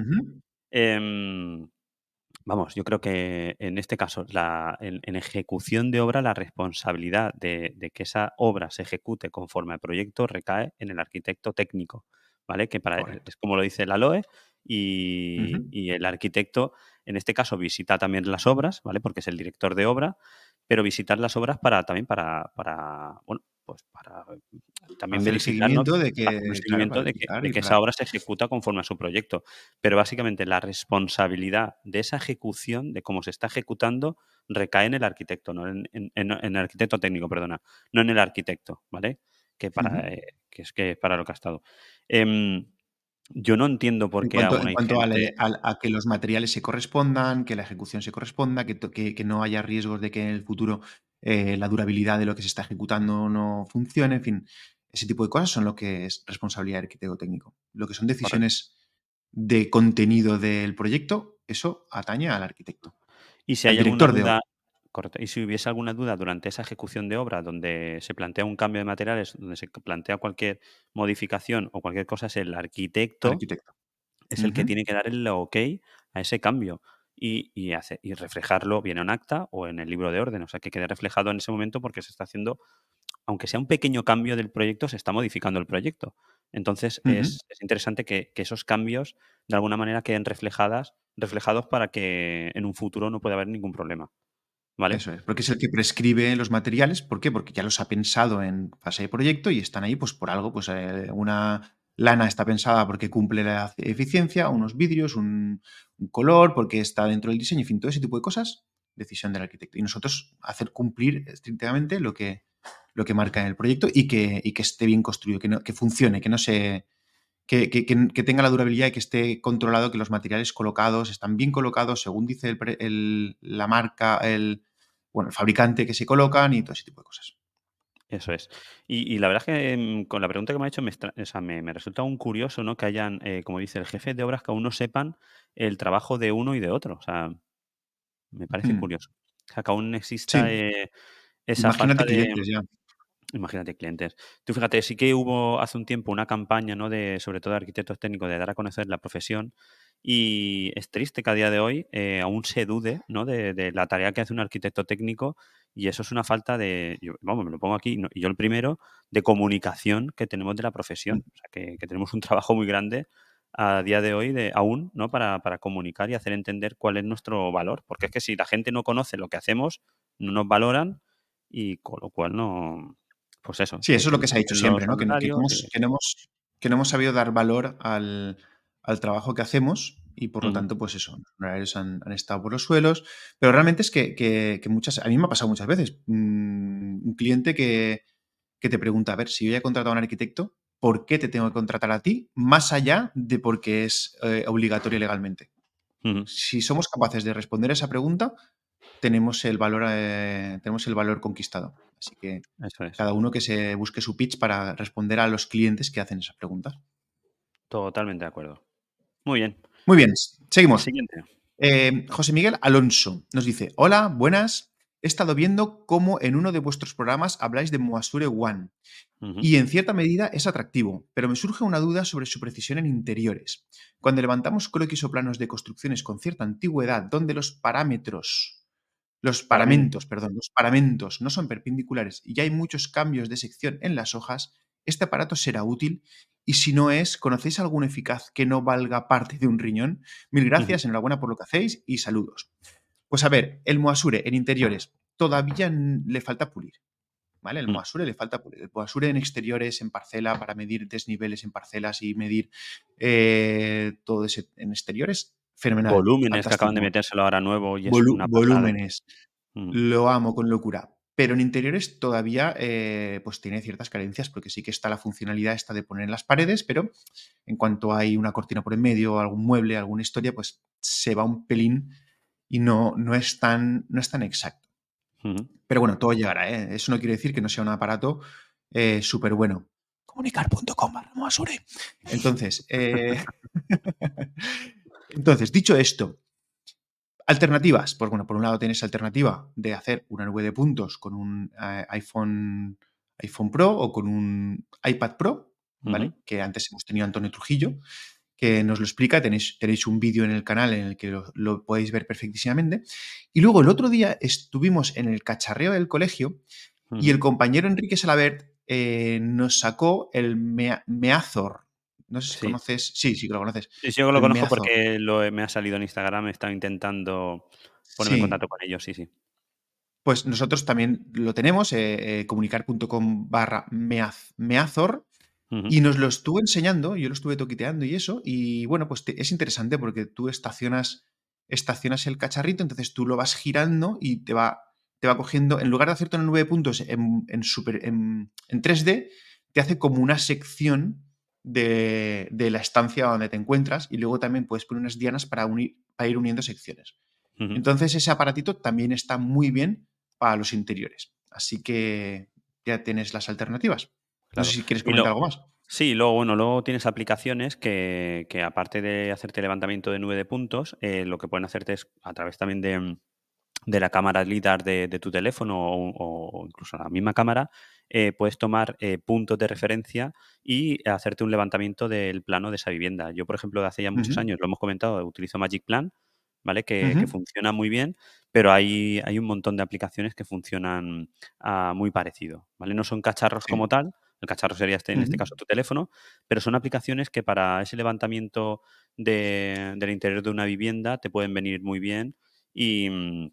Vamos, yo creo que en este caso, la, en, en ejecución de obra, la responsabilidad de, de que esa obra se ejecute conforme al proyecto recae en el arquitecto técnico, ¿vale? Que para, Correcto. es como lo dice la LOE y el arquitecto, en este caso, visita también las obras, ¿vale? Porque es el director de obra, pero visitar las obras para también para, para bueno, pues para también Hacer el verificar, ¿no? seguimiento de que, claro, de que, de esa obra se ejecuta conforme a su proyecto. Pero básicamente la responsabilidad de esa ejecución, de cómo se está ejecutando, recae en el arquitecto, no en, en- en- en el arquitecto técnico, perdona, no en el arquitecto, ¿vale? Que, para, eh, que es que para lo que ha estado. Em, yo no entiendo por En qué cuanto, aún en cuanto a, la- gente. al- a que los materiales se correspondan, que la ejecución se corresponda, que, to- que- que no haya riesgos de que en el futuro eh, la durabilidad de lo que se está ejecutando no funcione, en fin, ese tipo de cosas son lo que es responsabilidad del arquitecto técnico. Lo que son Correcto. decisiones de contenido del proyecto, eso atañe al arquitecto, Y si hay alguna director de obra. duda, correcto, y si hubiese alguna duda durante esa ejecución de obra donde se plantea un cambio de materiales, donde se plantea cualquier modificación o cualquier cosa, es el arquitecto Arquitecto. es el que tiene que dar el ok a ese cambio y, y, hace- y reflejarlo bien en acta o en el libro de orden. O sea, que quede reflejado en ese momento porque se está haciendo, aunque sea un pequeño cambio del proyecto, se está modificando el proyecto. Entonces, es, es interesante que, que esos cambios de alguna manera queden reflejadas, reflejados para que en un futuro no pueda haber ningún problema. Es, porque es el que prescribe los materiales. ¿Por qué? Porque ya los ha pensado en fase de proyecto y están ahí pues por algo. Pues eh, una lana está pensada porque cumple la eficiencia, unos vidrios, un, color, porque está dentro del diseño, en fin, todo ese tipo de cosas, decisión del arquitecto. Y nosotros hacer cumplir estrictamente lo que, lo que marca en el proyecto y que, y que esté bien construido, que, no, que funcione, que no se que, que- que- que tenga la durabilidad y que esté controlado, que los materiales colocados están bien colocados según dice el el- la marca, el, bueno, el fabricante que se colocan y todo ese tipo de cosas. Eso es. Y, y la verdad es que mm, con la pregunta que me ha hecho me, o sea, me, me resulta un curioso, ¿no? Que hayan, eh, como dice el jefe de obras, que aún no sepan el trabajo de uno y de otro. O sea, me parece Hmm. curioso. O sea, que aún exista Sí, eh, esa imagínate falta de... ya. Imagínate clientes. Tú fíjate, sí que hubo hace un tiempo una campaña, ¿no? De, sobre todo de arquitectos técnicos, de dar a conocer la profesión. Y es triste que a día de hoy eh, aún se dude, ¿no? De, de la tarea que hace un arquitecto técnico. Y eso es una falta de, yo- vamos, me lo pongo aquí, ¿no? y yo el primero, de comunicación que tenemos de la profesión. O sea, que, que tenemos un trabajo muy grande a día de hoy de, aún, ¿no? Para, para comunicar y hacer entender cuál es nuestro valor. Porque es que si la gente no conoce lo que hacemos, no nos valoran y con lo cual no, pues eso, Sí, eso es lo que se ha dicho siempre, ¿no? Que, no- que hemos, no hemos, que no hemos sabido dar valor al, al trabajo que hacemos y por lo tanto, pues eso, los honorarios han, han estado por los suelos, pero realmente es que, muchas, a mí me ha pasado muchas veces, mm, un cliente que, que te pregunta, a ver, si yo ya he contratado a un arquitecto, ¿por qué te tengo que contratar a ti? Más allá de porque es eh, obligatorio legalmente. Si somos capaces de responder esa pregunta, tenemos el valor, eh, tenemos el valor conquistado. Así que es. cada uno que se busque su pitch para responder a los clientes que hacen esas preguntas. Totalmente de acuerdo. Muy bien. Muy bien, seguimos. siguiente. Eh, José Miguel Alonso nos dice, hola, buenas. He estado viendo cómo en uno de vuestros programas habláis de Moasure One y en cierta medida es atractivo, pero me surge una duda sobre su precisión en interiores. Cuando levantamos croquis o planos de construcciones con cierta antigüedad donde los parámetros, los paramentos, perdón, los paramentos no son perpendiculares y hay muchos cambios de sección en las hojas, este aparato será útil y si no es, ¿conocéis algún eficaz que no valga parte de un riñón? Mil gracias, enhorabuena por lo que hacéis y saludos. Pues a ver, el Moasure en interiores todavía le falta pulir. ¿Vale? El Mm. Moasure le falta pulir. El Moasure en exteriores, en parcela, para medir desniveles en parcelas y medir eh, todo ese en exteriores, fenomenal. Volúmenes que acaban de fantástico. metérselo ahora nuevo y es Volu- una volúmenes. Mm, Lo amo con locura. Pero en interiores todavía eh, pues tiene ciertas carencias, porque sí que está la funcionalidad esta de poner en las paredes, pero en cuanto hay una cortina por en medio, algún mueble, alguna historia, pues se va un pelín y no, no, es, tan, no es tan exacto. Pero bueno, todo llegará, ¿eh? Eso no quiere decir que no sea un aparato eh, súper bueno. Comunicar.com. Entonces, eh, entonces, dicho esto, alternativas. Pues bueno, por un lado tienes alternativa de hacer una nube de puntos con un eh, iPhone, iPhone Pro o con un iPad Pro, ¿vale? Que antes hemos tenido Antonio Trujillo, que nos lo explica. Tenéis, tenéis un vídeo en el canal en el que lo, lo podéis ver perfectísimamente. Y luego el otro día estuvimos en el cacharreo del colegio y el compañero Enrique Salabert eh, nos sacó el Mea- Meazor. No sé si Sí. conoces. Sí, sí que lo conoces. Sí, sí, yo lo conozco porque lo, me ha salido en Instagram, he estado intentando ponerme en contacto con ellos, sí, sí. Pues nosotros también lo tenemos, eh, eh, comunicar.com barra meaz- Meazor, Ujú, y nos lo estuvo enseñando, yo lo estuve toquiteando y eso, y bueno, pues te- es interesante porque tú estacionas, estacionas el cacharrito, entonces tú lo vas girando y te va, te va cogiendo, en lugar de hacerte una nube de puntos en, en, super- en- en 3D, te hace como una sección de, de la estancia donde te encuentras y luego también puedes poner unas dianas para, unir, para ir uniendo secciones. Entonces ese aparatito también está muy bien para los interiores. Así que ya tienes las alternativas. No sé si quieres comentar algo más. Sí, luego, bueno, luego tienes aplicaciones que, que aparte de hacerte levantamiento de nube de puntos, eh, lo que pueden hacerte es a través también de, de la cámara LIDAR de, de tu teléfono o, o incluso la misma cámara, eh, puedes tomar eh, puntos de referencia y hacerte un levantamiento del plano de esa vivienda. Yo, por ejemplo, de hace ya muchos años, lo hemos comentado, utilizo Magic Plan, ¿vale? Que, funciona muy bien, pero hay, hay un montón de aplicaciones que funcionan ah, muy parecido, ¿vale? No son cacharros Sí. como tal, el cacharro sería este, en este caso tu teléfono, pero son aplicaciones que para ese levantamiento de- del interior de una vivienda te pueden venir muy bien y, mm,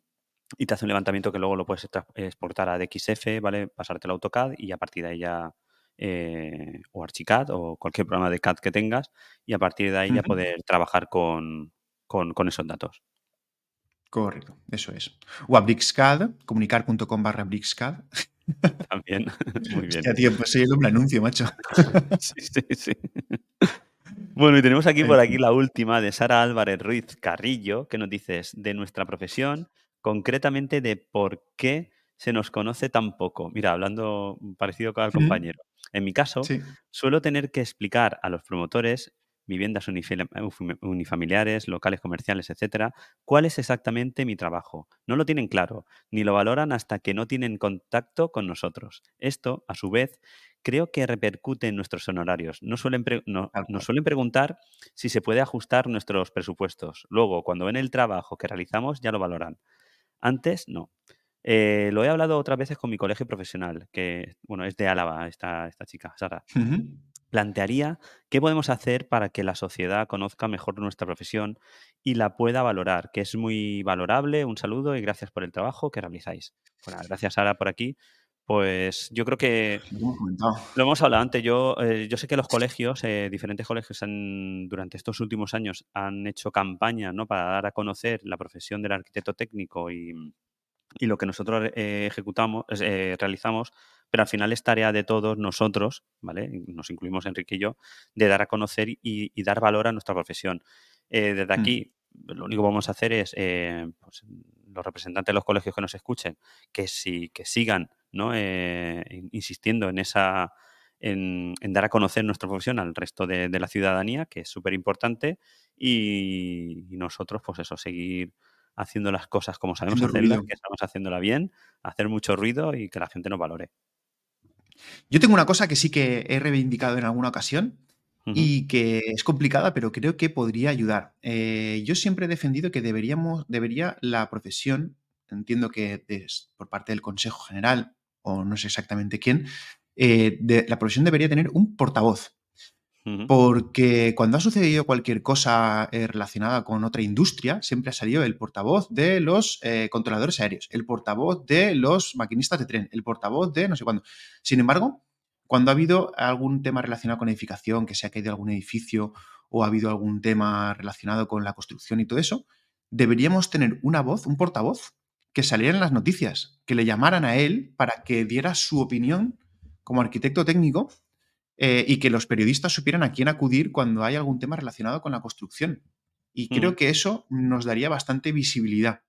y te hace un levantamiento que luego lo puedes exportar a DXF, ¿vale? Pasarte el AutoCAD y a partir de ahí ya, eh, o Archicad o cualquier programa de CAD que tengas y a partir de ahí ya poder trabajar con, con- con esos datos. Correcto, eso es. O a Brixcad, comunicar.com barra Brixcad. También, muy bien. Hostia, tío, pues soy el hombre anuncio, macho. Sí, sí, sí. Bueno, y tenemos aquí por aquí la última de Sara Álvarez Ruiz Carrillo, que nos dice de nuestra profesión, concretamente de por qué se nos conoce tan poco. Mira, hablando parecido con el Ujú. compañero. En mi caso, Sí. suelo tener que explicar a los promotores, viviendas unifamiliares, locales comerciales, etcétera, cuál es exactamente mi trabajo. No lo tienen claro, ni lo valoran hasta que no tienen contacto con nosotros. Esto, a su vez, creo que repercute en nuestros honorarios. No suelen no- nos suelen preguntar si se puede ajustar nuestros presupuestos. Luego, cuando ven el trabajo que realizamos, ya lo valoran. Antes, no. Eh, lo he hablado otras veces con mi colegio profesional, que, bueno, es de Álava esta, esta chica, Sara. Plantearía qué podemos hacer para que la sociedad conozca mejor nuestra profesión y la pueda valorar, que es muy valorable. Un saludo y gracias por el trabajo que realizáis. Bueno, gracias, Sara, por aquí. Pues yo creo que Lo hemos comentado. lo hemos hablado antes. Yo, eh, yo sé que los colegios, eh, diferentes colegios, han, durante estos últimos años han hecho campañas ¿no? para dar a conocer la profesión del arquitecto técnico y, y lo que nosotros eh, ejecutamos, eh, realizamos, pero al final es tarea de todos nosotros, ¿vale? Nos incluimos Enrique y yo, de dar a conocer y, y dar valor a nuestra profesión. Desde Mm. aquí, lo único que vamos a hacer es, pues, los representantes de los colegios que nos escuchen, que, sí, que sigan ¿no? Eh, in- insistiendo en esa en, en dar a conocer nuestra profesión al resto de, de la ciudadanía, que es súper importante, y, y nosotros, pues eso, seguir haciendo las cosas como sabemos hacerlas, que estamos haciéndola bien, hacer mucho ruido y que la gente nos valore. Yo tengo una cosa que sí que he reivindicado en alguna ocasión y que es complicada, pero creo que podría ayudar. Eh, yo siempre he defendido que deberíamos, debería la profesión, entiendo que por parte del Consejo General, o no sé exactamente quién, eh, de- la profesión debería tener un portavoz. Porque cuando ha sucedido cualquier cosa eh, relacionada con otra industria, siempre ha salido el portavoz de los eh, controladores aéreos, el portavoz de los maquinistas de tren, el portavoz de no sé cuándo. Sin embargo, cuando ha habido algún tema relacionado con edificación, que se ha caído algún edificio o ha habido algún tema relacionado con la construcción y todo eso, deberíamos tener una voz, un portavoz, que saliera en las noticias, que le llamaran a él para que diera su opinión como arquitecto técnico eh, y que los periodistas supieran a quién acudir cuando hay algún tema relacionado con la construcción. Y creo ujú. que eso nos daría bastante visibilidad.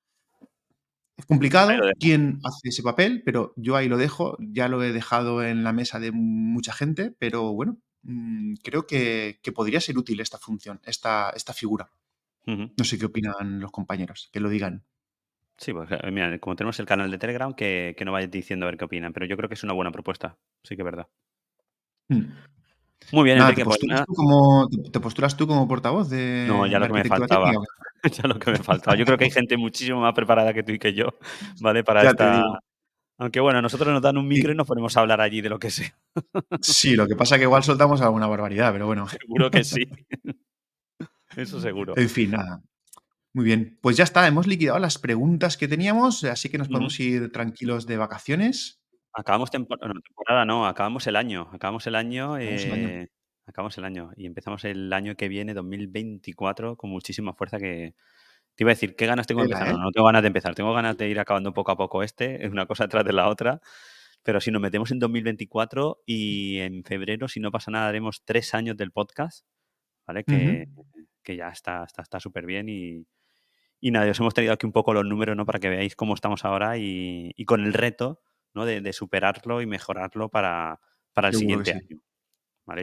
Es complicado quién hace ese papel, pero yo ahí lo dejo, ya lo he dejado en la mesa de mucha gente, pero bueno, mm, creo que, que podría ser útil esta función, esta, esta figura. No sé qué opinan los compañeros, que lo digan. Sí, pues eh, mira, como tenemos el canal de Telegram, que, que no vayas diciendo a ver qué opinan, pero yo creo que es una buena propuesta, sí que es verdad. Mm. Muy bien, Nada, ¿te Enrique, pues postulas, nada. tú como, te- te postulas tú como portavoz No, de, ya de lo que me faltaba. Ya lo que me faltaba. Yo creo que hay gente muchísimo más preparada que tú y que yo, ¿vale? Para Ya esta. Aunque bueno, nosotros nos dan un micro y Y- nos ponemos a hablar allí de lo que sea. sí, lo que pasa es que igual soltamos alguna barbaridad, pero bueno. Seguro que sí. Eso seguro. En fin, nada. Muy bien, pues ya está, hemos liquidado las preguntas que teníamos, así que nos podemos ir tranquilos de vacaciones. Acabamos temporada, no, temporada no, acabamos el año. Acabamos el año. Acabamos el año. eh, acabamos el año. Y empezamos el año que viene, 2024, con muchísima fuerza que. Te iba a decir, ¿qué ganas tengo de empezar? No, ¿eh? no tengo ganas de empezar. Tengo ganas de ir acabando poco a poco este, es una cosa tras de la otra. Pero si nos metemos en 2024 y en febrero, si no pasa nada, haremos tres años del podcast, ¿vale? Que, que ya está súper está, está bien y, y nada, os hemos traído aquí un poco los números, ¿no? Para que veáis cómo estamos ahora y, y con el reto, ¿no? De, de superarlo y mejorarlo para, para el siguiente sí. año,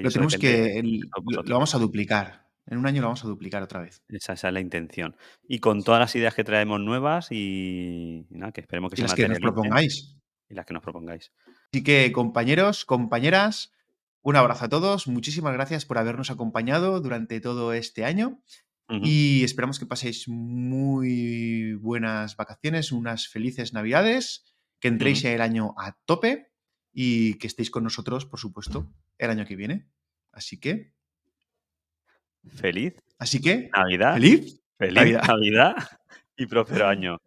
Lo tenemos que, el- lo, vamos a duplicar. En un año lo vamos a duplicar otra vez. Esa, esa es la intención. Y con todas las ideas que traemos nuevas y, y nada, que esperemos que Y se las que nos propongáis. y las que nos propongáis. Así que, compañeros, compañeras, un abrazo a todos. Muchísimas gracias por habernos acompañado durante todo este año. Y esperamos que paséis muy buenas vacaciones, unas felices navidades, que entréis el año a tope y que estéis con nosotros, por supuesto, el año que viene. Así que, Feliz así que, Navidad, feliz feliz Navidad. Navidad y próspero año.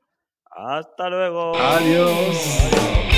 Hasta luego. Adiós.